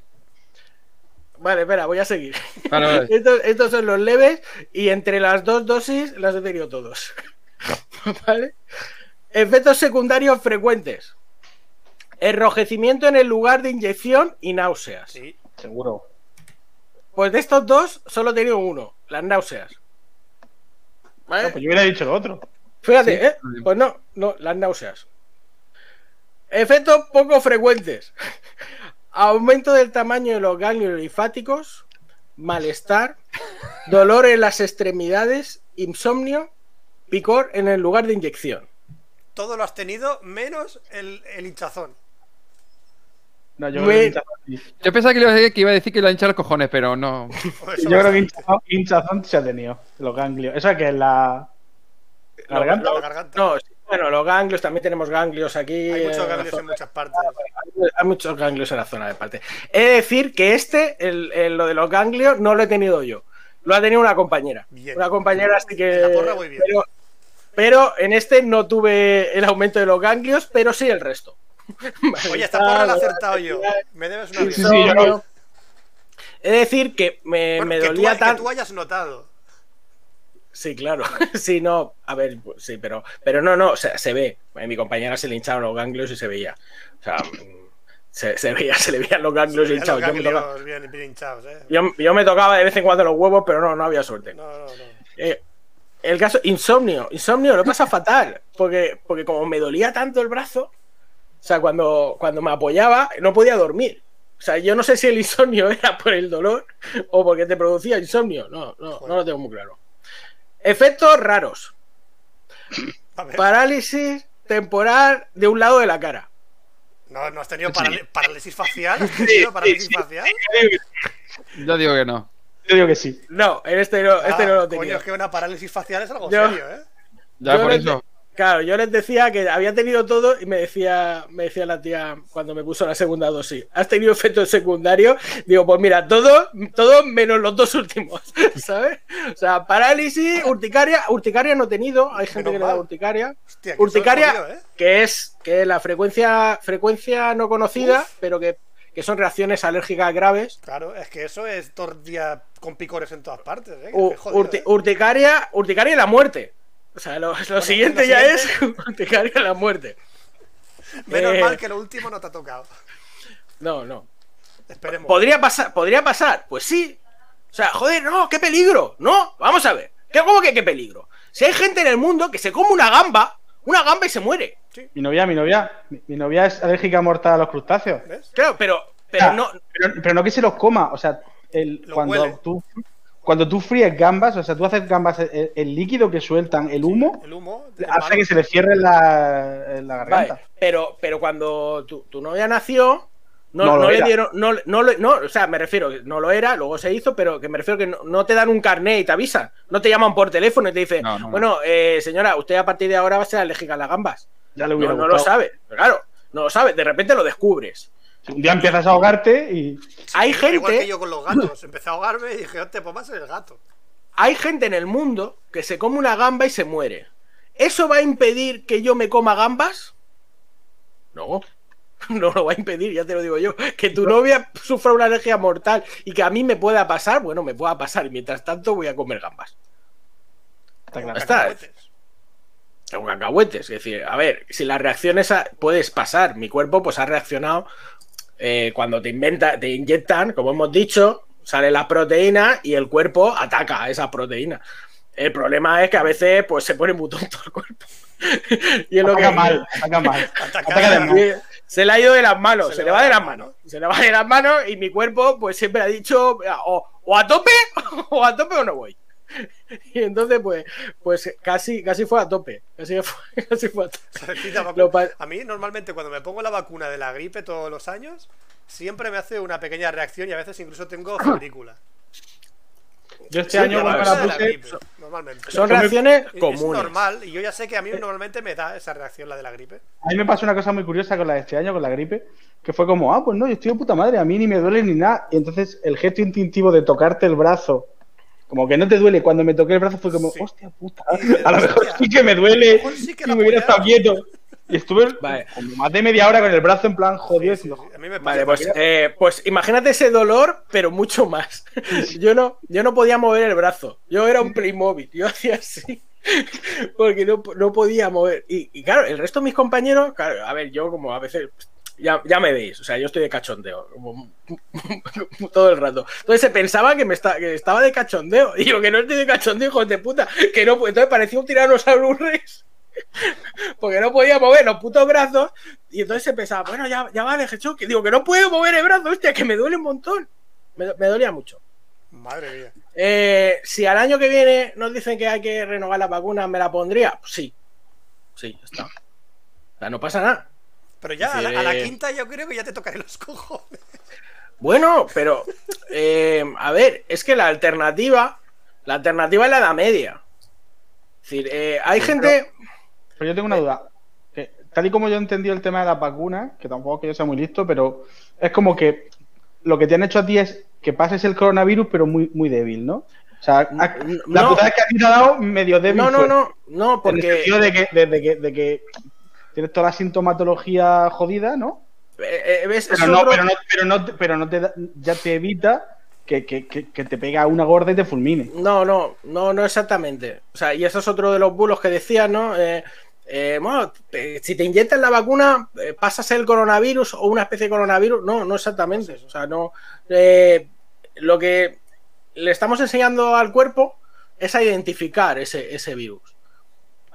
Vale, espera, voy a seguir. Vale, vale. Estos, estos son los leves y entre las dos dosis las he tenido todos. ¿Vale? Efectos secundarios frecuentes. Enrojecimiento en el lugar de inyección y náuseas. Sí. Seguro. Pues de estos dos solo he tenido uno, las náuseas. ¿Vale? No, pues yo hubiera dicho lo otro. Fíjate, Sí. ¿eh? Pues no, no, las náuseas. Efectos poco frecuentes. Aumento del tamaño de los ganglios linfáticos, malestar, dolor en las extremidades, insomnio, picor en el lugar de inyección. Todo lo has tenido menos el, el hinchazón. No, yo creo que pensaba que, iba a decir que iba a decir que le hincha los cojones, pero no. Yo creo que hinchazón, hinchazón se ha tenido. Los ganglios. Eso es que es la. Garganta. La garganta. No, sí, bueno, los ganglios, también tenemos ganglios aquí. Hay muchos en la ganglios en muchas partes. Hay muchos ganglios en la zona de parte. He de decir que este, el, el- lo de los ganglios, no lo he tenido yo. Lo ha tenido una compañera. Bien. Una compañera así que. En la porra voy bien. Pero, pero en este no tuve el aumento de los ganglios, pero sí el resto. Oye, esta porra la he acertado yo. Me debes una Sí, vida. sí, yo no- He de decir que me, Bueno, me que, tú, dolía que tanto. tú hayas notado. Sí, claro. Sí, no. A ver, pues, sí, pero, pero no, no. O sea, se ve. A mi compañera se le hincharon los ganglios y se veía. O sea, se, se veía, se le veían los ganglios Los hinchados. Yo me, tocaba, ganglios bien, bien hinchados, eh. yo, yo me tocaba de vez en cuando los huevos, pero no, no había suerte. No, no, no. Eh, el caso, insomnio. Insomnio lo pasa fatal. Porque, porque como me dolía tanto el brazo, o sea, cuando, cuando me apoyaba, no podía dormir. O sea, yo no sé si el insomnio era por el dolor o porque te producía insomnio. No, no, no lo tengo muy claro. Efectos raros. Parálisis temporal de un lado de la cara. no, no has tenido paral- parálisis facial. ¿Has tenido parálisis facial? Yo digo que no. Yo digo que sí. No, en este no, este Ah, no lo Coño, tenía. es que una parálisis facial es algo Yo- serio, ¿eh? Ya Yo por eso. Claro, yo les decía que había tenido todo y me decía, me decía la tía cuando me puso la segunda dosis, ¿has tenido efectos secundarios? Digo, pues mira, todo, todo menos los dos últimos, ¿sabes? O sea, parálisis, urticaria, urticaria no he tenido, hay gente que le da urticaria. Hostia, que Urticaria, jodido, ¿eh? que es que la frecuencia, frecuencia no conocida, pero que, que son reacciones alérgicas graves. Claro, es que eso es todo el día con picores en todas partes, ¿eh? Jodido, urti- ¿eh? urticaria, urticaria y la muerte. O sea, lo, lo siguiente lo ya siguiente- es urticaria y la muerte. Menos eh, mal que lo último no te ha tocado. No, no. Esperemos. ¿Podría pasar? ¿Podría pasar? Pues sí. O sea, joder, no, qué peligro. No, vamos a ver. ¿Qué, ¿Cómo que qué peligro? Si hay gente en el mundo que se come una gamba, una gamba y se muere. Mi novia, mi novia. Mi, mi novia es alérgica mortal a los crustáceos. ¿Ves? Claro, pero, pero Ah, no. Pero, pero no que se los coma. O sea, el, Lo cuando huele. tú. Cuando tú fríes gambas, o sea, tú haces gambas, el, el líquido que sueltan, el humo, El humo. es hace que se le cierre la, la garganta. Vale, pero, pero cuando tu, tu novia nació, no, No no le dieron. No, no, lo- no, o sea, me refiero, no lo era, luego se hizo, pero que me refiero que no, no te dan un carnet y te avisan. No te llaman por teléfono y te dicen, No, no, no. bueno, eh, señora, usted a partir de ahora va a ser alérgica a las gambas. Ya le No, no lo sabe, claro, no lo sabe, de repente lo descubres. Un día empiezas a ahogarte y. Hay Igual gente, que yo con los gatos. Empecé a ahogarme y dije, hostia, pues va a ser el gato. hay gente en el mundo que se come una gamba y se muere. ¿Eso va a impedir que yo me coma gambas? No. No lo va a impedir, ya te lo digo yo. Que tu novia sufra una alergia mortal y que a mí me pueda pasar, bueno, me pueda pasar. Y mientras tanto voy a comer gambas. Está. Está. Cacahuetes. Con cacahuetes. Es decir, a ver, si las reacciones a- puedes pasar, mi cuerpo pues ha reaccionado eh, cuando te inventa, te inyectan, como hemos dicho, sale la proteína y el cuerpo ataca a esa proteína. El problema es que a veces pues se pone muy tonto el cuerpo. y es lo Ataca que mal, ataca mal. Ataca Ataca de mal. se le ha ido de las manos, Se se, le va de las manos. Se le va de las manos y mi cuerpo pues siempre ha dicho o, o a tope o a tope o no voy. Y entonces, pues, pues casi, casi fue a tope. Casi fue, casi fue a A mí normalmente cuando me pongo la vacuna de la gripe todos los años, siempre me hace una pequeña reacción y a veces incluso tengo febrícula. Yo este Sí, año cuando la puse, gripe, normalmente. Son Yo me- reacciones Es comunes. normal y yo ya sé que a mí normalmente me da esa reacción la de la gripe. a mí me pasó una cosa muy curiosa con la de este año, con la gripe, que fue como, ah, pues no, yo estoy de puta madre, a mí ni me duele ni nada. Y entonces el gesto instintivo de tocarte el brazo, como que no te duele, cuando me toqué el brazo fue como, Sí. hostia puta, a lo mejor "Hostia, sí que me a duele, lo mejor sí que me hubiera estado quieto. Y estuve Vale. como más de media hora con el brazo en plan jodido. Sí, sí, diciendo, sí. A mí me. Vale, pues, eh, pues imagínate ese dolor, pero mucho más. Yo no, yo no podía mover el brazo. Yo era un Playmobil. Yo hacía así. Porque no, no podía mover. Y, y claro, el resto de mis compañeros, claro, a ver, yo como a veces. Ya, ya me veis, o sea, yo estoy de cachondeo como, todo el rato. Entonces se pensaba que me está, que estaba de cachondeo. Y yo que no estoy de cachondeo, hijos de puta. Que no, entonces parecía un tiranosaurio rex. Porque no podía mover los putos brazos. Y entonces se pensaba, bueno, ya, ya vale, Jesús. Que digo que no puedo mover el brazo, hostia, que me duele un montón. Me, me dolía mucho. Madre mía. Eh, si al año que viene nos dicen que hay que renovar la vacuna, ¿me la pondría? Pues sí. Sí, está. O sea, no pasa nada. Pero ya a la, decir, a la quinta yo creo que ya te tocaré los cojones. Bueno, pero eh, a ver, es que la alternativa, la alternativa es la edad media. Es decir, eh, hay gente. Pero yo tengo una duda. Que, tal y como yo he entendido el tema de las vacunas, que tampoco es que yo sea muy listo, pero es como que lo que te han hecho a ti es que pases el coronavirus, pero muy, muy débil, ¿no? O sea, ha- la no. putada que a ti te ha dado medio débil. No, no, fue. no, no, En el porque sentido de que, de, de que, de que tienes toda la sintomatología jodida, ¿no? eh, eh, ves, Pero no, otro- pero no, pero no, te- pero no te da- ya te evita que, que, que, que te pega una gorda y te fulmine. No, no, no, no exactamente. O sea, y eso es otro de los bulos que decías, ¿no? Eh, bueno, te- si te inyectas la vacuna, pasas el coronavirus o una especie de coronavirus. No, no exactamente. O sea, no. lo que le estamos enseñando al cuerpo es a identificar ese, ese virus.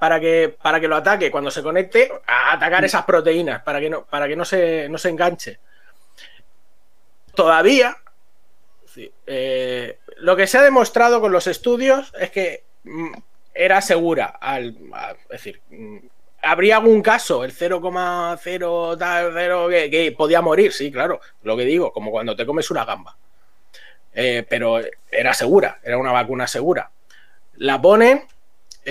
Para que, para que lo ataque cuando se conecte, a atacar esas proteínas, para que no, para que no se, no se enganche. Todavía, eh, lo que se ha demostrado con los estudios es que mm, era segura. Al, es decir, mm, ¿habría algún caso, el 0,0 tal, que podía morir? Sí, claro, lo que digo, como cuando te comes una gamba. Eh, pero era segura, era una vacuna segura. La ponen,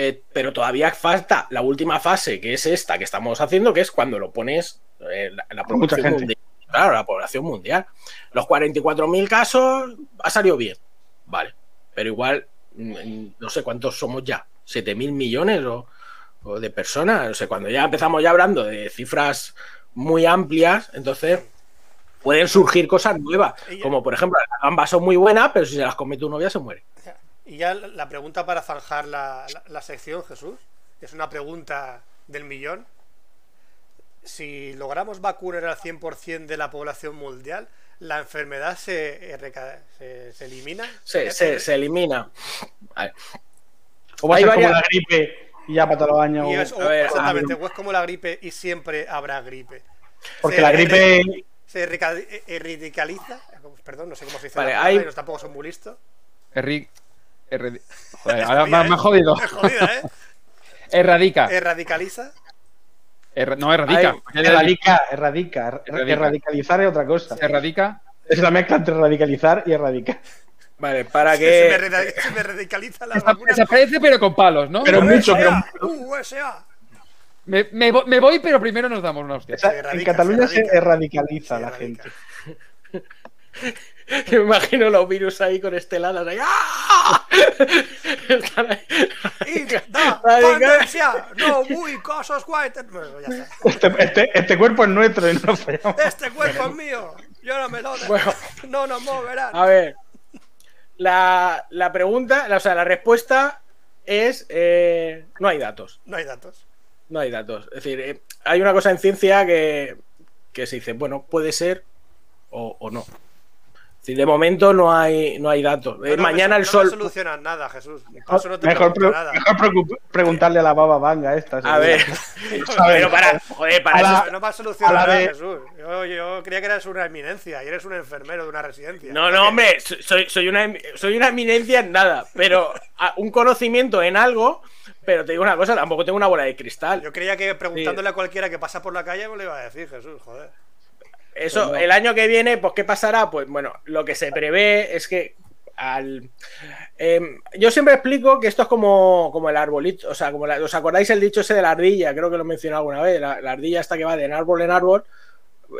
eh, pero todavía falta la última fase, que es esta que estamos haciendo, que es cuando lo pones eh, la, la población gente. mundial. Claro, la población mundial. Los 44.000 casos ha salido bien. Vale. Pero igual, mm, no sé cuántos somos ya. ¿7.000 millones o, o de personas? No sé, cuando ya empezamos ya hablando de cifras muy amplias, entonces pueden surgir cosas nuevas. Como por ejemplo, las gambas son muy buenas, pero si se las come tu novia se muere. Y ya la pregunta para zanjar la, la- la sección, Jesús, es una pregunta del millón. Si logramos vacunar al 100% de la población mundial, ¿la enfermedad se, erreca- se, se elimina? Se, Eh, se, eh, se elimina. Vale. O va a ser como la gripe y ya para todos los años. y es- o- a ver, exactamente, o es como la gripe y siempre habrá gripe. Porque Se la gripe. se eh, erradicaliza. Perdón, no sé cómo se dice. Vale, la palabra, hay- y no tampoco son muy listos. Erradi- Joder, ahora me, ha- me ha jodido. Es jodida, ¿eh? Erradica. Erradicaliza. Erra- no, erradica. Erradica, erradica. er- Erradica. Erradicalizar es otra cosa. Erradica. Es la mezcla entre radicalizar y erradicar. Vale, para Se me, que. se me radicaliza la vacuna. Desaparece, pero con palos, ¿no? Pero mucho, pero- USA. Me, me me voy, pero primero nos damos una hostia. En Cataluña se se erradica. erradicaliza Se la erradica. gente. Me imagino los virus ahí con esteladas ahí. ¡Ah! Están ahí. No muy cosas white. Bueno, ya está. Este, este- este cuerpo es nuestro y no nos fallamos. Este cuerpo es mío. Yo no me lo dejo. Bueno. No nos moverán. A ver. La, la pregunta, la- o sea, la respuesta es: eh, no hay datos. No hay datos. No hay datos. Es decir, eh, hay una cosa en ciencia que, que se dice, bueno, puede ser o, o no. Sí, De momento no hay, no hay datos. Eh, No, mañana no, el sol. No solucionas nada, Jesús. Eso no te Mejor, pregunto pre- nada. mejor preocup- preguntarle a la baba vanga esta. A ver, A ver, pero para, joder, para a eso. la- No solucionado a la nada, de- Jesús. Yo, yo creía que eres una eminencia y eres un enfermero de una residencia. No, no, hombre, soy, soy, una, soy una eminencia en nada, pero a- un conocimiento en algo, pero te digo una cosa, tampoco tengo una bola de cristal. Yo creía que preguntándole a cualquiera que pasa por la calle me lo iba a decir, Jesús, joder. Eso, Pues el año que viene, pues ¿qué pasará? Pues bueno, lo que se prevé es que al... em, yo siempre explico que esto es como, como el arbolito, o sea, como la- ¿os acordáis el dicho ese de la ardilla? Creo que lo he mencionado alguna vez, la, la ardilla hasta que va de en árbol en árbol,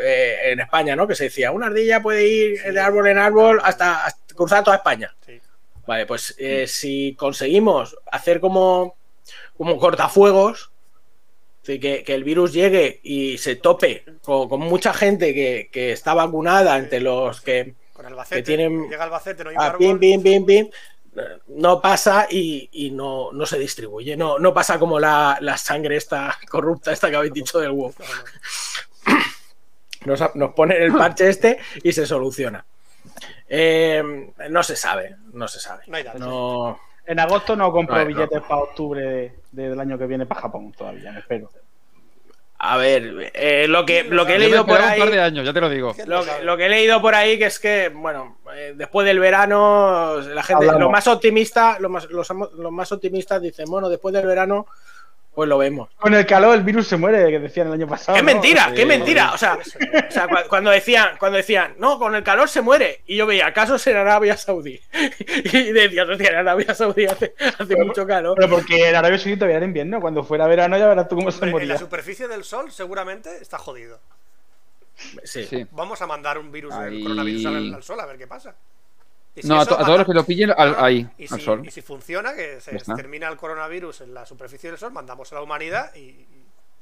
eh, en España, ¿no? Que se decía, una ardilla puede ir de árbol en árbol hasta, hasta cruzar toda España. Sí. Vale, pues eh, si conseguimos hacer como, como cortafuegos, sí, que, que el virus llegue y se tope con, con mucha gente que, que está vacunada entre los que Con Albacete. que tienen- Llega Albacete, no ah, árbol. pim, pim, pim, pim, no pasa y, y no, no se distribuye. No, no pasa como la, la sangre esta corrupta, esta que habéis dicho del WoW. No, no. Nos, nos ponen el parche este y se soluciona. Eh, no se sabe, no se sabe. No hay datos. No, En agosto no compro No, no. billetes para octubre de- de- del año que viene para Japón todavía, me espero. A ver, eh, lo que lo que he leído por esperaba un par de ahí, años, ya te lo digo. ¿Quién lo, lo que- he leído por ahí que es que bueno, eh, después del verano la gente, Hablamos. lo más optimista, lo más, los más optimistas dicen bueno, después del verano pues lo vemos. Con el calor el virus se muere, que decían el año pasado. ¡Qué ¿no? mentira! Sí, ¡Qué mentira! O sea, Eso, o sea, cu- cuando decían, cuando decían, no, con el calor se muere, y yo veía, ¿acaso en Arabia Saudí? Y decías, hostia, en Arabia Saudí hace, hace mucho calor. Pero porque en Arabia Saudita todavía era invierno, cuando fuera verano ya verás tú cómo se Hombre, en la moría. superficie del sol seguramente está jodido. Sí. Sí. Vamos a mandar un virus, el Ahí. coronavirus al, al sol a ver qué pasa. Y si No, a, to- a todos los que lo pillen al- Ah, ahí, y al si, sol. y si funciona, que se termina el coronavirus en la superficie del sol, mandamos a la humanidad y,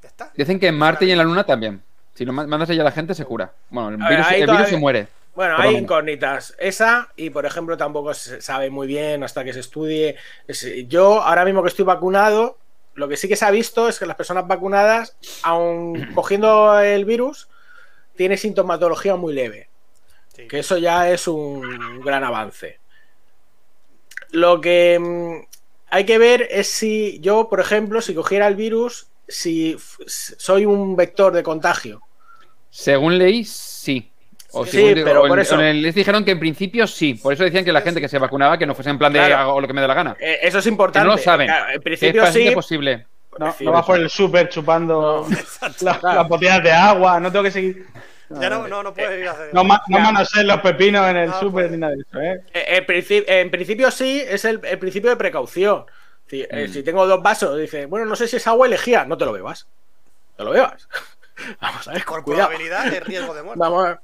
ya está. Dicen que en Marte y en la Luna también. Si lo ma- mandas allá a la gente, se cura. Bueno, el ver, virus, se muere. Bueno, hay incógnitas. Esa, y por ejemplo, tampoco se sabe muy bien hasta que se estudie. Es- Yo, ahora mismo que estoy vacunado, lo que sí que se ha visto es que las personas vacunadas, aun cogiendo el virus, tiene sintomatología muy leve. Sí. Que eso ya es un gran avance. Lo que mm, hay que ver es si yo, por ejemplo, si cogiera el virus, si soy un vector de contagio. Según leí, sí. O Sí, según- pero o en- por eso- o en el- les dijeron que en principio sí. Por eso decían que la gente que se vacunaba que no fuese en plan de Claro. hago lo que me dé la gana. Eh, eso es Que importante. no lo saben. Claro, en es principio fácilmente sí. posible. No, no vas eso. por el súper chupando las botellas de agua, no tengo que seguir. Ya no, no, no puedes ir a hacer. No, ma- no manosees los pepinos en el No, súper pues. ni nada de eso, ¿eh? Eh, En, principio, en principio sí, es el, el principio de precaución. Si, eh, Mm. si tengo dos vasos, dice, bueno, no sé si es agua elegía, no te lo bebas. No lo bebas. Vamos a ver, con cuidado. probabilidad de riesgo de muerte. Vamos a ver.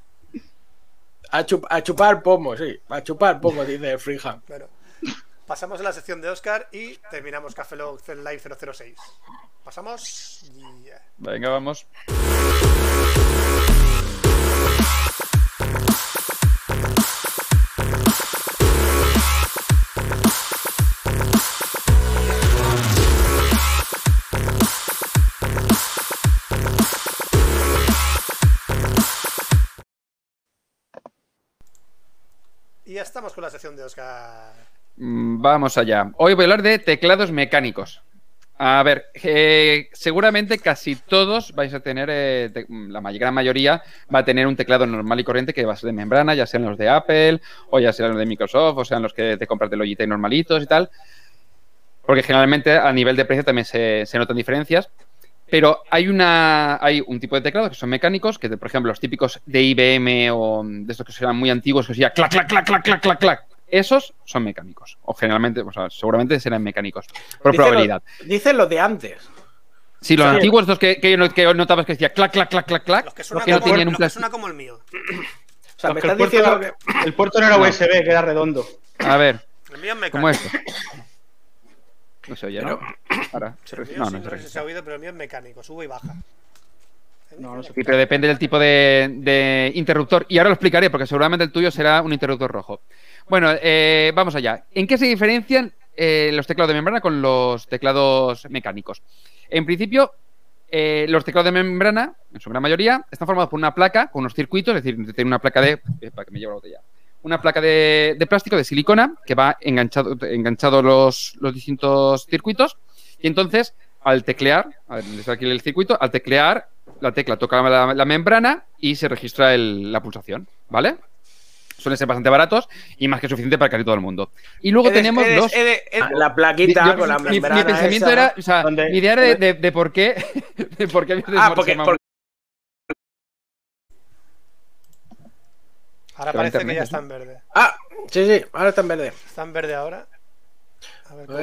A, chup- a chupar pomo, sí. A chupar pomo, dice Freeham. Bueno, pasamos a la sección de Oscar y terminamos Café Live 006. Pasamos. Venga, vamos. Y ya estamos con la sección de Oscar. Mm, Vamos allá. Hoy voy a hablar de teclados mecánicos. A ver, eh, seguramente casi todos vais a tener, eh, te- la may- gran mayoría va a tener un teclado normal y corriente que va a ser de membrana, ya sean los de Apple, o ya sean los de Microsoft, o sean los que te compras de Logitech normalitos y tal. Porque generalmente a nivel de precio también se, notan diferencias. Pero hay una hay un tipo de teclados que son mecánicos, que por ejemplo los típicos de IBM o de estos que serán muy antiguos, que sería clac, clac, clac, clac, clac, clac, clac. Esos son mecánicos. O generalmente, o sea, seguramente serán mecánicos. Por Dicen probabilidad. los- Dicen los de antes. Sí, los Sí. antiguos, estos que, que, no- que notabas que decía clac, clac, clac, clac, clac. Los que Los suenan que no como, tenían un los plástico. suena como el mío. O sea, Los me el, estás puerto diciendo era, que. el puerto no era No. USB, que era redondo. A ver, El mío es ¿cómo mecánico. es esto? No se oye, ¿no? Ahora, se El no, sí, no no se sé si se ha oído, pero el mío es mecánico, sube y baja. No, no sé. Sí, pero depende del tipo de, de interruptor. Y ahora lo explicaré, porque seguramente el tuyo será un interruptor rojo. Bueno, eh, vamos allá. ¿En qué se diferencian eh, los teclados de membrana con los teclados mecánicos? En principio, eh, los teclados de membrana, en su gran mayoría, están formados por una placa con unos circuitos, es decir, tiene una placa de. para que me la botella. una placa de, plástico de silicona que va enganchado, enganchado los, los distintos circuitos y entonces al teclear, a ver, aquí el circuito, al teclear la tecla toca la, la membrana y se registra el- la pulsación, ¿vale? Suelen ser bastante baratos y más que suficiente para casi todo el mundo. Y luego Eres- tenemos eres- los... eres- eres- La plaquita Yo- con la mi- mi, pensamiento esa. era, o sea, Donde- mi idea era de, de- de por qué, de por qué Ah, porque, porque- Ahora parece que ya está en verde. Ah, sí, sí, ahora está en verde. Está en verde ahora. A ver cómo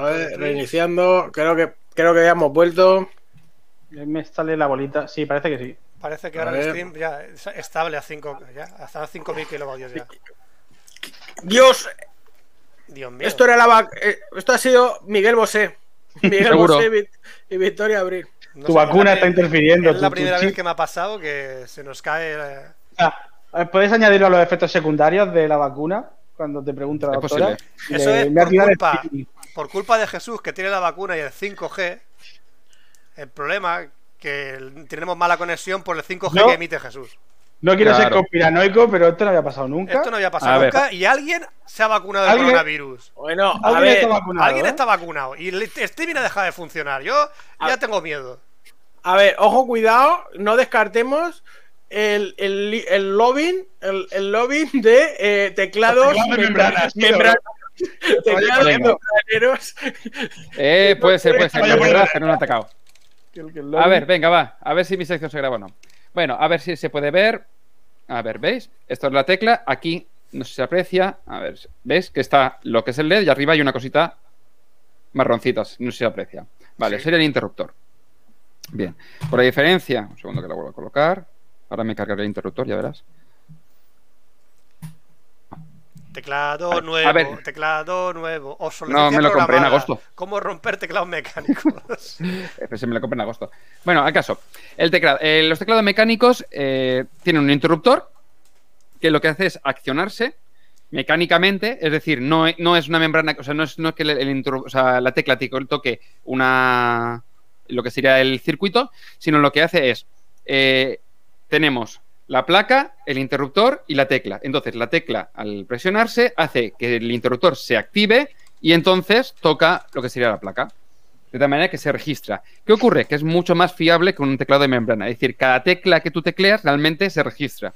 va el reiniciando. Creo que, creo que ya hemos vuelto. Me sale la bolita. Sí, parece que sí. Parece que A ahora el stream ya es estable a 5 ya, hasta 5000 kilovatios ya. Dios, Dios mío. esto era la eh, Esto ha sido Miguel Bosé. Miguel Seguro. Bosé y Vic- y Victoria Abril. No tu sé, vacuna está interfiriendo. Es la tu- primera vez que me ha pasado que se nos cae. eh, Ah, ¿Puedes añadirlo a los efectos secundarios de la vacuna? Cuando te pregunta la Es doctora. posible. Eso es me por culpa, por culpa de Jesús que tiene la vacuna y el 5G. El problema que tenemos mala conexión por el 5G No. que emite Jesús. No quiero ser Claro. conspiranoico, pero esto no había pasado nunca. Esto no había A pasado ver. nunca y alguien se ha vacunado del coronavirus. Bueno, a ¿Alguien ver, está vacunado? Alguien eh? está vacunado y el streaming ha dejado de funcionar. Yo ya tengo miedo. a ver, ojo, cuidado, no descartemos el, el, el lobbying, el, el lobbying de eh, teclados, Teclados de membranas, membranas- teclados membraneros. Eh, puede ser, puede ser. Lo han atacado. El A ver, venga, va. A ver si mi sección se graba o no. Bueno, a ver si se puede ver. A ver, ¿veis? Esto es la tecla. Aquí no sé si se aprecia. A ver, ¿veis? Que está lo que es el LED y arriba hay una cosita marroncita. No sé si se aprecia. Vale, sería el interruptor. Bien. Por la diferencia, un segundo que la vuelvo a colocar. Ahora me cargaré el interruptor, ya verás. Teclado nuevo, ver. teclado nuevo. No, me lo compré en agosto. ¿Cómo romper teclados mecánicos? Eh, se me lo compré en agosto. Bueno, al caso. El teclado, eh, los teclados mecánicos eh, tienen un interruptor que lo que hace es accionarse mecánicamente, es decir, no, e- no es una membrana, o sea, no es, no es que el, el o sea, la tecla te toque una lo que sería el circuito, sino lo que hace es eh, tenemos la placa, el interruptor y la tecla. Entonces, la tecla, al presionarse, hace que el interruptor se active y entonces toca lo que sería la placa. De tal manera que se registra. ¿Qué ocurre? Que es mucho más fiable que un teclado de membrana. Es decir, cada tecla que tú tecleas realmente se registra.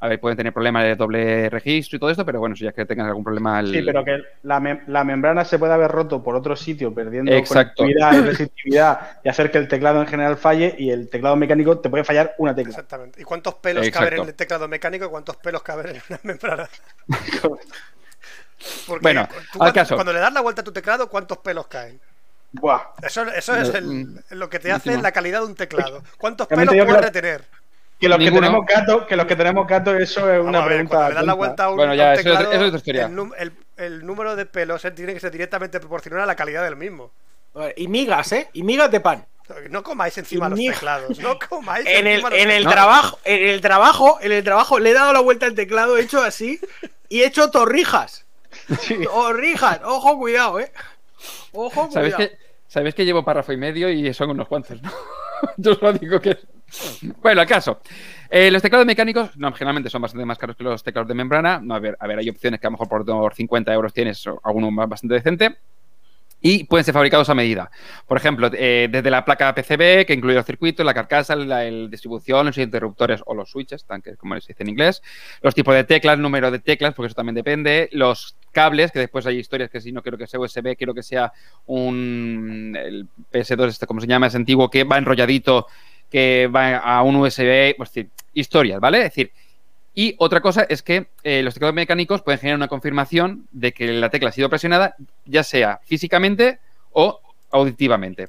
A ver, pueden tener problemas de doble registro y todo esto, pero bueno, si ya que tengas algún problema. el- Sí, pero que la, mem- la membrana se puede haber roto por otro sitio, perdiendo Exacto. conectividad y resistividad y hacer que el teclado en general falle y el teclado mecánico te puede fallar una tecla. Exactamente. ¿Y cuántos pelos Exacto. caben en el teclado mecánico y cuántos pelos caben en una membrana? Porque Bueno, tú al cuando, caso. cuando le das la vuelta a tu teclado, ¿cuántos pelos caen? Buah. Eso, eso es el- lo que te hace la calidad de un teclado. ¿Cuántos Realmente pelos yo puede creo- retener? Que los Ninguno. que tenemos gato, que los que tenemos gato, eso es Vamos una a ver, pregunta. cuando le das la vuelta a un, Bueno, a ya, un eso es otra- teclado, eso es otra historia. El, num- el- el número de pelos eh, tiene que ser directamente proporcional a la calidad del mismo. Y migas, ¿eh? Y migas de pan. No comáis encima los teclados. No comáis En el, encima los en el No. trabajo, en el trabajo, en el trabajo, le he dado la vuelta al teclado, he hecho así y he hecho torrijas. Torrijas, ojo, cuidado, eh. Ojo, ¿Sabéis cuidado. que, Sabéis que llevo párrafo y medio y son unos cuantos, ¿no? Yo os lo digo que. Bueno, el caso. Eh, los teclados mecánicos, no, generalmente son bastante más caros que los teclados de membrana. No, a ver, a ver, hay opciones que a lo mejor por 50 euros tienes alguno más- bastante decente. Y pueden ser fabricados a medida. Por ejemplo, eh, desde la placa PCB, que incluye los circuitos, la carcasa, la el distribución, los interruptores o los switches, tan que- como se dice en inglés, los tipos de teclas, número de teclas, porque eso también depende, los cables, que después hay historias que si no quiero que sea USB, quiero que sea un el PS2, este, como se llama, es antiguo, que va enrolladito, que va a un USB, pues, es decir, historias, ¿vale? Es decir, y otra cosa es que eh, los teclados mecánicos pueden generar una confirmación de que la tecla ha sido presionada, ya sea físicamente o auditivamente.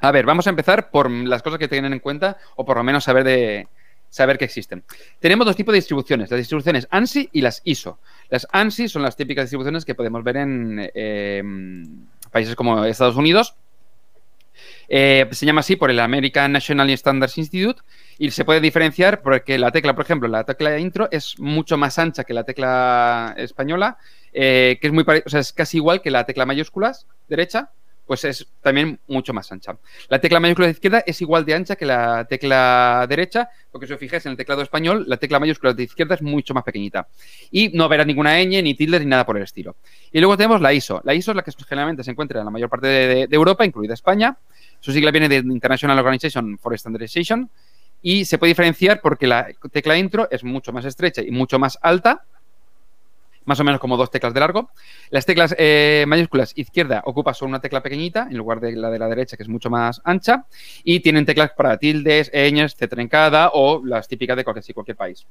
A ver, vamos a empezar por las cosas que tienen en cuenta, o por lo menos saber de saber que existen. Tenemos dos tipos de distribuciones, las distribuciones ANSI y las ISO. Las ANSI son las típicas distribuciones que podemos ver en eh, países como Estados Unidos. Eh, se llama así por el American National Standards Institute y se puede diferenciar porque la tecla, por ejemplo, la tecla intro es mucho más ancha que la tecla española, eh, que es muy o sea, es casi igual que la tecla mayúsculas derecha, pues es también mucho más ancha. La tecla mayúscula de izquierda es igual de ancha que la tecla derecha, porque si os fijáis en el teclado español, la tecla mayúscula de izquierda es mucho más pequeñita. Y no verás ninguna ñ, ni tilde, ni nada por el estilo. Y luego tenemos la ISO. La ISO es la que generalmente se encuentra en la mayor parte de, de Europa, incluida España. Su sigla viene de International Organization for Standardization y se puede diferenciar porque la tecla intro es mucho más estrecha y mucho más alta, más o menos como dos teclas de largo. Las teclas eh, mayúsculas izquierda ocupa solo una tecla pequeñita en lugar de la de la derecha que es mucho más ancha y tienen teclas para tildes, ñes, C trencada o las típicas de cualquier, cualquier país.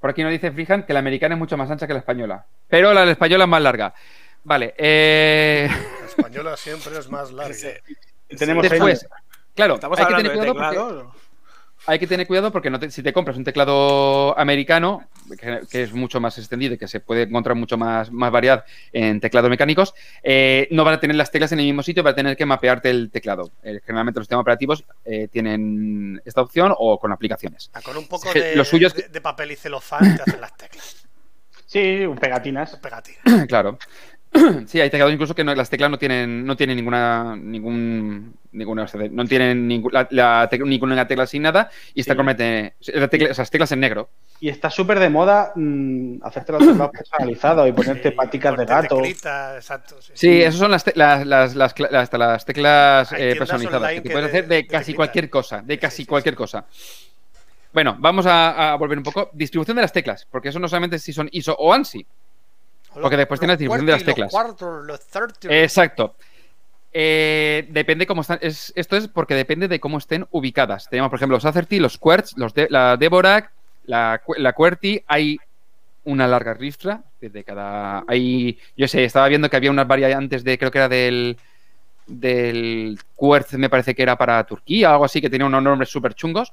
Por aquí nos dice Frijan que la americana es mucho más ancha que la española, pero la española es más larga. Vale. Eh... La española siempre es más larga. Tenemos Después, claro, ¿Estamos hay que tener cuidado porque hay que tener cuidado porque no te- si te compras un teclado americano, que, que es mucho más extendido y que se puede encontrar mucho más, más variedad en teclados mecánicos, eh, no van a tener las teclas en el mismo sitio, va a tener que mapearte el teclado. Eh, generalmente los sistemas operativos eh, tienen esta opción o con aplicaciones. Ah, Con un poco de, lo suyo es de, de papel y celofán te hacen las teclas. Sí, pegatinas. Pegatinas. claro. Sí, hay teclados incluso que no- las teclas no tienen, no tienen ninguna, ningún, ninguna, o sea, no tienen ningún- la, la tec- ninguna tecla sin nada y está Sí. tecla- esas teclas en negro. Y está súper de moda mm, hacerte los teclados personalizados y ponerte Sí, paticas de gato. teclita, exacto. Sí, Sí, esas son las, te- las, las, las, cla- hasta las teclas eh, personalizadas que te que puedes de- hacer de de casi cualquier cosa, de casi sí, sí. cualquier cosa. Bueno, vamos a, a volver un poco. Distribución de las teclas, porque eso no solamente si son ISO o ANSI. Porque después tiene la distribución de las teclas. Los cuartos, los. Exacto. Eh, depende cómo están. es- esto es porque depende de cómo estén ubicadas. Tenemos, por ejemplo, los Acerty, los Querts, los de, la Dvorak, la, la QWERTY. Hay una larga ristra de cada. Hay, yo sé, estaba viendo que había unas variantes de, creo que era del del Quartz, me parece que era para Turquía o algo así, que tenía unos nombres súper chungos.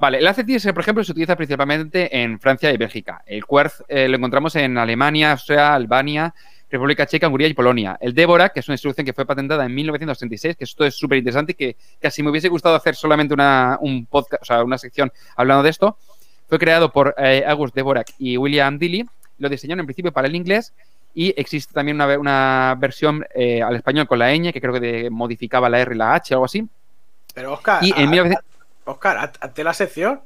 Vale, el ACT, por ejemplo, se utiliza principalmente en Francia y Bélgica. El Quartz eh, lo encontramos en Alemania, Austria, Albania, República Checa, Hungría y Polonia. El Dvorak, que es una instrucción que fue patentada en 1936, que esto es súper interesante y que casi me hubiese gustado hacer solamente una, un podcast, o sea, una sección hablando de esto, fue creado por eh, August Dvorak y William Dilly. Lo diseñaron en principio para el inglés y existe también una, una versión eh, al español con la ñ, que creo que de- modificaba la R y la H o algo así. Pero Oscar, Y en a- 1900 a- Oscar, haz- hazte la sección.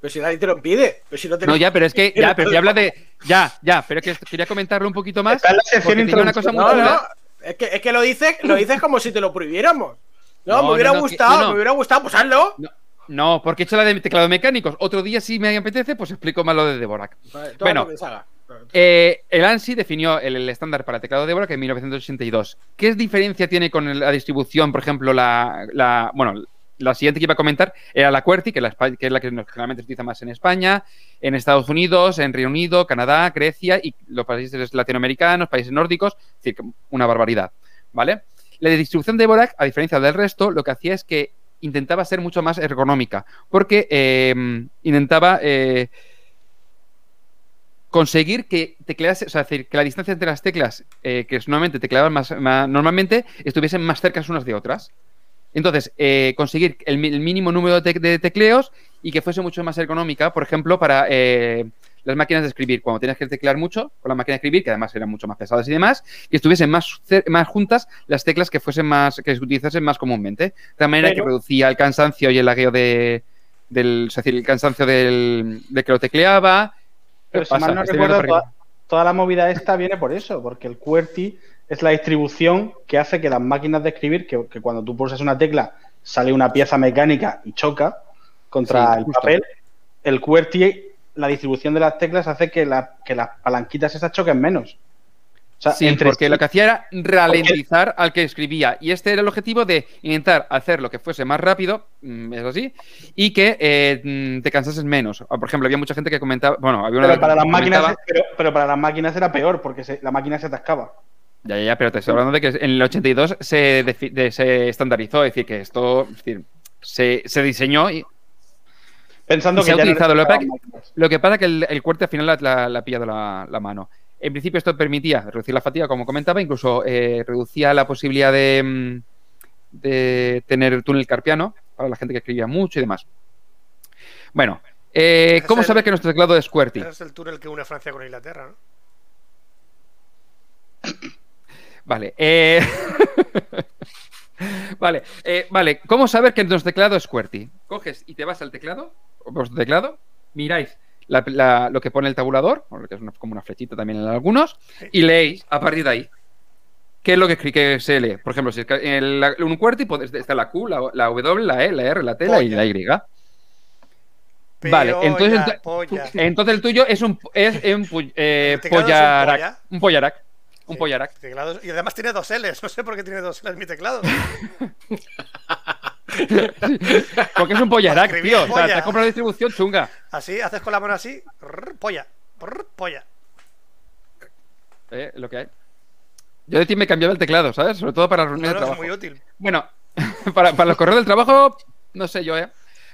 Pero si nadie te lo pide. Pero si no te No, ya, pero es que, ya, pero si habla de. Ya, ya, pero es que quería comentarlo un poquito más. Está en la sección Porque tenía una cosa muy No, chula. no. Es que, es que lo dices, lo dices como si te lo prohibiéramos. No, No, me hubiera no, no, que- gustado, no, no. me hubiera gustado, pues hazlo. No, porque he hecho la de teclado mecánicos. Otro día, si me apetece, pues explico más lo de Dvorak. Vale, Bueno. lo que salga. Eh, el ANSI definió el, el estándar para teclado Dvorak en 1982. ¿Qué diferencia tiene con la distribución, por ejemplo, la, la- bueno, la siguiente que iba a comentar era la QWERTY, que, la que es la que generalmente se utiliza más en España, en Estados Unidos, en Reino Unido, Canadá, Grecia y los países latinoamericanos, países nórdicos, es decir, una barbaridad, ¿vale? La distribución de Dvorak, a diferencia del resto, lo que hacía es que intentaba ser mucho más ergonómica, porque eh, intentaba eh, conseguir que tecleas, o sea, que la distancia entre las teclas eh, que normalmente tecleaban más, más- normalmente estuviesen más cerca unas de otras. Entonces, eh, conseguir el, mínimo número de, tec- de tecleos y que fuese mucho más ergonómica, por ejemplo, para eh, las máquinas de escribir, cuando tenías que teclear mucho con la máquina de escribir, que además eran mucho más pesadas y demás, que estuviesen más, más juntas las teclas que fuesen más, que se utilizasen más comúnmente. De tal manera Pero- que reducía el cansancio y el lagueo de, del, es decir, el cansancio del, de que lo tecleaba. Pero ¿Qué si mal no recuerdo, toda, toda la movida esta viene por eso, porque el QWERTY es la distribución que hace que las máquinas de escribir, que, que cuando tú pulsas una tecla sale una pieza mecánica y choca contra Sí, el justo. papel, el QWERTY, la distribución de las teclas hace que, la- que las palanquitas esas choquen menos. O sea, Sí, entre porque lo que hacía era ralentizar al que escribía. Y este era el objetivo de intentar hacer lo que fuese más rápido, mm, es así, y que eh, mm, te cansases menos. O, Por ejemplo, había mucha gente que comentaba. Bueno, había una pero, para las máquinas, comentaba- pero, pero para las máquinas era peor, porque se- la máquina se atascaba. Ya, ya, ya, pero te estoy hablando de que en el 82 se, de- se estandarizó, es decir, que esto es decir, se, se diseñó y Pensando Y se ha no utilizado, lo que. Lo que pasa es que el, el cuerte al final la, la- la ha pillado la, la mano. En principio esto permitía reducir la fatiga, como comentaba, incluso eh, reducía la posibilidad de, mm, de tener túnel carpiano para la gente que escribía mucho y demás. Bueno, eh, ¿cómo el- saber que nuestro teclado es QWERTY? Ese es el túnel que une Francia con Inglaterra, ¿no? Vale. eh, vale, eh, vale. ¿Cómo saber que nuestro teclado es QWERTY? Coges y te vas al teclado, o vuestro teclado, miráis la- la- lo que pone el tabulador, o lo que es una- como una flechita también en algunos, y leéis a partir de ahí. ¿Qué es lo que, que se lee? Por ejemplo, si es que en la- un QWERTY pues, está la Q, la, la W, la E, la R, la T la y la Y. Vale, entonces, ya, ento- polla. entonces el tuyo es un, es un eh, ¿El teclado es un pollarac. polla? Un pollarac. Un Sí, pollarac. teclados- Y además tiene dos L's. No sé por qué tiene dos L's mi teclado. Porque es un pollarac, Escribir tío. O sea, polla. te has comprado la distribución chunga. Así, haces con la mano así. rrr, Polla. rrr, Polla. Eh, lo que hay. Yo de ti me cambiaba el teclado, ¿sabes? Sobre todo para No, reuniones no, de es trabajo. muy útil. Bueno, para, para los correos del trabajo, no sé yo, ¿eh?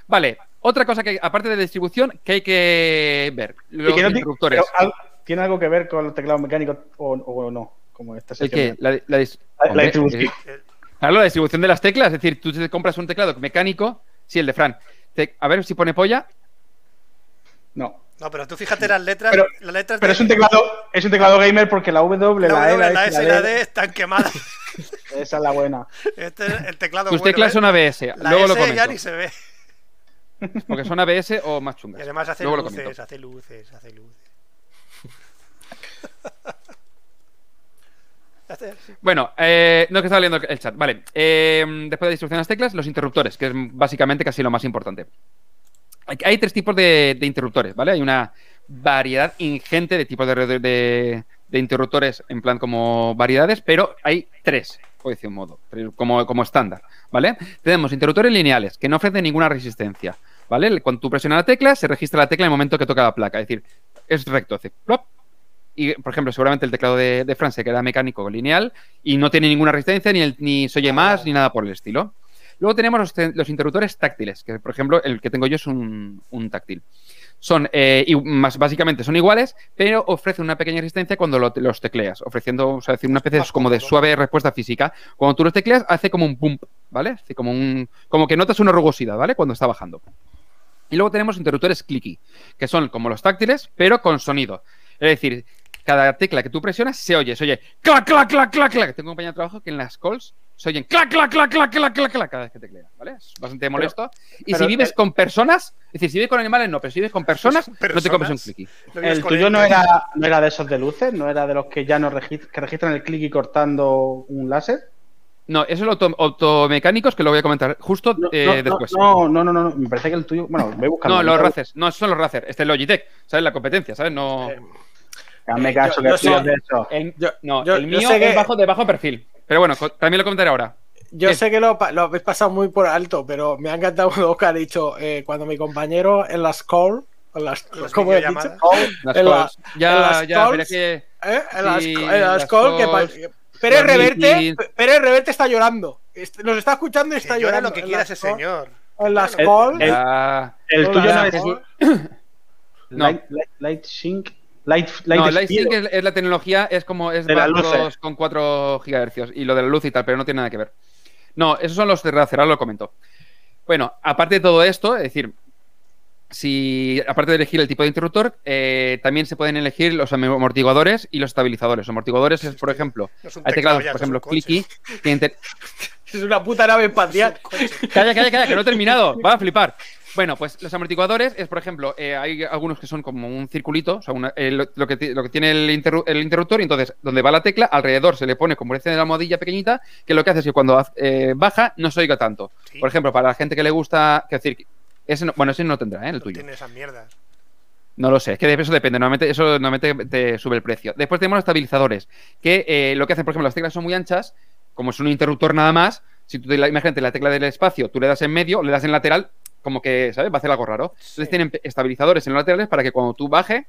Vale, otra cosa que, aparte de distribución, que hay que ver. Y Los que no ti- interruptores. pero al- ¿Tiene algo que ver con los teclados mecánicos o, o no? Como esta ¿El sección. qué? La, la dis- La- la Hombre, distribución. Claro, la distribución de las teclas. Es decir, tú te compras un teclado mecánico. Sí, el de Fran. Te- a ver si pone polla. No. No, pero tú fíjate las letras. Pero- las letras Pero de- es un teclado, es un teclado gamer porque la W, la la, E, W, la, la S S y la D están quemadas. Esa es la buena. Este es el teclado Tus bueno, teclas ¿eh? son ABS. La Luego lo S ya comento. ni se ve. Porque son ABS o más Y chungas. además hace Luego lo luces, hace luces, hace luces. Bueno, eh, no que estaba leyendo el chat. Vale. eh, después de distribución de las teclas, los interruptores, que es básicamente casi lo más importante. Hay, tres tipos de, interruptores, ¿vale? Hay una variedad ingente de tipos de, interruptores en plan como variedades, pero hay tres, por decir un modo, como, como estándar, ¿vale? Tenemos interruptores lineales, que no ofrecen ninguna resistencia, ¿vale? Cuando tú presionas la tecla, se registra la tecla en el momento que toca la placa, es decir, es recto, hace plop, y, por ejemplo, seguramente el teclado de, de Fran queda mecánico lineal y no tiene ninguna resistencia, ni, el- ni se oye más, ni nada por el estilo. Luego tenemos los, te- los interruptores táctiles, que por ejemplo el que tengo yo es un, un táctil. Son, eh, y más básicamente son iguales, pero ofrecen una pequeña resistencia cuando lo- los tecleas, ofreciendo, o sea, decir, una especie como de suave respuesta física. Cuando tú los tecleas, hace como un pump, ¿vale? Hace como un, como que notas una rugosidad, ¿vale? Cuando está bajando. Y luego tenemos interruptores clicky, que son como los táctiles, pero con sonido. Es decir, cada tecla que tú presionas se oye, se oye clac, clac, clac, clac, clac. Tengo un compañero de trabajo que en las calls se oyen clac, clac, clac, clac, clac, clac, clac cada vez que teclea, ¿vale? Es bastante molesto. y pero si vives el- con personas, es decir, si vives con animales no, pero si vives con personas, no te Personas. comes un clicky. El tuyo no era, no era de esos de luces, no era de los que ya no registran, que registran el clic y cortando un láser. No, eso es los auto- automecánicos que lo voy a comentar justo No, eh, no, después. no, no, no, no, no, me parece que el tuyo. Bueno, voy buscando. No, los Razer, no, esos son los Razer. Este es Logitech, ¿sabes? La competencia, ¿sabes? No. Eh, Hazme caso, Yo- que yo de eso. El, Yo- no, yo- el yo mío que- es bajo, de bajo perfil. Pero bueno, también lo comentaré ahora. Yo sé que lo, lo habéis pasado muy por alto, pero me ha encantado lo que ha dicho eh, cuando mi compañero en las call, en las, ¿cómo he dicho? Las En la- calls. ya, en las ya, calls, pero es que. ¿Eh? En las, Sí, en las las call, calls, Pérez Reverte, Pérez está llorando. Est- Nos está escuchando y Que está llora llorando. lo que en quiera las ese call- señor. En las El- call. el- tuyo no es. Light, light, light Sync. Light, light no, Speed. Lightsync es, es la tecnología, es como es De luces. con 4 GHz y lo de la luz y tal, pero no tiene nada que ver. No, esos son los de Razer, ahora lo comento. Bueno, aparte de todo esto, es decir, si aparte de elegir el tipo de interruptor, eh, también se pueden elegir los amortiguadores y los estabilizadores. Los amortiguadores es, por ejemplo, No es un hay teclado teclados, por ejemplo, clicky, que inter- Es una puta nave espacial. Calla, calla, calla, que no he terminado. Va a flipar. Bueno, pues los amortiguadores es, por ejemplo, eh, hay algunos que son como un circulito, o sea, una- eh, lo, lo que, ti- lo que tiene el, interru- el interruptor, y entonces, donde va la tecla, alrededor se le pone como de la almohadilla pequeñita, que lo que hace es que cuando eh, baja no se oiga tanto. Sí. Por ejemplo, para la gente que le gusta, que decir, ese no- bueno, ese no tendrá, ¿eh? el tuyo. Tiene esas mierdas. No lo sé, es que de eso depende. Normalmente eso normalmente te sube el precio. Después tenemos los estabilizadores, que eh, lo que hacen, por ejemplo, las teclas son muy anchas, como es un interruptor nada más, si tú, te la- imagínate la tecla del espacio, tú le das en medio, le das en lateral, como que, ¿sabes? Va a hacer algo raro. Entonces Sí. tienen pe- estabilizadores en los laterales para que cuando tú baje,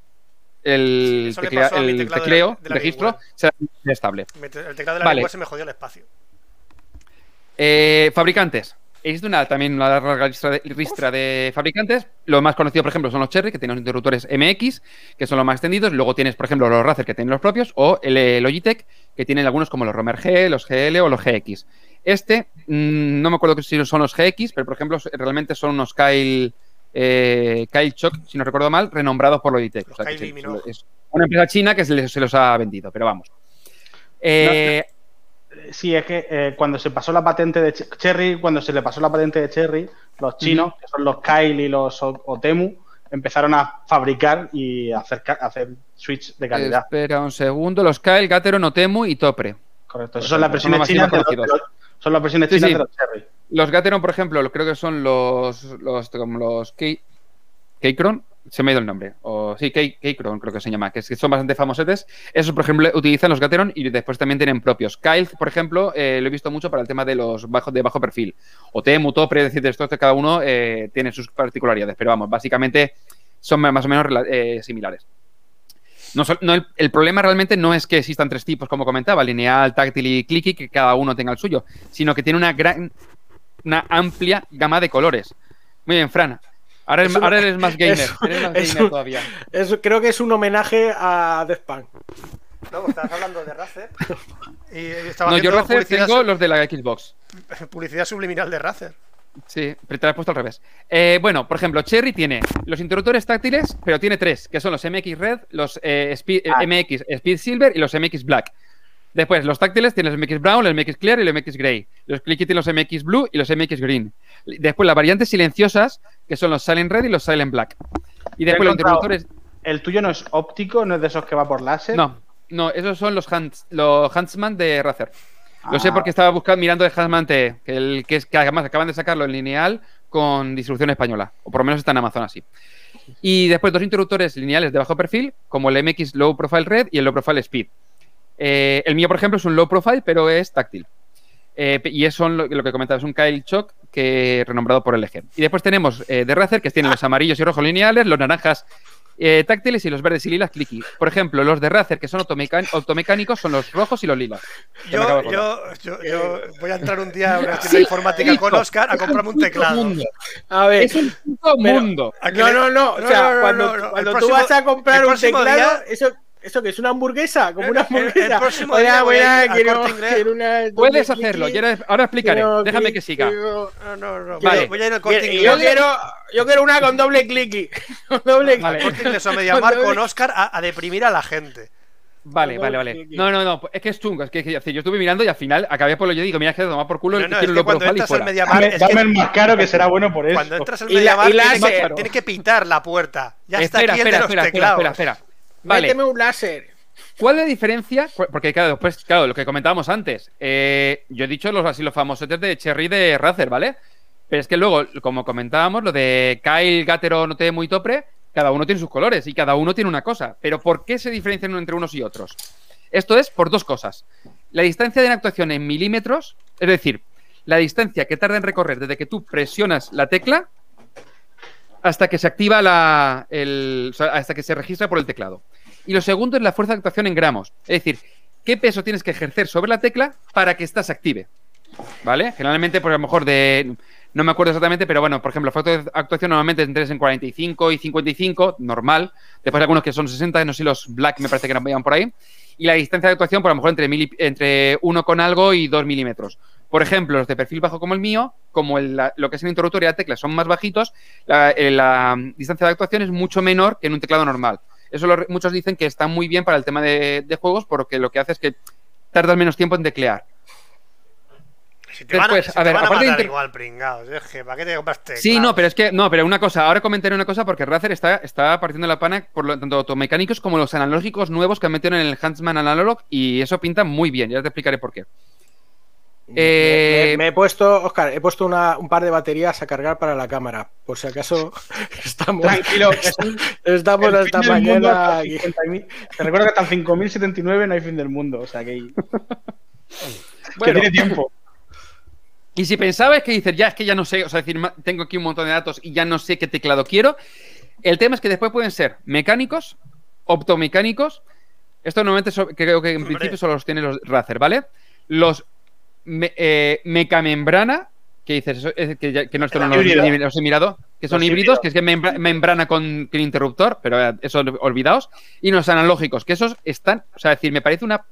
el, Sí, teclea- el teclado de la- tecleo, de la registro, VMware. sea estable. El teclado de la Vale. se me jodió el espacio. Eh, fabricantes. Existe una, también una larga lista de, lista de fabricantes. Los más conocidos, por ejemplo, son los Cherry, que tienen los interruptores MX, que son los más extendidos. Luego tienes, por ejemplo, los Razer, que tienen los propios, o el eh, Logitech, que tienen algunos como los Romer G, los GL o los GX. Este, mm, no me acuerdo si son los GX, pero por ejemplo, realmente son unos Kyle, eh, Kyle Choc, si no recuerdo mal, renombrados por Logitech. Los O sea, Minogue. es una empresa china que se, les- se los ha vendido, pero vamos. Eh, Sí, es que eh, cuando se pasó la patente de Ch- Cherry, cuando se le pasó la patente de Cherry, los chinos, que son los Kyle y los O- Otemu, empezaron a fabricar y a hacer, ca- a hacer switch de calidad. Espera un segundo. Los Kyle, Gatero, Notemu y Topre. Correcto. Esas son las versiones más chinas de los- son las versiones Sí, chinas sí. de los Cherry. Los Gateron, por ejemplo, lo- creo que son los los como los Key- Keychron, se me ha ido el nombre. O sí, Key- Keychron creo que se llama, que son bastante famosetes. Esos, por ejemplo, utilizan los Gateron y después también tienen propios. Kyle, por ejemplo, eh, lo he visto mucho para el tema de los bajos de bajo perfil. O Temu, Topre, es decir, de estos cada uno eh, tiene sus particularidades, pero vamos, básicamente son más o menos eh, similares. No, el, el problema realmente no es que existan tres tipos, como comentaba, lineal, táctil y clicky, que cada uno tenga el suyo, sino que tiene una gran, una amplia gama de colores. Muy bien, Fran. Ahora, eres- Es un- ahora eres más gamer. eres más es gamer todavía. Es- creo que es un homenaje a Death Punk. No, estabas hablando de Razer. Y estaba No, yo Razer tengo los de la Xbox. publicidad subliminal de Razer. Sí, pero te lo has puesto al revés. Eh, bueno, por ejemplo, Cherry tiene los interruptores táctiles, pero tiene tres, que son los MX Red, los eh, Speed- eh, Ah. MX Speed Silver y los MX Black. Después, los táctiles tienen los MX Brown, el MX Clear y el MX Grey. Los Clicky tienen los MX Blue y los MX Green. Después, las variantes silenciosas, que son los Silent Red y los Silent Black. Y después, los interruptores. El tuyo no es óptico, no es de esos que va por láser. No, no, esos son los, los Huntsman de Razer. Lo sé Ah. porque estaba buscando, mirando el Huntsman T, que, el, que, es, que además acaban de sacarlo en lineal con distribución española, o por lo menos está en Amazon así. Y después dos interruptores lineales de bajo perfil, como el MX Low Profile Red y el Low Profile Speed. Eh, el mío, por ejemplo, es un Low Profile, pero es táctil. Eh, y eso lo, lo que comentaba, es un Kyle Shock que renombrado por LG. Y después tenemos eh, de Razer, que tienen los amarillos y rojos lineales, los naranjas eh, táctiles y los verdes y lilas clicky. Por ejemplo, los de Razer, que son automecánicos, son los rojos y los lilas. Yo, yo voy a entrar un día a una tienda informática con Oscar a comprarme un teclado. A ver. Es un mundo. ¿A que No, no, no. O sea, no, no, cuando, no, no. cuando El tú próximo- vas a comprar un teclado, día- eso, ¿eso que es una hamburguesa? Como una El- el- el hamburguesa. próximo Hola, día voy a Inglés. quiero una Puedes hacerlo. ahora, explicaré. quiero Déjame click, que siga. quiero- No, no, no. Vale. Voy, voy a ir al corte Quiero- inglés. yo, quiero, yo quiero una con doble clicky. Con doble Vale. clicky. Corte inglés o Mediamar con Oscar a, a deprimir a la gente. Vale, No, vale, no, vale. No, no, no. Es que es chungo. Es que, que- que yo estuve mirando y al final acabé por lo yo digo, mira, es que tomar por culo No, el no, es quiero que lo cuando entras al. Mediamar, Dame, es dame que el más caro que será bueno por eso. cuando entras al Y la- Mediamar tienes, que, tienes que pitar la puerta. Ya está espera, aquí el de espera, los espera, espera, teclados. espera, espera. Vale. Méteme un láser. ¿Cuál es la diferencia? Porque, claro, después, claro, lo que comentábamos antes. eh, yo he dicho los así los famosos de Cherry de Razer, ¿vale? Pero es que luego, como comentábamos, lo de Kyle, Gatero, Note, muy Topre, cada uno tiene sus colores y cada uno tiene una cosa. Pero ¿por qué se diferencian entre unos y otros? Esto es por dos cosas. La distancia de actuación en milímetros, es decir, la distancia que tarda en recorrer desde que tú presionas la tecla hasta que se activa la. el- o sea, hasta que se registra por el teclado. Y lo segundo es la fuerza de actuación en gramos. Es decir, qué peso tienes que ejercer sobre la tecla para que ésta se active. ¿Vale? Generalmente, pues a lo mejor de. No me acuerdo exactamente, pero bueno, por ejemplo, la fuerza de actuación normalmente entre en 45 y 55, normal. Después algunos que son 60, no sé si los black me parece que vayan por ahí. Y la distancia de actuación, por lo mejor entre, mili- entre 1 con algo y 2 milímetros. Por ejemplo, los de perfil bajo como el mío, como el- la- lo que es el interruptor y la tecla son más bajitos, la, eh, la, distancia de actuación es mucho menor que en un teclado normal. Eso lo- muchos dicen que está muy bien para el tema de, de juegos porque lo que hace es que tardas menos tiempo en teclear. Si te van a, Después, si a te ver, van aparte matar igual, pringados. Es que, ¿para qué te compras teclados? Sí, no, pero es que, no, pero una cosa, ahora comentaré una cosa porque Razer está, está partiendo la pana por lo, tanto automecánicos como los analógicos nuevos que han metido en el Huntsman Analog y eso pinta muy bien, ya te explicaré por qué. Eh, Me, me- me he puesto, Oscar, he puesto una- un par de baterías a cargar para la cámara. Por si acaso estamos, Tranquilo, estamos el hasta mañana. hasta aquí. 50.000. Te recuerdo que hasta el 5079 no hay fin del mundo. O sea que, que bueno, tiene tiempo. y si pensabas que dices, ya es que ya no sé, o sea, decir, tengo aquí un montón de datos y ya no sé qué teclado quiero, el tema es que después pueden ser mecánicos, optomecánicos, esto normalmente so- creo que en Hombre. principio solo los tiene los Razer, ¿vale? Los me- eh, mecamembrana, que dices, eso, es que, ya- que no, esto no los, Híbrido. ni los he mirado, que son Los híbridos, híbridos. que es que membra- membrana con, con interruptor, pero eh, eso olvidaos, y los analógicos, que esos están, o sea, es decir, me parece una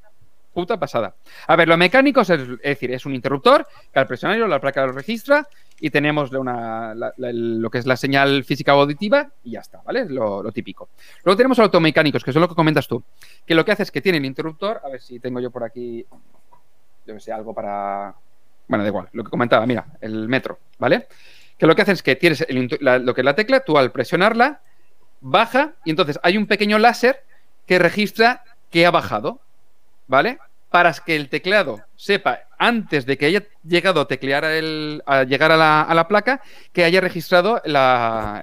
puta pasada. A ver, los mecánicos es, es decir, es un interruptor que al presionarlo la placa lo registra y tenemos una- la- la- lo que es la señal física o auditiva y ya está, ¿vale? Lo, lo típico. Luego tenemos los automecánicos, que son lo que comentas tú, que lo que hace es que tiene el interruptor, a ver si tengo yo por aquí yo que sé, algo para. Bueno, da igual, lo que comentaba, mira, el metro, ¿vale? Que lo que hace es que tienes lo que es la tecla, tú al presionarla, baja y entonces hay un pequeño láser que registra que ha bajado, ¿vale? Para que el teclado sepa, antes de que haya llegado a teclear el, a llegar a la, a la placa, que haya registrado la,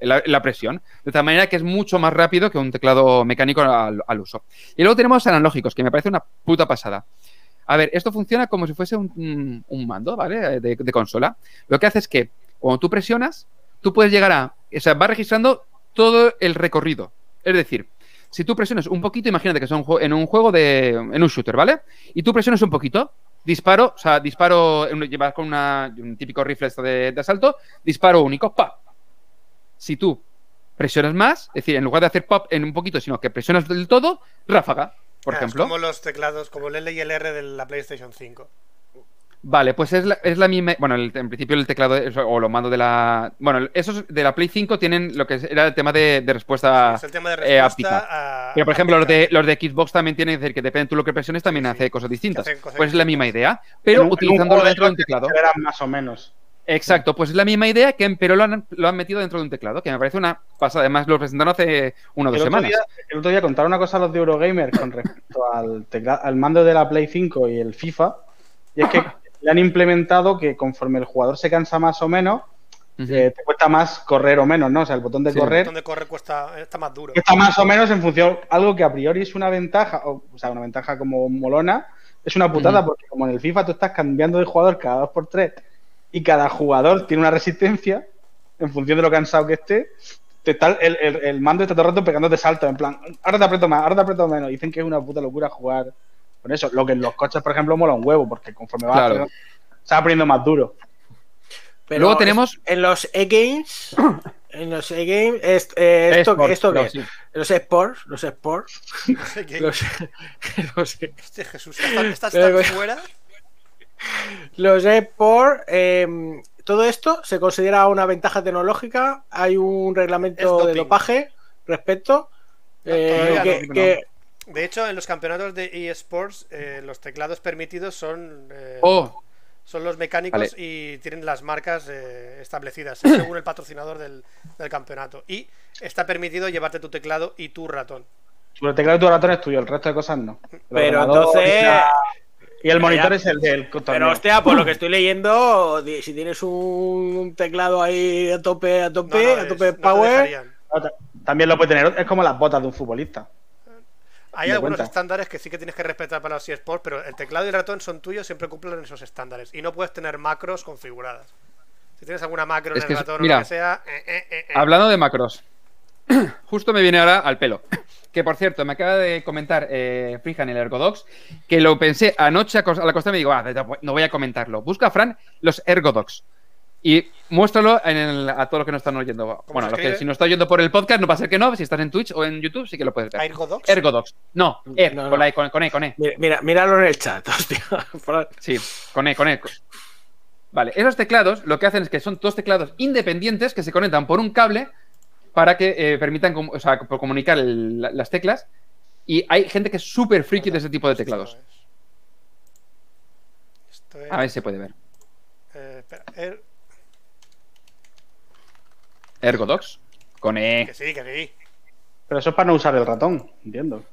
la- presión. De tal manera que es mucho más rápido que un teclado mecánico al uso. Y luego tenemos analógicos, que me parece una puta pasada. A ver, esto funciona como si fuese un, un mando, ¿vale? De, consola. Lo que hace es que cuando tú presionas, tú puedes llegar a. O sea, va registrando todo el recorrido. Es decir, si tú presionas un poquito, imagínate que jue- en un juego de. en un shooter, ¿vale? Y tú presionas un poquito, disparo, o sea, disparo, llevas con una- un típico rifle de, asalto, disparo único, ¡pa! Si tú presionas más, es decir, en lugar de hacer pop en un poquito, sino que presionas del todo, ráfaga, por Ah, ejemplo. Es como los teclados, como el L y el R de la PlayStation 5. Vale, pues es la, es la misma. Bueno, el- en principio el teclado es- o los mandos de la. Bueno, esos de la Play 5 tienen lo que era el tema de, de respuesta. es el tema de eh, respuesta áptica. a- Pero por ejemplo, los de, los de Xbox también tienen, es decir, que depende tú lo que presiones, también Sí, sí. hace cosas distintas. Que cosas pues es la misma idea, pero En un- en un utilizándolo juego dentro de un que teclado. eran más o menos. Exacto, pues es la misma idea, que, pero lo han, lo han metido dentro de un teclado, que me parece una pasada. Además, lo presentaron hace una o dos El semanas. día, el otro día contaron una cosa a los de Eurogamer con respecto al, tecla- al mando de la Play 5 y el FIFA. Y es que le han implementado que conforme el jugador se cansa más o menos, eh, te cuesta más correr o menos, ¿no? O sea, el botón de Sí. correr Donde corre cuesta, está más duro. está más o menos en función, algo que a priori es una ventaja, o, o sea, una ventaja como molona, es una putada porque como en el FIFA tú estás cambiando de jugador cada dos por tres y cada jugador tiene una resistencia en función de lo cansado que esté, te está, el, el- el mando está todo el rato pegándote saltos, en plan, ahora te aprieto más, ahora te aprieto menos. Dicen que es una puta locura jugar con eso. Lo que en los coches, por ejemplo, mola un huevo, porque conforme vas Claro. se va poniendo más duro. Pero Luego tenemos- es- En los E-Games. En los E-Games. est- eh, esto, Esports, esto pero qué? sí. Los esports. Los esports. No sé qué- Los, los, Hostia, Jesús, ¿estás, estás tan fuera? los esports. eh, todo esto se considera una ventaja tecnológica. Hay un reglamento de doping. dopaje respecto. eh, que, no. que- De hecho, en los campeonatos de eSports, eh, los teclados permitidos son, eh, Oh, son los mecánicos Vale. y tienen las marcas eh, establecidas según el patrocinador del, del campeonato. Y está permitido llevarte tu teclado y tu ratón. Sobre el teclado de tu ratón es tuyo, el resto de cosas no. El pero entonces. y Y el monitor ya- es el del. Pero hostia, por lo que estoy leyendo, si tienes un teclado ahí a tope, a tope, No, no, a tope power. dejarían. También lo puede tener, es como las botas de un futbolista. Hay Me algunos cuenta. estándares que sí que tienes que respetar para los eSports, pero el teclado y el ratón son tuyos, siempre cumplen esos estándares. Y no puedes tener macros configuradas. Si tienes alguna macro Es en que el es- ratón o lo que sea. eh, eh, eh, eh. Hablando de macros, justo me viene ahora al pelo. Que por cierto, me acaba de comentar eh, Frijan el Ergodox que lo pensé anoche a a la costa y me digo, ah, no voy a comentarlo. Busca, Fran, los Ergodox. Y muéstralo en el- a todos los que nos están oyendo. Bueno, se los que, si no está oyendo por el podcast, no pasa que no. Si estás en Twitch o en YouTube, sí que lo puedes ver. Ergodox. Ergodox. No, Er, No, no. Con, la E, con, con E, con E. Mira, míralo en el chat, hostia. Sí, con E, con E. Vale, esos teclados lo que hacen es que son dos teclados independientes que se conectan por un cable para que eh, permitan com- o sea, por comunicar el- la- las teclas. Y hay gente que es súper friki de ese tipo de teclados. Esto es. A ver si se puede ver. eh, espera, er- Ergodox. Con E. que sí, que sí. Pero eso es para no usar el ratón, entiendo.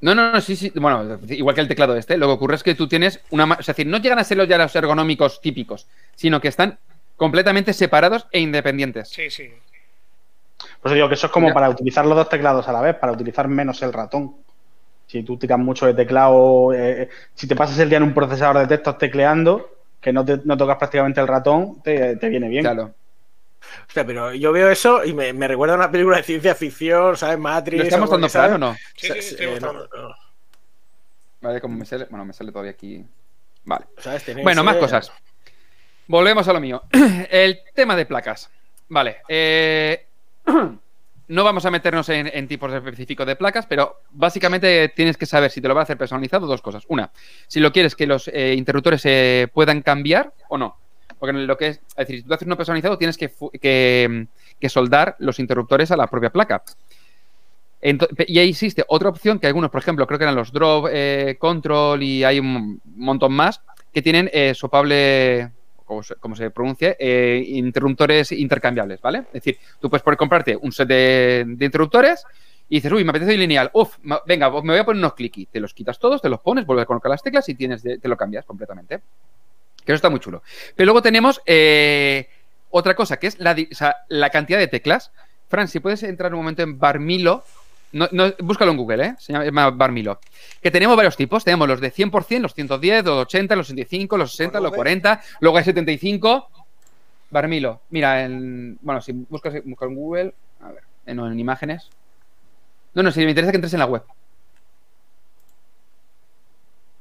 No, no, no, sí, sí. Bueno, igual que el teclado este. Lo que ocurre es que tú tienes una. ma- Es decir, no llegan a ser los ya los ergonómicos típicos, sino que están completamente separados e independientes. Sí, sí. Por eso digo que eso es como Mira. para utilizar los dos teclados a la vez, para utilizar menos el ratón. Si tú tiras mucho de teclado, eh, si te pasas el día en un procesador de textos tecleando, que no, te- no tocas prácticamente el ratón, te, te viene bien. Claro. Hostia, pero yo veo eso y me, me recuerda a una película de ciencia ficción, ¿sabes? Matrix. ¿Lo que, ¿sabes? Fran o no? Sí, sí, estoy Eh, mostrando. no, no. Vale, como me sale. Bueno, me sale todavía aquí. Vale. Bueno, más eh, cosas. Volvemos a lo mío. El tema de placas. Vale. eh, No vamos a meternos en, tipos específicos de placas, pero básicamente tienes que saber si te lo vas a hacer personalizado dos cosas. Una, si lo quieres que los eh, interruptores se puedan cambiar o no. Porque lo que es, es decir, si tú haces uno personalizado, tienes que, que, soldar los interruptores a la propia placa. Y ahí existe otra opción que algunos, por ejemplo, creo que eran los Drop, eh, Control y hay un montón más que tienen eh, sopable, como se, como se pronuncia, eh, interruptores intercambiables, ¿vale? Es decir, tú puedes poder comprarte un set de, interruptores y dices, uy, me apetece lineal, uf, ma- venga, me voy a poner unos clicky. Te los quitas todos, te los pones, vuelves a colocar las teclas y tienes de- te lo cambias completamente. Que eso está muy chulo. Pero luego tenemos eh, otra cosa, que es la, la cantidad de teclas. Fran, si puedes entrar un momento en Barmilo, no, no, búscalo en Google, ¿eh? Se llama, Barmilo. Que tenemos varios tipos. Tenemos los de 100%, los 110, los 80, los 65, los 60, los 40, luego hay 75. Barmilo. Mira, en, bueno, si buscas, buscas en Google, a ver, en, en imágenes. No, no, si me interesa que entres en la web.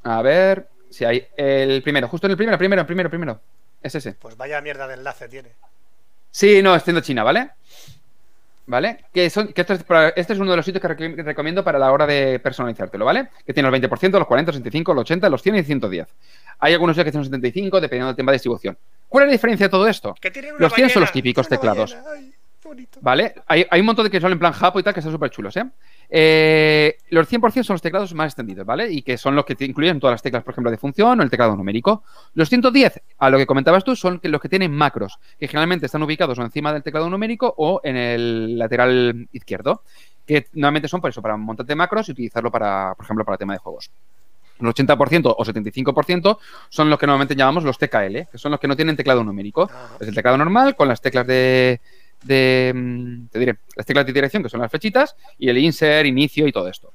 A ver, si hay el primero, justo en el primero, primero, primero, primero. Es ese. Pues vaya mierda de enlace tiene. Sí, no, es tienda china, ¿vale? ¿Vale? Que, son, que esto es para- este es uno de los sitios que recom- que recomiendo para la hora de personalizártelo, ¿vale? Que tiene los 20%, los 40, los 65, los 80, los 100 y 110. Hay algunos que tienen los 75, dependiendo del tema de distribución. ¿Cuál es la diferencia de todo esto? Que tiene una Los 100 son los típicos teclados. ballena, ay. ¿Vale? Hay, hay un montón de que son en plan Japo y tal, que están súper chulos, ¿eh? Eh, Los 100% son los teclados más extendidos, ¿vale? Y que son los que te incluyen todas las teclas, por ejemplo, de función o el teclado numérico. Los 110, a lo que comentabas tú, son los que tienen macros, que generalmente están ubicados o encima del teclado numérico o en el lateral izquierdo, que normalmente son por eso, para montarte macros y utilizarlo para, por ejemplo, para tema de juegos. El 80% o 75% son los que normalmente llamamos los TKL, que son los que no tienen teclado numérico. Ajá. Es el teclado normal con las teclas de, de, mm, te diré, las teclas de dirección, que son las flechitas, y el insert, inicio y todo esto.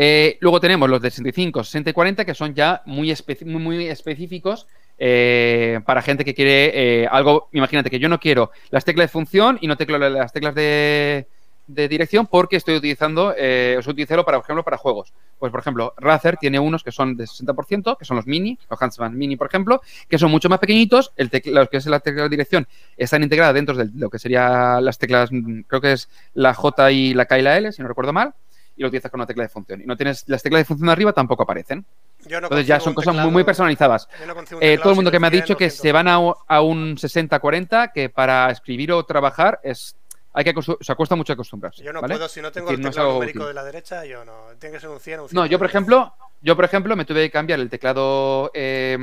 Eh, luego tenemos los de 65, 60 y 40, que son ya muy, muy específicos eh, para gente que quiere eh, algo. Imagínate que yo no quiero las teclas de función y no teclo las teclas de, de dirección porque estoy utilizando, eh, os utilizo para, por ejemplo, para juegos. Pues, por ejemplo, Razer tiene unos que son de 60%, que son los mini, los Huntsman mini, por ejemplo, que son mucho más pequeñitos. El los que es la tecla de dirección están integradas dentro de lo que serían las teclas, creo que es la J y la K y la L, si no recuerdo mal, y lo utilizas con una tecla de función. Y no tienes las teclas de función de arriba tampoco aparecen. Yo no Entonces ya son cosas muy, teclado- muy personalizadas. no Eh, todo el mundo que me ha dicho que 200. se van a, a un 60-40, que para escribir o trabajar es hay que o sea, cuesta mucho acostumbrarse. Yo no ¿vale? puedo, si no tengo el no teclado numérico útil. de la derecha, yo no. Tiene que ser un 100 un 100. No, yo por ejemplo, yo por ejemplo me tuve que cambiar el teclado eh,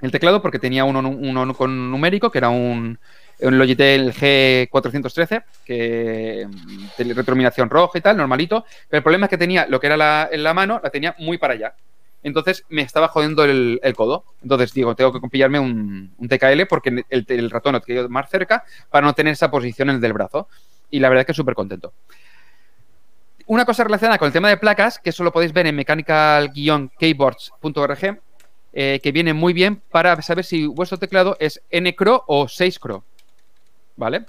el teclado porque tenía uno, uno con numérico que era un, un Logitech G413 que mm, de retroiluminación roja y tal, normalito, pero el problema es que tenía lo que era la, en la mano, la tenía muy para allá. Entonces me estaba jodiendo el, codo. Entonces digo, tengo que pillarme un, TKL porque el, ratón lo quería más cerca para no tener esa posición en el del brazo. Y la verdad es que súper contento. Una cosa relacionada con el tema de placas, que eso lo podéis ver en mechanical-keyboards.org, eh, que viene muy bien para saber si vuestro teclado es N-Cro o 6-Cro. ¿Vale?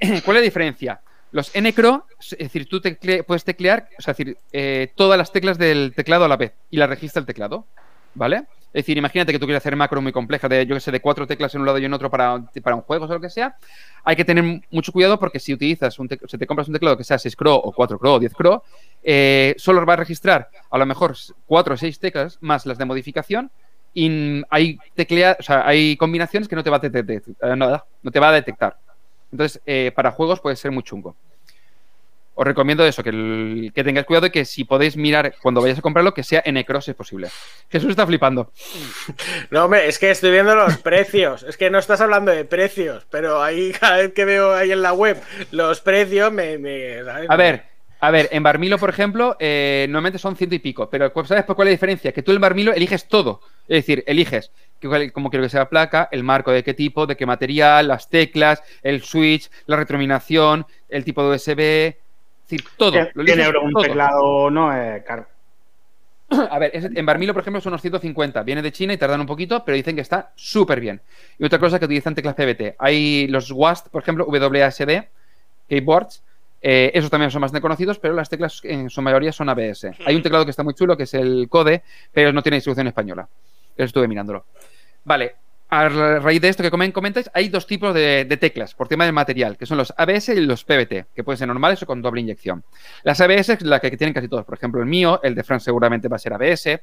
¿Cuál es la diferencia? Los N-Cro, es decir, tú puedes teclear, es decir, eh, todas las teclas del teclado a la vez y las registra el teclado. ¿Vale? Es decir, imagínate que tú quieres hacer macro muy compleja, de yo que sé, de cuatro teclas en un lado y en otro para, para un juego o lo que sea. Hay que tener mucho cuidado porque si utilizas un si te compras un teclado que sea 6 Cro o 4 Cro o 10 Cro, eh, solo va a registrar a lo mejor 4 o 6 teclas más las de modificación y hay teclea, o sea, hay combinaciones que no te va a detectar, eh, no te va a detectar. Entonces, eh, para juegos puede ser muy chungo. Os recomiendo eso, que, el- que tengáis cuidado y que si podéis mirar cuando vayáis a comprarlo, que sea en Cross si es posible. Jesús está flipando. No, hombre, es que estoy viendo los precios. Es que no estás hablando de precios, pero ahí cada vez que veo ahí en la web los precios me. me- ¿sabes? A ver, a ver, en Barmilo, por ejemplo, eh, normalmente son ciento y pico, pero ¿sabes por cuál es la diferencia? Que tú en Barmilo eliges todo. Es decir, eliges cómo quiero que sea la placa, el marco de qué tipo, de qué material, las teclas, el switch, la retroiluminación, el tipo de USB, es decir, todo. Lo 100 eliges euros un todo. teclado no es caro. A ver, en Barmilo, por ejemplo, son unos 150. Viene de China y tardan un poquito, pero dicen que está súper bien. Y otra cosa que utilizan teclas PBT. Hay los WASD, por ejemplo, WASD, keyboards. eh, esos también son más conocidos, pero las teclas en su mayoría son ABS. Hay un teclado que está muy chulo, que es el CODE, pero no tiene distribución española. Eso estuve mirándolo. Vale, a ra- raíz de esto que comen- comentáis, hay dos tipos de, de teclas por tema del material, que son los ABS y los PBT, que pueden ser normales o con doble inyección. Las ABS es la que tienen casi todos. Por ejemplo, el mío, el de Fran seguramente va a ser ABS.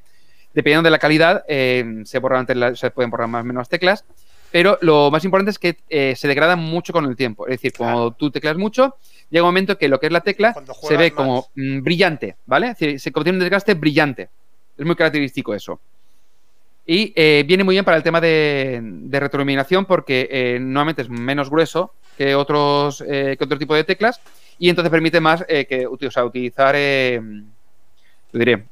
Dependiendo de la calidad, eh, se, borran se pueden borrar más o menos teclas. pero lo más importante es que eh, se degradan mucho con el tiempo. Es decir, cuando tú teclas mucho, llega un momento que lo que es la tecla se ve más. como mm, brillante, ¿vale? Es decir, se contiene un desgaste brillante. Es muy característico eso. Y eh, viene muy bien para el tema de, de retroiluminación porque eh, normalmente es menos grueso que otros eh, que otro tipo de teclas y entonces permite más eh, que o utilizar, eh, lo diré,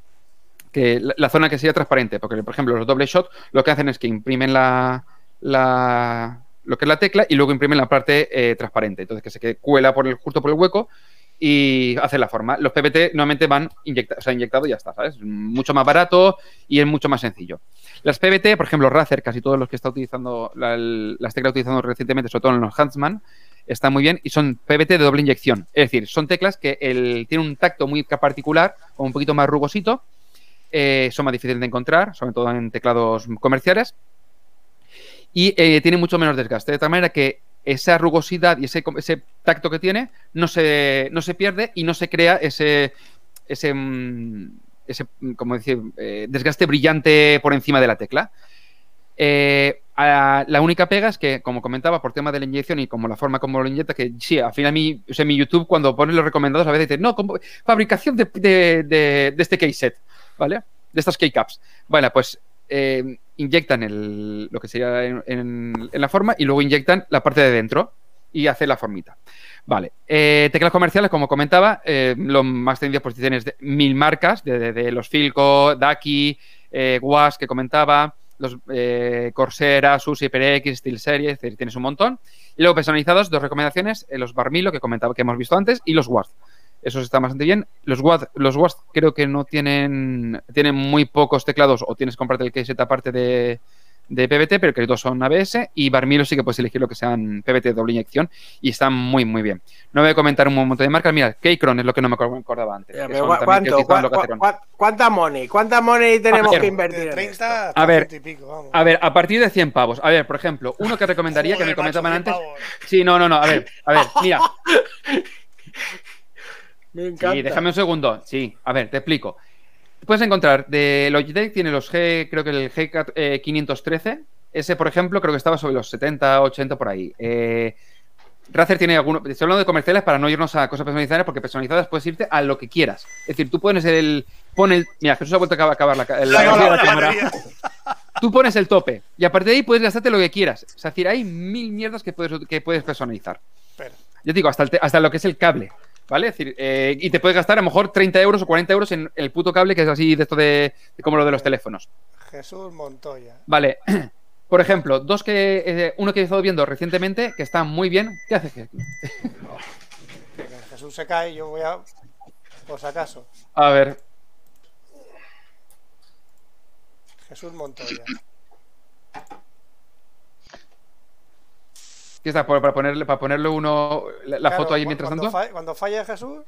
que la, zona que sea transparente. Porque, por ejemplo, los doble shot lo que hacen es que imprimen la, la- lo que es la tecla y luego imprimen la parte transparente. Entonces que se cuela por el, justo por el hueco y hace la forma. Los PPT normalmente van inyectados y ya está, ¿sabes? Mucho más barato y es mucho más sencillo. Las PBT, por ejemplo, Razer, casi todos los que está utilizando, las teclas utilizando recientemente, sobre todo en los Huntsman, están muy bien y son PBT de doble inyección. Es decir, son teclas que el, tienen un tacto muy particular o un poquito más rugosito. eh, son más difíciles de encontrar, sobre todo en teclados comerciales. Y eh, tiene mucho menos desgaste. De tal manera que esa rugosidad y ese tacto que tiene no se, no se pierde y no se crea ese, ese, mm, ese mm, como decir, eh, desgaste brillante por encima de la tecla. Eh, la única pega es que, como comentaba, por tema de la inyección y como la forma como lo inyecta, que sí, al final mi, mi YouTube, cuando pones los recomendados, a veces dice, no, como- fabricación de, de- de- este keyset, ¿vale? De estas keycaps. Bueno, pues eh, inyectan el, lo que sería en la forma y luego inyectan la parte de dentro y hace la formita. Vale. Eh, teclas comerciales, como comentaba, eh, lo más tendido pues tienes de mil marcas, de, los Filco, Daki, eh, Was que comentaba, los eh, Corsair, Asus, HyperX, SteelSeries, es decir, tienes un montón. Y luego personalizados, dos recomendaciones, eh, los Barmilo que comentaba que hemos visto antes y los WASD. Esos están bastante bien. Los WAD, los creo que no tienen, tienen muy pocos teclados o tienes que comprarte el case aparte de, de PBT, pero que los dos son ABS y Barmilo sí que puedes elegir lo que sean PBT de doble inyección y están muy, muy bien. No voy a comentar un montón de marcas. Mira, Keychron es lo que no me acordaba antes. Ya, que pero son ¿cu- también que ¿Cuánto? utilizan ¿Cu- Locateron. cu- cu- ¿Cuánta money? ¿Cuánta money tenemos ver, que invertir en esto? 30 A ver. 100 y pico, vamos. A ver, a partir de 100 pavos. A ver, por ejemplo, uno que recomendaría que me comentaban antes. 100 pavos. Sí, no, no, no. A ver, a ver, mira. Me encanta. Sí, déjame un segundo. Sí, a ver, te explico. Puedes encontrar de Logitech, tiene los G, creo que el G513. Ese, por ejemplo, creo que estaba sobre los 70, 80 por ahí. Eh, Razer tiene algunos. Estoy hablando de comerciales para no irnos a cosas personalizadas, porque personalizadas puedes irte a lo que quieras. Es decir, tú pones el. Pon el mira, Jesús ha vuelto a acabar la, la La- batería de la la cámara. Tú pones el tope y a partir de ahí puedes gastarte lo que quieras. Es decir, hay mil mierdas que puedes, que puedes personalizar. Espera. Yo digo, hasta, el hasta lo que es el cable. ¿Vale? Es decir, eh, y te puedes gastar a lo mejor 30 euros o 40 euros en el puto cable que es así de esto de, de como lo de los teléfonos. Jesús Montoya. Vale. Por ejemplo, dos que. eh, uno que he estado viendo recientemente que está muy bien. ¿Qué hace? Que Jesús se cae y yo voy a. Por si acaso. A ver. Jesús Montoya. ¿Qué está? Para ponerle, para ponerle uno. La, la Claro, foto ahí mientras cuando tanto. falle- cuando falle Jesús,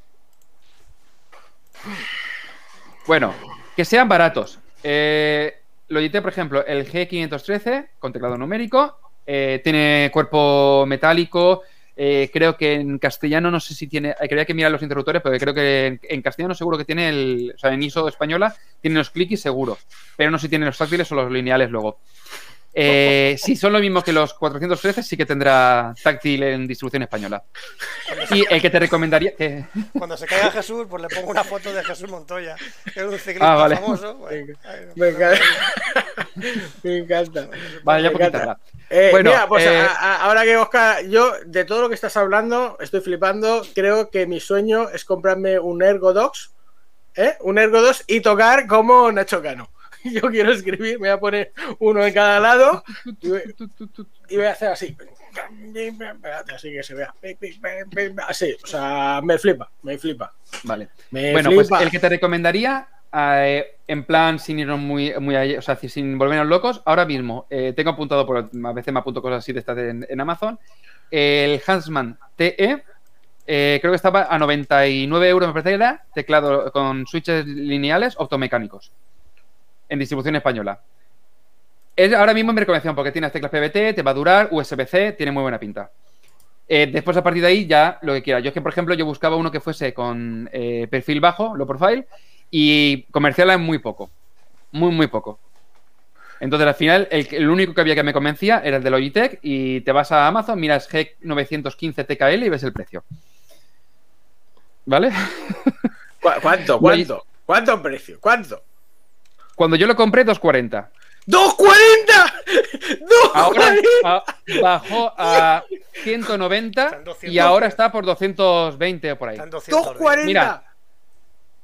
Bueno, que sean baratos. Eh, Logitech, por ejemplo, el G513 con teclado numérico, eh, tiene cuerpo metálico. eh, creo que en castellano no sé si tiene. Quería que mirar los interruptores, pero creo que en, en castellano seguro que tiene el. O sea, en ISO española tiene los cliquis seguro. Pero no sé si tiene los táctiles o los lineales luego. Eh, si son lo mismo que los 413, sí que tendrá táctil en distribución española. Y el que te recomendaría. Que... cuando se caiga Jesús, pues le pongo una foto de Jesús Montoya, que es un ciclista Ah, vale. famoso. Bueno, Me encanta. Me encanta. Vale, ya Me encanta. Eh, Bueno, mira, pues eh, a- a- ahora que Oscar, yo de todo lo que estás hablando, estoy flipando. Creo que mi sueño es comprarme un Ergo Docs, ¿eh? Un Ergo Docs y tocar como Nacho Cano. Yo quiero escribir, me voy a poner uno en cada lado y voy, y voy a hacer así. Así que se vea. Así, o sea, me flipa, me flipa. Vale. Me Bueno, pues el que te recomendaría, eh, en plan sin irnos muy, muy o sea, sin volvernos locos, ahora mismo eh, tengo apuntado, por, a veces me apunto cosas así de estas en, en Amazon, el Huntsman TE, eh, creo que estaba a 99 euros, me parece que era, teclado con switches lineales optomecánicos, en distribución española. Es ahora mismo mi recomendación, porque tiene las teclas PBT, te va a durar, USB-C, tiene muy buena pinta. Eh, después, a partir de ahí, ya lo que quiera. Yo es que, por ejemplo, yo buscaba uno que fuese con eh, perfil bajo, low profile, y comercial es muy poco. Muy, muy poco. Entonces, al final, el, el único que había que me convencía era el de Logitech y te vas a Amazon, miras G915 TKL y ves el precio. ¿Vale? ¿Cu- ¿Cuánto? ¿Cuánto? ¿Cuánto precio? ¿Cuánto? Cuando yo lo compré, 240. ¡240! Ahora ¡240! a- bajó a 190 Están 200. y ahora está por 220 o por ahí. Están 200 de- 240. Mira.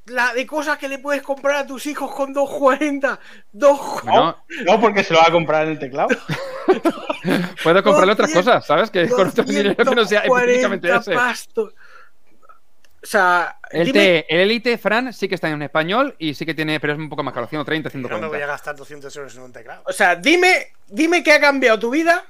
La de cosas que le puedes comprar a tus hijos con 240. Dos... Bueno, No, porque se lo va a comprar en el teclado. puedo comprarle otras 200, cosas, ¿sabes? Que con otro dinero que no sea 240 específicamente ese. pastos. O sea, El, dime- el Elite Fran sí que está en español y sí que tiene, pero es un poco más caro, 130, Yo no me voy a 140. gastar 200 euros en un teclado. o sea, dime, dime qué ha cambiado tu vida.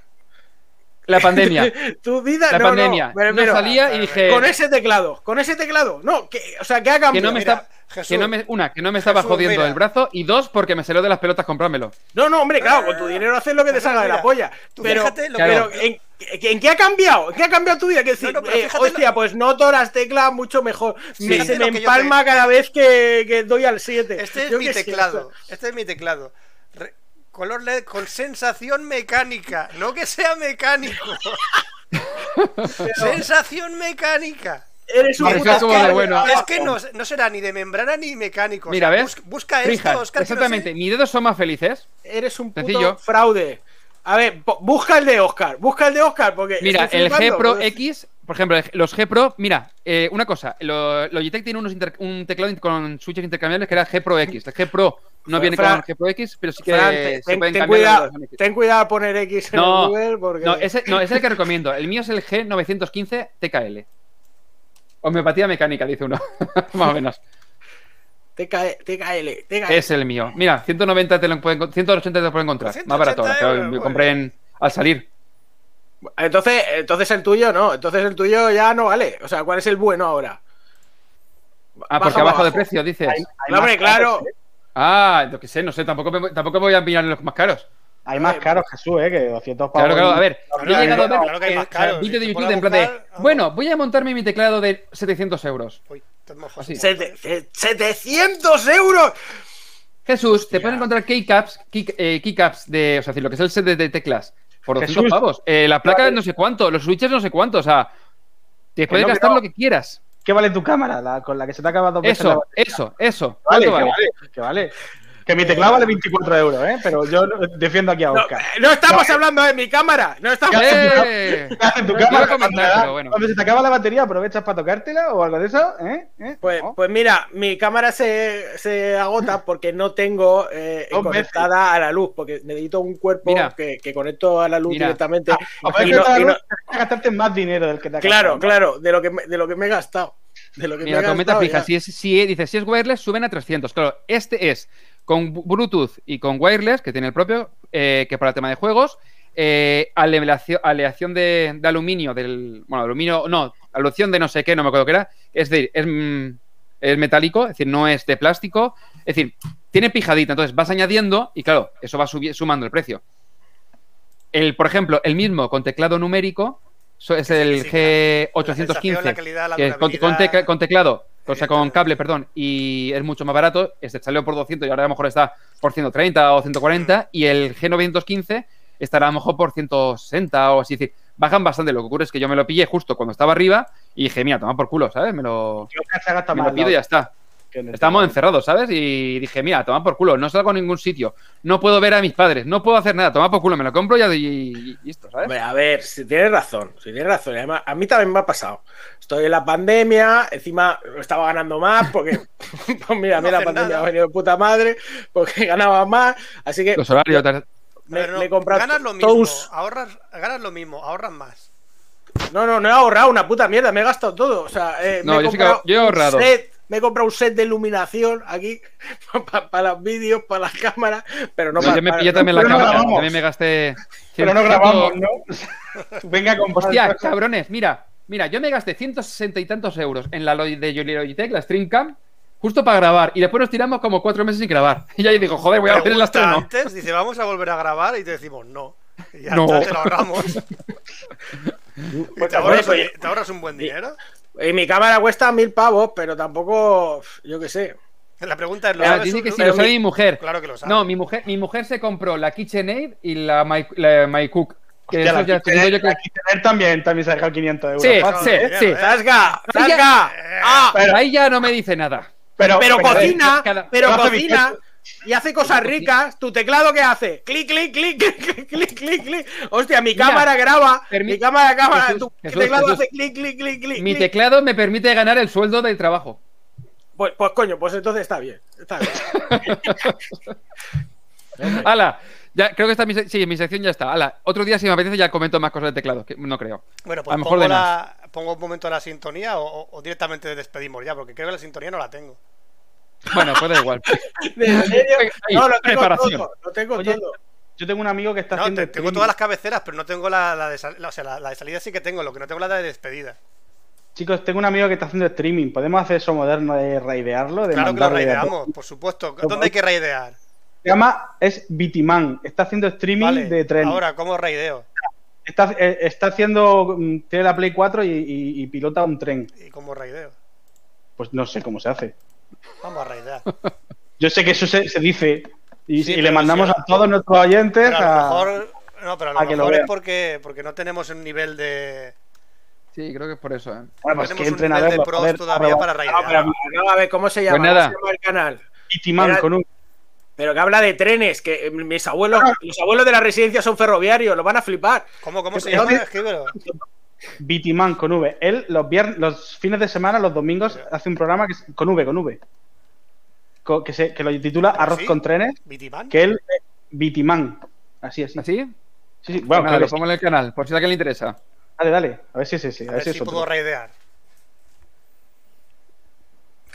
La pandemia. tu vida, La no, no, pandemia. pero- No pero- salía y dije Con ese teclado, con ese teclado. No, que, o sea, ¿qué ha que cambiado? no me Mira, está, Jesús, que no me, una, que no me estaba Jesús, jodiendo mira. el brazo y dos, porque me salió de las pelotas comprármelo. No, no, hombre, claro, con tu dinero haces lo que te salga de la polla. tú Pero, fíjate lo que- ¿en, en qué ha cambiado? ¿En qué ha cambiado tu vida? Que decir, No, no, pero eh, hostia, lo- pues noto las teclas mucho mejor. Me, se me empalma cada vez que, que doy al 7. Este es mi teclado. Este es mi teclado. Re- color LED con sensación mecánica. No que sea mecánico. sensación mecánica. Eres un puto es como de esclavo. bueno. Es que no, no será ni de membrana ni mecánico. O Mira, sea, ¿ves? bus- busca Frijas, esto, Oscar. exactamente. Mis dedos son más felices. Eres un puto Sencillo. fraude. A ver, busca el de Oscar. Busca el de Oscar porque. Mira, el G Pro pues. X, por ejemplo, el- los G Pro, mira, eh, una cosa, lo- Logitech tiene unos inter- un teclado con switches intercambiables que era G Pro X. El G Pro no Fran- viene con G Pro X, pero sí que Fran, se ten, ten- pueden ten cambiar cuidado, ten cuidado a poner X en No, el Google porque. No, ese, no, ese es el que recomiendo. El mío es el G915 TKL. Homeopatía mecánica, dice uno. Más o menos. TK, TKL, TKL. Es el mío. Mira, 190 te lo pueden, 180 te lo pueden encontrar. Más 180 barato ahora. euros, lo compré en- al salir. Entonces, entonces el tuyo no. Entonces el tuyo ya no vale. O sea, ¿cuál es el bueno ahora? Ah, Baja porque abajo de abajo. precio, dices. Hay No, hombre, más caros, claro. ¿eh? Ah, lo que sé, no sé, tampoco, me- tampoco voy a mirar los más caros. Hay más caros, Jesús, ¿eh? Que 200 pavos. Claro, claro, a ver, Claro, yo he llegado a ver claro que hay más caros. de YouTube en plan de, bueno, voy a montarme mi teclado de 700 euros. Uy, Sete- se- ¡700 euros! Jesús, te pueden encontrar keycaps, key- eh, keycaps de, o sea, decir, lo que es el set de, de teclas, por 200 Jesús. pavos. Eh, la placa no sé cuánto, los switches no sé cuánto, o sea, te puedes no, gastar lo que quieras. ¿Qué vale tu cámara? La, con la que se te acaba dos veces la Eso, eso, eso. Vale, ¿Cuánto que vale? vale, que vale. Que mi teclado vale 24 euros, ¿eh? Pero yo defiendo aquí a No, Oscar. no estamos hablando de mi cámara. No estamos. ¡Eh! ¿Qué haces en tu a cámara? Cuando, bueno. cuando se te acaba la batería, aprovechas para tocártela o algo de eso, ¿eh? ¿Eh? Pues, No. pues mira, mi cámara se, se agota porque no tengo eh, conectada a la luz, porque necesito un cuerpo que, que conecto a la luz Mira. directamente. A poder y no- conectar y la no- luz, que gastarte más dinero del que te ha claro, gastado. claro, de lo que me, de lo que me he gastado. De lo que Mira, me he tormenta gastado fija, si es, si, dice, si es wireless, suben a 300. Claro, este es con Bluetooth y con wireless, que tiene el propio, eh, que para el tema de juegos, eh, aleación, de, de aluminio, del, bueno, aluminio, no, aleación de no sé qué, no me acuerdo qué era, es decir, es, mm, es metálico, es decir, no es de plástico, es decir, tiene pijadita, entonces vas añadiendo y claro, eso va sumando el precio. El, por ejemplo, el mismo con teclado numérico es el Sí, claro. La sensación, G815, la calidad, la que es con, con durabilidad. tecla- con teclado, o sea, con cable, perdón, y es mucho más barato. Este salió por 200 y ahora a lo mejor está por 130 o 140. Mm. Y el G915 estará a lo mejor por 160 o así. Es decir, bajan bastante. Lo que ocurre es que yo me lo pillé justo cuando estaba arriba y dije, mira, toma por culo, ¿sabes? Me lo, me lo pido y ya está. Teclado. encerrados, ¿sabes? Y dije, mira, toma por culo, no salgo a ningún sitio. No puedo ver a mis padres, no puedo hacer nada. Toma por culo, me lo compro y, y, y listo, ¿sabes? Hombre, a ver, si tienes razón, si tienes razón. y Además, a mí también me ha pasado. Estoy en la pandemia, encima estaba ganando más porque, pues mira, a mí No la pandemia nada. ha venido de puta madre porque ganaba más. Así que Los horarios, tal. me, no, me he comprado ganas lo mismo, ahorras, ganas lo mismo, ahorras más. No, no, no he ahorrado una puta mierda, me he gastado todo. O sea, eh, No, me he yo sí que- comprado yo he un ahorrado. set, me he comprado un set de iluminación aquí para los vídeos, para las cámaras, pero no No, para. yo me pillé también la no cámara, también me gasté. Pero no 100, grabamos, ¿no? Venga, con Hostia, cabrones, mira, mira, yo me gasté 160 y tantos euros en la de Logitech, la Streamcam, justo para grabar. Y después nos tiramos como cuatro meses sin grabar. Y ya yo digo, joder, voy a hacer el estreno. antes, dice, vamos a volver a grabar y te decimos no. Y ya No. te lo ahorramos. Y te, ahorras, Oye, te ahorras un buen dinero. Y mi cámara cuesta mil pavos, pero tampoco, yo qué sé. La pregunta es: ¿lo Ah, sabes dice que sí, Pero lo sabe mi- mujer. Claro que lo sabe. No, mi mujer, mi mujer se compró la KitchenAid y la My, la My Cook. Que Hostia, eso la ya digo yo que- la Kitchener también, también se ha dejado 500 euros. Sí, fácil, sí, ¿eh? sí. ¡Zasca! Ahí ya-. ¡Ah! Pero- Ahí ya no me dice nada. Pero, cocina, cada- pero cocina y hace cosas ricas. ¿Tu teclado qué hace? Clic, clic, clic, clic, clic, clic, clic. Hostia, mi Mira, cámara graba. Mi cámara graba. Jesús, tu Jesús, teclado Jesús. hace clic, clic, clic, clic. Mi clic. teclado me permite ganar el sueldo del trabajo. Pues, pues coño, pues entonces está bien. Está bien. Hala, ya, creo que está mi, sí, mi sección ya está. Hala, otro día si me apetece ya comento más cosas de teclado, que no creo. Bueno, A pues lo mejor pongo, de la, pongo un momento la sintonía o directamente despedimos ya, porque creo que la sintonía no la tengo. Bueno, pues da igual. ¿De serio? Ahí, No, lo tengo preparación. todo. Lo tengo Oye, todo. Yo tengo un amigo que está No, haciendo. te- tengo todas las cabeceras, pero no tengo la, la de la- o sea, la, la de salida sí que tengo, lo que no tengo es la de despedida. Chicos, tengo un amigo que está haciendo streaming. ¿Podemos hacer eso moderno de raidearlo? De Claro que lo raideamos, por supuesto. ¿Dónde hay que raidear? Se llama, es Bitiman. Está haciendo streaming Vale, de tren. ahora, ¿cómo raideo? Está, eh, está haciendo. mm, Tiene la Play 4 y, y- y pilota un tren. ¿Y cómo raideo? Pues no sé cómo se hace. Vamos a raidear. Yo sé que eso se, se dice. Y, Sí, y pero le mandamos a todos nuestros oyentes Pero a lo a- mejor, no, pero a lo a que lo mejor es porque, porque no tenemos un nivel de. Sí, creo que es por eso, ¿eh? Bueno, pues tenemos que un a nivel de pros a ver, todavía para No, raidear. pero, no, a ver, ¿cómo se llama? Pues nada. ¿Cómo se llama el canal? Con un. Pero que habla de trenes, que eh, mis abuelos, los abuelos de la residencia son ferroviarios, lo van a flipar. ¿Cómo, cómo se ¿Qué- llama? Escríbelo. Bitiman con V. Él los viernes, los fines de semana, los domingos, hace un programa que es- con V, con V. Co- que, se, que lo titula ¿Pero Arroz sí? con trenes. ¿Bitiman? Que él. Bitiman. Así, así. ¿Así? Sí, sí. Bueno, Bueno, nada, creo lo pongo en el canal, por si a alguien le interesa. Dale, dale. A ver si es ese. A A ver si si es otro. puedo raidear.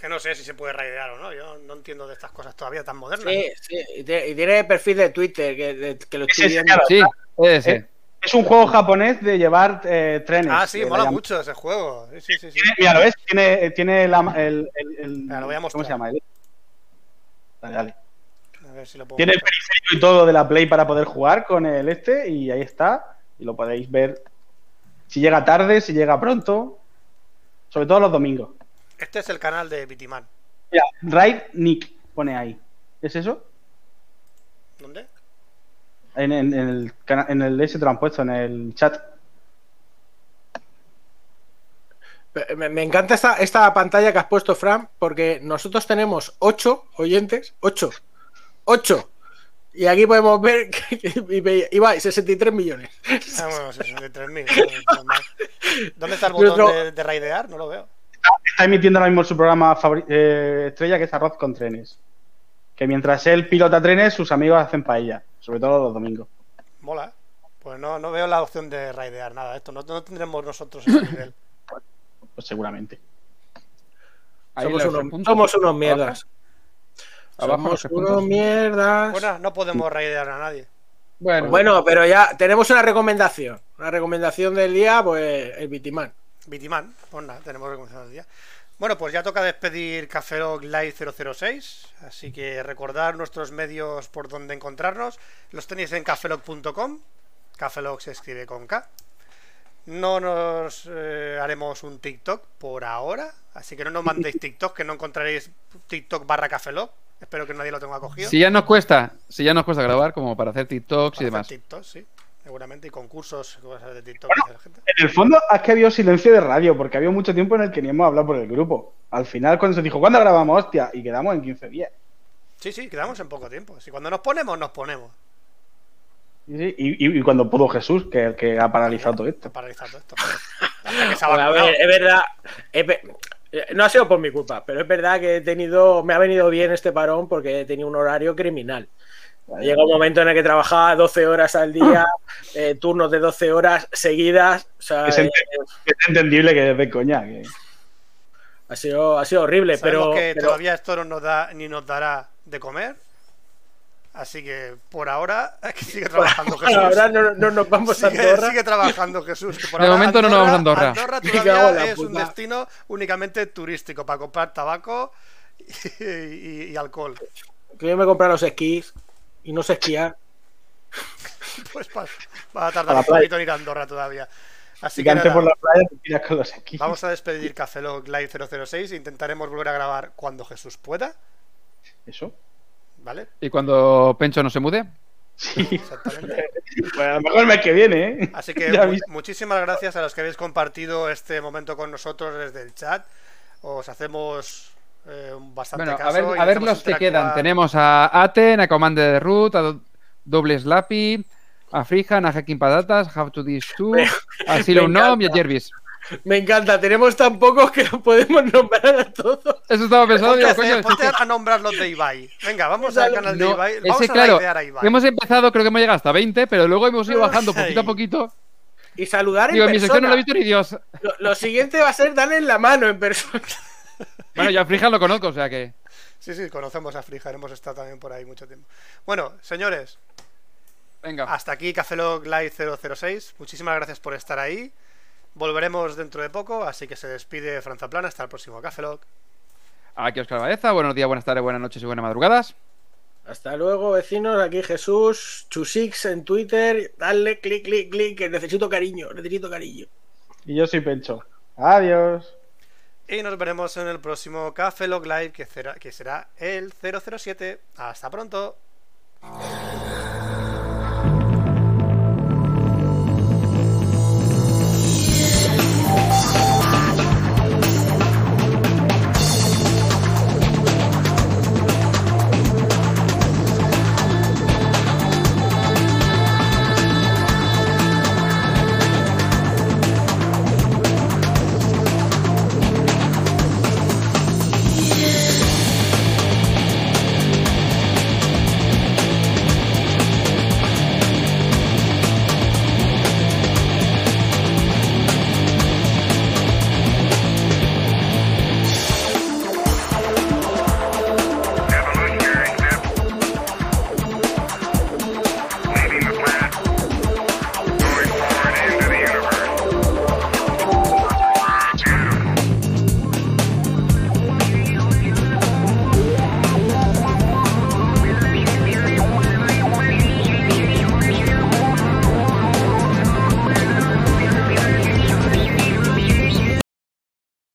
Que no sé si se puede raidear o no. Yo no entiendo de estas cosas todavía tan modernas. Sí, sí. Y tiene, perfil de Twitter que, de- que lo estoy viendo. Sí, ese. Es un juego japonés de llevar eh, trenes. Ah, sí, mola mucho ese juego. Sí, sí, sí. mira, ¿lo ves? Tiene, tiene la- el, el- el- lo voy a ¿Cómo mostrar. se llama? El- Dale, dale. A ver si lo puedo Tiene el mostrar. periférico y todo de la Play para poder jugar con el este y ahí está. Y lo podéis ver si llega tarde, si llega pronto. Sobre todo los domingos. Este es el canal de Bitiman. Mira, Raid Nick pone ahí. ¿Es eso? ¿Dónde? En, en- en el, en el ese te lo han puesto, en el chat. Me, me encanta esta, esta pantalla que has puesto, Fran, porque nosotros tenemos 8 oyentes. 8. 8. Y aquí podemos ver que, Ibai, 63 millones. Ah, bueno, 63.000. no, no, no. ¿Dónde está el botón Nuestro- de, de raidear? No lo veo. Está emitiendo ahora mismo su programa favori- eh, estrella, que es Arroz con Trenes. Que mientras él pilota trenes, sus amigos hacen paella. Sobre todo los domingos. Mola. Pues no, no veo la opción de raidear nada. Esto no, no tendremos nosotros ese nivel. Pues seguramente. Somos unos, somos unos mierdas. Abajo somos unos mierdas. Bueno, no podemos raidear a nadie. Bueno, Bueno, pero ya tenemos una recomendación. Una recomendación del día, pues el Bitiman. Bitiman, pues nada, tenemos que comenzar el día. Bueno, pues ya toca despedir Café Lock Live 006, así que recordar nuestros medios por donde encontrarnos. Los tenéis en cafelog.com. Cafelog se escribe con K. No nos eh, haremos un TikTok por ahora, así que no nos mandéis TikTok, que no encontraréis TikTok barra Cafelog. Espero que nadie lo tenga cogido. si ya nos cuesta, si ya nos cuesta grabar como para hacer TikToks y Para demás. hacer TikTok, sí, seguramente, y concursos cosas de TikTok Bueno, gente. En el fondo es que había silencio de radio, porque había mucho tiempo en el que ni hemos hablado por el grupo. Al final, cuando se dijo, ¿cuándo grabamos? Hostia, y quedamos en 15 días. Sí, sí, quedamos en poco tiempo. Si cuando nos ponemos, nos ponemos. Sí, sí, Y, y- y cuando pudo Jesús, que es el que ha paralizado todo esto. Paralizado esto. Hasta que se ha Bueno, a vacunado. ver, es verdad. es no ha sido por mi culpa, pero es verdad que he tenido, me ha venido bien este parón porque he tenido un horario criminal. Llega un momento en el que trabajaba 12 horas al día, eh, turnos de 12 horas seguidas. O sea, Es, eh, es entendible que es de coña. que- ha, sido, ha sido horrible, Sabemos pero, que pero- todavía esto no nos da ni nos dará de comer. Así que por ahora es que sigue trabajando Jesús. ahora no, no nos vamos a Andorra. sigue trabajando Jesús. que por De ahora momento no nos vamos a Andorra. Andorra todavía es un destino únicamente turístico para comprar tabaco y, y- y alcohol. Que yo me compré los esquís y no sé esquiar. Pues va, va a A tardar la un poquito en ir a Andorra todavía. Así Y que que antes nada, por la playa te tiras con los esquís. vamos a despedir Café Lock Live 006. Intentaremos volver a grabar cuando Jesús pueda. Eso. ¿Vale? ¿Y cuando Pencho no se mude? Sí. Exactamente. Pues a lo mejor el mes que viene, ¿eh? Así que mu- muchísimas gracias a los que habéis compartido este momento con nosotros desde el chat. Os hacemos eh, bastante Bueno, caso. a ver, a ver los que quedan. Tenemos a Aten, a Commander de Root, a Do- Doble Slappy, a Frijan, a Hacking Patatas, How to This Too, a Silo me Nom y a. Jervis. Me encanta, tenemos tan pocos que los podemos nombrar a todos. Eso estaba pensando, digo, a, coño. ponte a nombrar los de Ibai. Venga, vamos al canal de No, Ibai. ese, Vamos a claro, a Ibai. hemos empezado, creo que hemos llegado hasta 20, pero luego hemos ido bajando poquito a poquito. Y saludar en Digo, en mi sección no lo he visto ni Dios. Lo, lo siguiente va a ser darle en la mano en persona. Bueno, yo a Frijan lo conozco, o sea que. Sí, sí, conocemos a Frija, hemos estado también por ahí mucho tiempo. Bueno, señores, Venga. hasta aquí Café Lock Live 006. Muchísimas gracias por estar ahí. Volveremos dentro de poco, así que se despide Franza Plana. Hasta el próximo Café Lock. Aquí Oscar Baeza. Buenos días, buenas tardes, buenas noches y buenas madrugadas. Hasta luego, vecinos. Aquí Jesús, Chusix en Twitter. Dale clic, clic, clic, que necesito cariño, necesito cariño. Y yo soy Pencho. Adiós. Y nos veremos en el próximo Café Lock Live, que será, que será el 007. Hasta pronto.